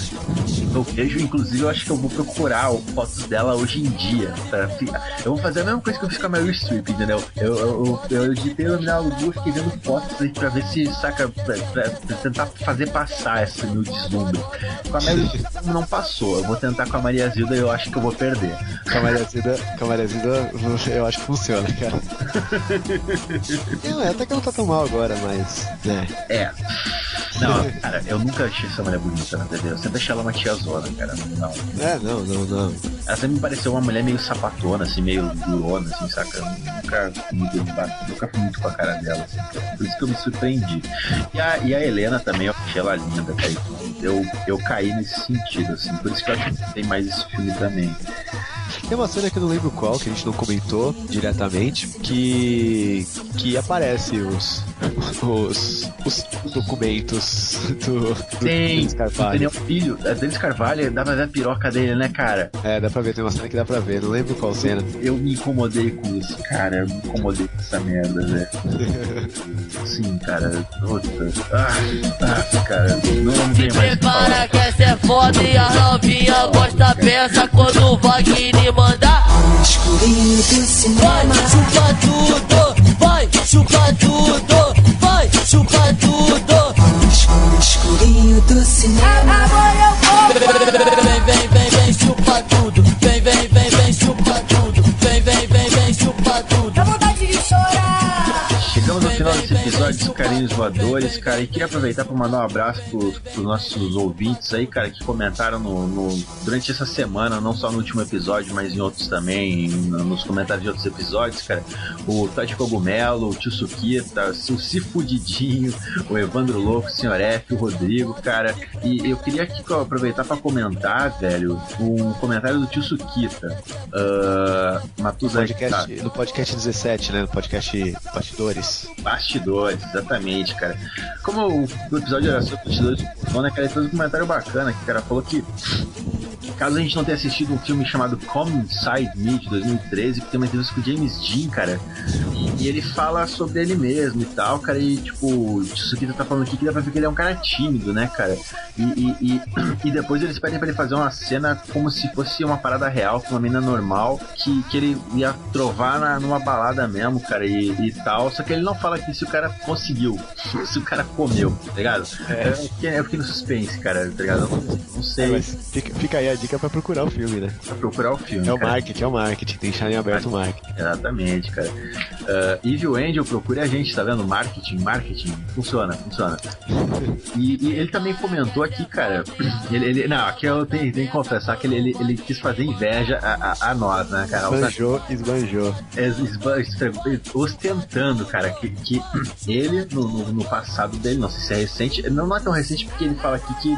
eu vejo inclusive, eu acho que eu vou procurar fotos dela hoje em dia. pra fi- eu vou fazer a mesma coisa que eu fiz com a Meryl Streep, entendeu? Eu, eu, eu, eu editei o Nominal do fiquei vendo fotos aí pra ver se, saca, pra, pra- pra tentar fazer passar esse meu deslumbre. Com a Meryl Streep não passou. Eu vou tentar com a Maria Zilda e eu acho que eu vou perder. Com a Maria Zilda, com a Maria Zilda, eu acho que funciona, cara. Não, é até que não tá tão mal agora, mas. né. É. Não, cara, eu nunca achei essa mulher bonita na TV. Eu sempre achei ela uma tiazona, cara. Não. É, não, não, não. Ela sempre me pareceu uma mulher meio sapatona, assim, meio durona, assim, saca? Eu Nunca, muito, nunca fui muito com a cara dela, assim. Por isso que eu me surpreendi. E a, e a Helena também, eu achei ela linda, cara. Eu, eu caí nesse sentido, assim. Por isso que eu acho que tem mais esse filme também. Tem uma cena que eu não lembro qual, que a gente não comentou diretamente, que. que aparece os. os. os documentos do. do Tem, Carvalho. Daniel Filho, é Denis Carvalho, dá pra ver a piroca dele, né, cara? É, dá pra ver, tem uma cena que dá pra ver, não lembro qual cena. Eu me incomodei com isso, cara. Eu me incomodei com essa merda, velho. Sim, cara. Puta. Ah, ah, cara. Não, falar. Prepara que essa é foda e a novinha gosta peça quando vai que mandar. Escurinho do Vai, cinema. chupa tudo, vai, chupa tudo, vai, chupa tudo. Escurinho do cinema. Vem, vem, vem, vem, chupa tudo. Final desse episódio dos Carinhos Voadores, cara, e queria aproveitar para mandar um abraço pros, pros nossos ouvintes aí, cara, que comentaram no, no- durante essa semana, não só no último episódio, mas em outros também, no- nos comentários de outros episódios, cara. O Todd Cogumelo, o Tio Suquita, o Cifudidinho, o Evandro Louco, o Senhor F, o Rodrigo, cara. E eu queria aqui aproveitar para comentar, velho, um comentário do Tio Suquita. Uh, Matuza Podcast, no podcast 17, né? No podcast Bastidores. Bastidores, exatamente, cara. Como o, episódio era sobre bastidores do né, cara, ele fez um comentário bacana que o cara falou que caso a gente não tenha assistido um filme chamado Come Inside Me de 2013, que tem uma entrevista com o James Dean, cara, e, ele fala sobre ele mesmo e tal, cara, e tipo, o Tsukita tá falando aqui que dá pra ver que ele é um cara tímido, né, cara, e, e, e, e depois eles pedem pra ele fazer uma cena como se fosse uma parada real, com uma menina normal, que, que ele ia trovar na, numa balada mesmo, cara, e, e tal, só que ele não fala aqui se o cara conseguiu, se o cara comeu, tá ligado? É. Eu, fiquei, eu fiquei no suspense, cara, tá ligado? Não, não sei. É, mas fica, fica aí a dica pra procurar o filme, né? Pra procurar o filme. É o cara. marketing, é o marketing, tem que deixar em aberto o marketing. Exatamente, cara. Uh, Evil Angel, procure a gente, tá vendo? Marketing, marketing. Funciona, funciona. E, e ele também comentou aqui, cara. Ele, ele- não, aqui eu tenho, tenho que confessar que ele, ele, ele quis fazer inveja a, a, a nós, né, cara? Esbanjou, esbanjou. ostentando, cara, que, que ele, no, no, no passado dele, não sei se é recente, não, não é tão recente porque ele fala aqui que,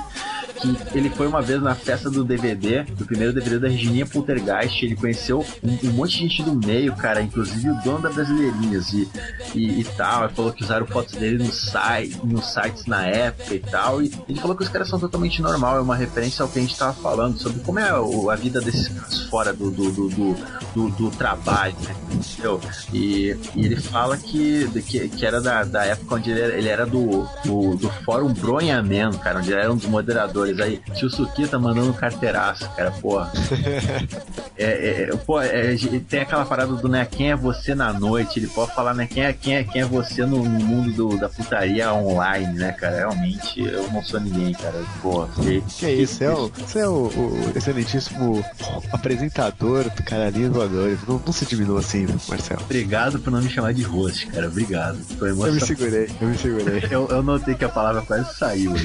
que ele foi uma vez na festa do DVD, do primeiro DVD da Regininha Poltergeist, ele conheceu um, um monte de gente do meio, cara, inclusive o dono da Brasileirinhas e, e, e tal, ele falou que usaram fotos dele no site, nos sites na época e tal, e ele falou que os caras são totalmente normal, é uma referência ao que a gente tava falando, sobre como é a vida desses caras fora do, do, do, do, do- trabalho, né? Entendeu? E, e ele fala que, que, que era da, da época onde ele era, ele era do, do, do Fórum Bronhaman, cara, onde ele era um dos moderadores. Aí, tio Suquita mandando carteiraço, cara, porra. É, é, pô, é, tem aquela parada do né, quem é você na noite, ele pode falar, né, quem é, quem é, quem é você no, mundo do- da putaria online, né, cara? Realmente, eu não sou ninguém, cara. Pô, que, Que é isso? Você é o, você é o, o excelentíssimo apresentador do Caralhinho Voadores. Não, não se diminua assim, Marcelo. Obrigado por não me chamar de host, cara. Obrigado. Tô Eu me segurei, eu me segurei. Eu, eu notei que a palavra quase saiu.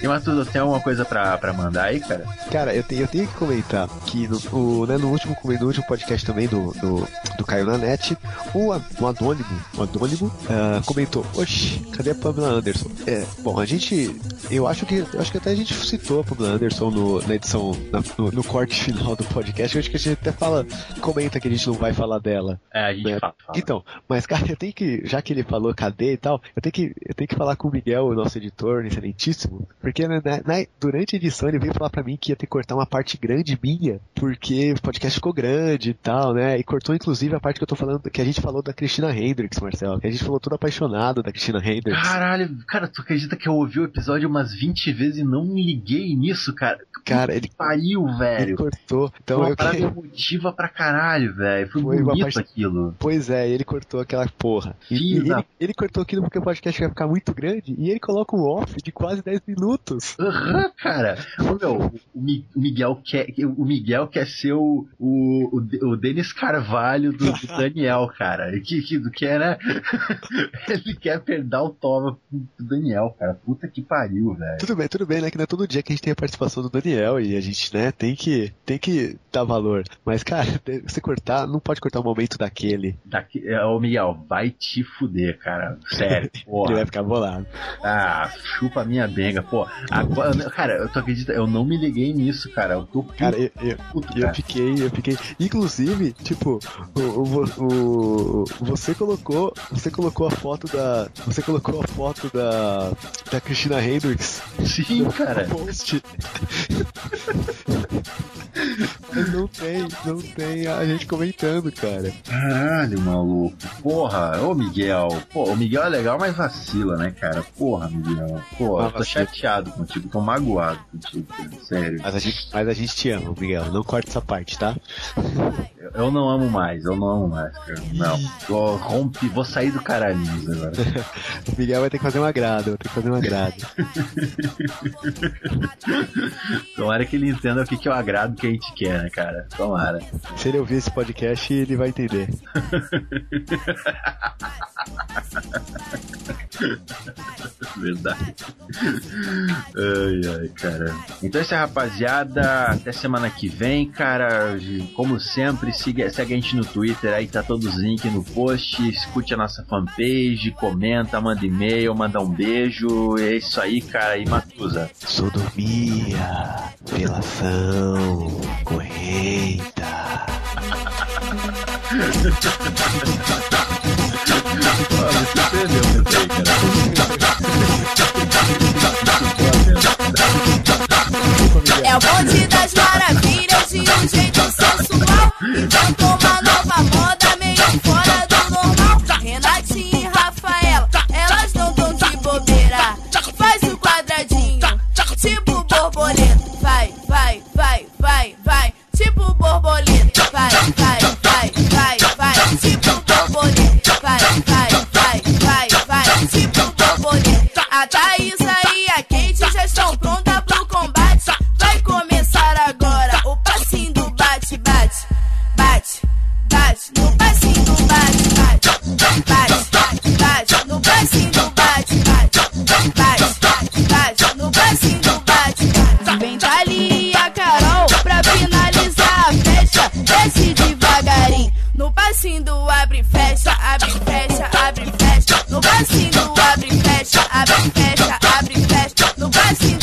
e Matuto, tem alguma coisa pra, pra mandar aí, cara? Cara, eu tenho, eu tenho que comentar que no, o, né, no, último, no último podcast também do, do, do Caio na Net, o, o Anônimo, o Anônimo ah, comentou, oxi, cadê a Pamela Anderson? É, bom, a gente, eu acho que, eu acho que até a gente citou a Pamela Anderson no, na edição, na- no, no corte final do podcast, eu acho que a gente até fala, comenta que a gente não vai falar dela. É, a gente né? fala. fala. Então, mas cara, eu tenho que, já que ele falou cadê e tal, eu tenho que, eu tenho que falar com o Miguel, o nosso editor, excelentíssimo, porque né, na- na- durante a edição ele veio falar pra mim que ia ter que cortar uma parte grande minha, porque o podcast ficou grande e tal, né? E cortou inclusive a parte que eu tô falando, que a gente falou da Cristina Hendricks, Marcelo, que a gente falou todo apaixonado da Cristina Hendricks. Caralho, cara, tu acredita que eu ouvi o episódio umas 20 vezes e não me liguei nisso, cara? Cara, ele, Pariu, ele velho. cortou. Então uma eu parada que... emotiva pra caralho, velho. Foi, Foi bonito parte- aquilo. Pois é, ele cortou aquela porra. E, e ele, ele cortou aquilo porque o podcast vai ficar muito grande e ele coloca um off de quase 10 minutos. Aham, cara. Ô, meu, o, Mi- o Miguel quer, o Miguel quer ser o, o, o, De- Denis Carvalho do, do Daniel, cara. Que, que, que é, né? Ele quer perder o toma pro Daniel, cara. Puta que pariu, velho. Tudo bem, tudo bem, né? Que não é todo dia que a gente tem a participação do Daniel e a gente, né, tem que, tem que dar valor. Mas, cara, você cortar, não pode cortar o momento daquele. Daqui, é, ô Miguel, vai te fuder, cara. Sério, Ele vai ficar bolado. Ah, chupa a minha benga, pô. Agora, cara, eu tô acredita, eu não me liguei nisso, cara. Eu tô Cara, eu, eu, puto, eu cara. fiquei, eu fiquei. Inclusive, tipo, o, o, o- você colocou, você colocou a foto da, você colocou a foto da, da Christina Hendricks Sim, cara. post. Mas não tem, não tem a gente comentando, cara. Caralho, maluco. Porra, ô Miguel. Pô, o Miguel é legal, mas vacila, né, cara? Porra, Miguel. Pô, Eu tô chateado contigo, tô magoado contigo. Sério. Mas a gente, mas a gente te ama, Miguel. Não corta essa parte, tá? Eu, não amo mais, eu não amo mais, cara. Não. Vou rompe, vou sair do caralhinhos agora. O Miguel vai ter que fazer um agrado, vai ter que fazer um agrado. Tomara que ele entenda o que, que é o agrado que a gente quer, né, cara? Tomara. Se ele ouvir esse podcast, ele vai entender. Verdade. Ai, ai, cara. Então é isso rapaziada. Até semana que vem, cara. Como sempre, siga, segue a gente no Twitter aí, tá todos os links no post. Escute a nossa fanpage, comenta, manda e-mail, manda um beijo. É isso aí, cara. E Matusa. Sodomia, violação, correnta. você perdeu muito aí, É o bonde das maravilhas de um jeito sensual. Inventou uma nova moda meio fora do normal. Renatinha e Rafaela, elas não tão de bobeira. Faz o quadradinho, tipo borboleta. Vai, vai, vai, vai, vai, tipo borboleta. Vai, vai, vai, vai, vai, tipo borboleta. Vai, vai, vai, vai, vai, tipo borboleta. A Thaísa passinho abre fecha, abre fecha, abre fecha. No passinho abre fecha, abre fecha, abre fecha. No passinho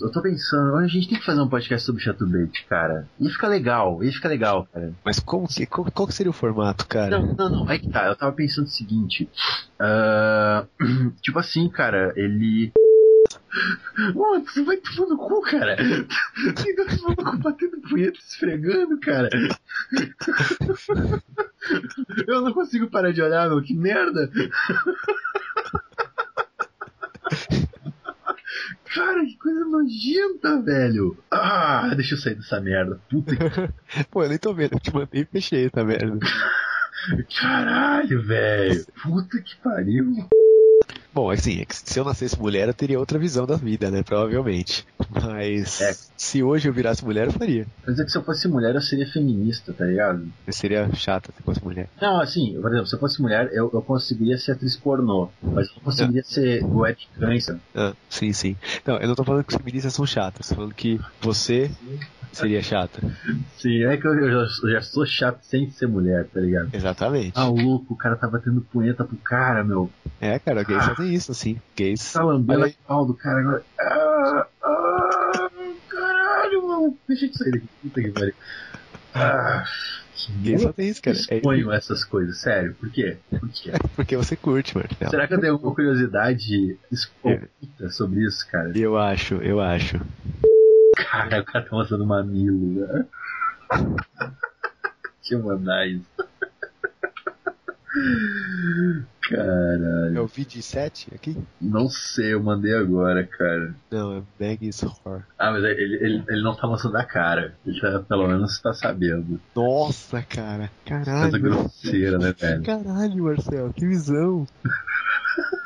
Eu tô pensando, a gente tem que fazer um podcast sobre Chatubait, cara. Ia ficar legal, ia ficar legal, cara. Mas como que, qual, qual que seria o formato, cara? Não, não, não, é que tá, eu tava pensando o seguinte. ah, tipo assim, cara, ele. Mano, você vai tomar no cu, cara. Fica tomando cu, batendo punheta, esfregando, cara. Eu não consigo parar de olhar, meu, que merda. Cara, que coisa nojenta, velho. Ah, deixa eu sair dessa merda. Puta que Pô, eu nem tô vendo, eu te mandei e fechei essa merda. caralho, velho. Puta que pariu. Bom, assim, é se eu nascesse mulher, eu teria outra visão da vida, né? Provavelmente. Mas É. se hoje eu virasse mulher, eu faria. Quer dizer que se eu fosse mulher, eu seria feminista, tá ligado? Eu seria chata se fosse mulher. Não, assim, por exemplo, se eu fosse mulher, eu, eu conseguiria ser atriz pornô. Mas eu não conseguiria ser webcam? Ah, sim, sim. Não, eu não tô falando que os feministas são chatos, tô falando que você seria chata. Sim, é que eu, eu já, eu já sou chato sem ser mulher, tá ligado? Exatamente. Ah, o louco, o cara tá batendo punheta pro cara, meu. É, cara, gays fazem isso, assim. Gays. Tá lambendo o pau do cara agora. Ah, ah, caralho, mano. Deixa eu sair daqui. Puta que pariu. Ah, Gays fazem isso, cara. É exponho essas coisas, sério. Por quê? Por quê? porque você curte, Marcelo. Será que eu tenho alguma curiosidade oculta sobre isso, cara? Eu acho, eu acho. Cara, o cara tá mostrando mamilo, né? Mandar isso. Caralho. É o VD7 aqui? Não sei, eu mandei agora, cara. Não, é Baggy's Horror. Ah, mas ele, ele, ele não tá mostrando a cara. Ele tá, pelo menos tá sabendo. Nossa, cara. Coisa Caralho. grosseira, né, velho? Caralho, Marcelo, que visão.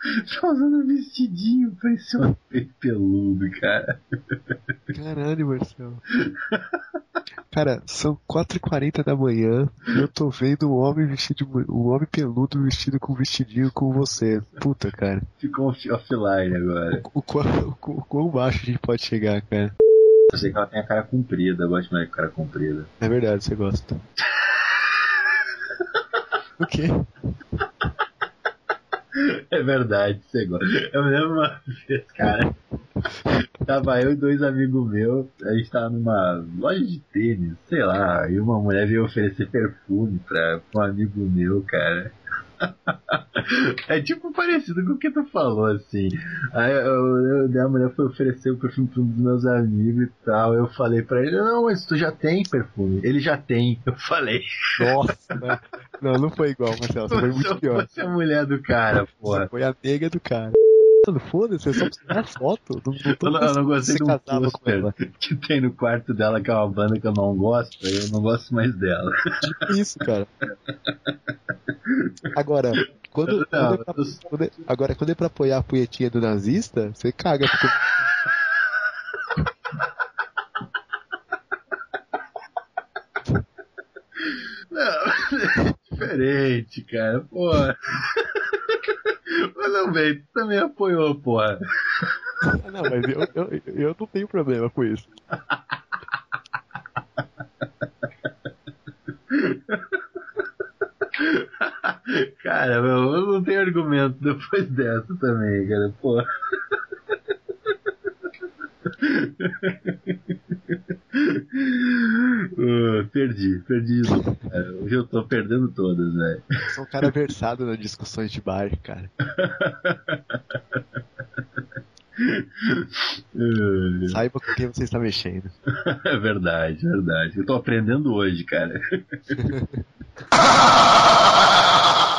Tá usando um vestidinho, parecia um peito peludo, cara. Caralho, Marcelo. Cara, são 4h40 da manhã e eu tô vendo um homem vestido, um homem peludo vestido com vestidinho com você. Puta, cara. Ficou off- offline agora. O, quão, o, quão- o quão baixo a gente pode chegar, cara? Eu sei que ela tem a cara comprida, eu gosto mais de cara comprida. É verdade, você gosta. O quê? É verdade, você gosta. Eu me lembro uma vez, cara. Tava eu e dois amigos meus, a gente tava numa loja de tênis, sei lá, e uma mulher veio oferecer perfume pra, pra um amigo meu, cara. É tipo parecido com o que tu falou, assim. Aí eu, eu, a mulher foi oferecer o perfume pra um dos meus amigos e tal. Eu falei pra ele, não, mas tu já tem perfume. Ele já tem. Eu falei. Nossa, né? Não, não foi igual, Marcelo. Você foi muito pior. fosse a mulher do cara, porra. Você foi a nega do cara. Mano, foda-se, você só tirar foto. Não, não não, eu não gostei de um pôster que tem no quarto dela, que é uma banda que eu não gosto, aí eu não gosto mais dela. Tipo isso, cara. Agora, quando, Não, quando é pra, quando é- agora, quando é pra apoiar a punhetinha do nazista, você caga. Porque... Não, é diferente, cara, porra. Mas não, velho, tu também apoiou, porra. Ah, Não, mas eu, eu, eu não tenho problema com isso. Cara, eu não tenho argumento depois dessa também, cara, porra. Uh, perdi, perdi cara. Hoje eu tô perdendo todas, velho. Sou um cara versado nas discussões de bar, cara. Saiba com quem você está mexendo. É verdade, verdade. Eu tô aprendendo hoje, cara.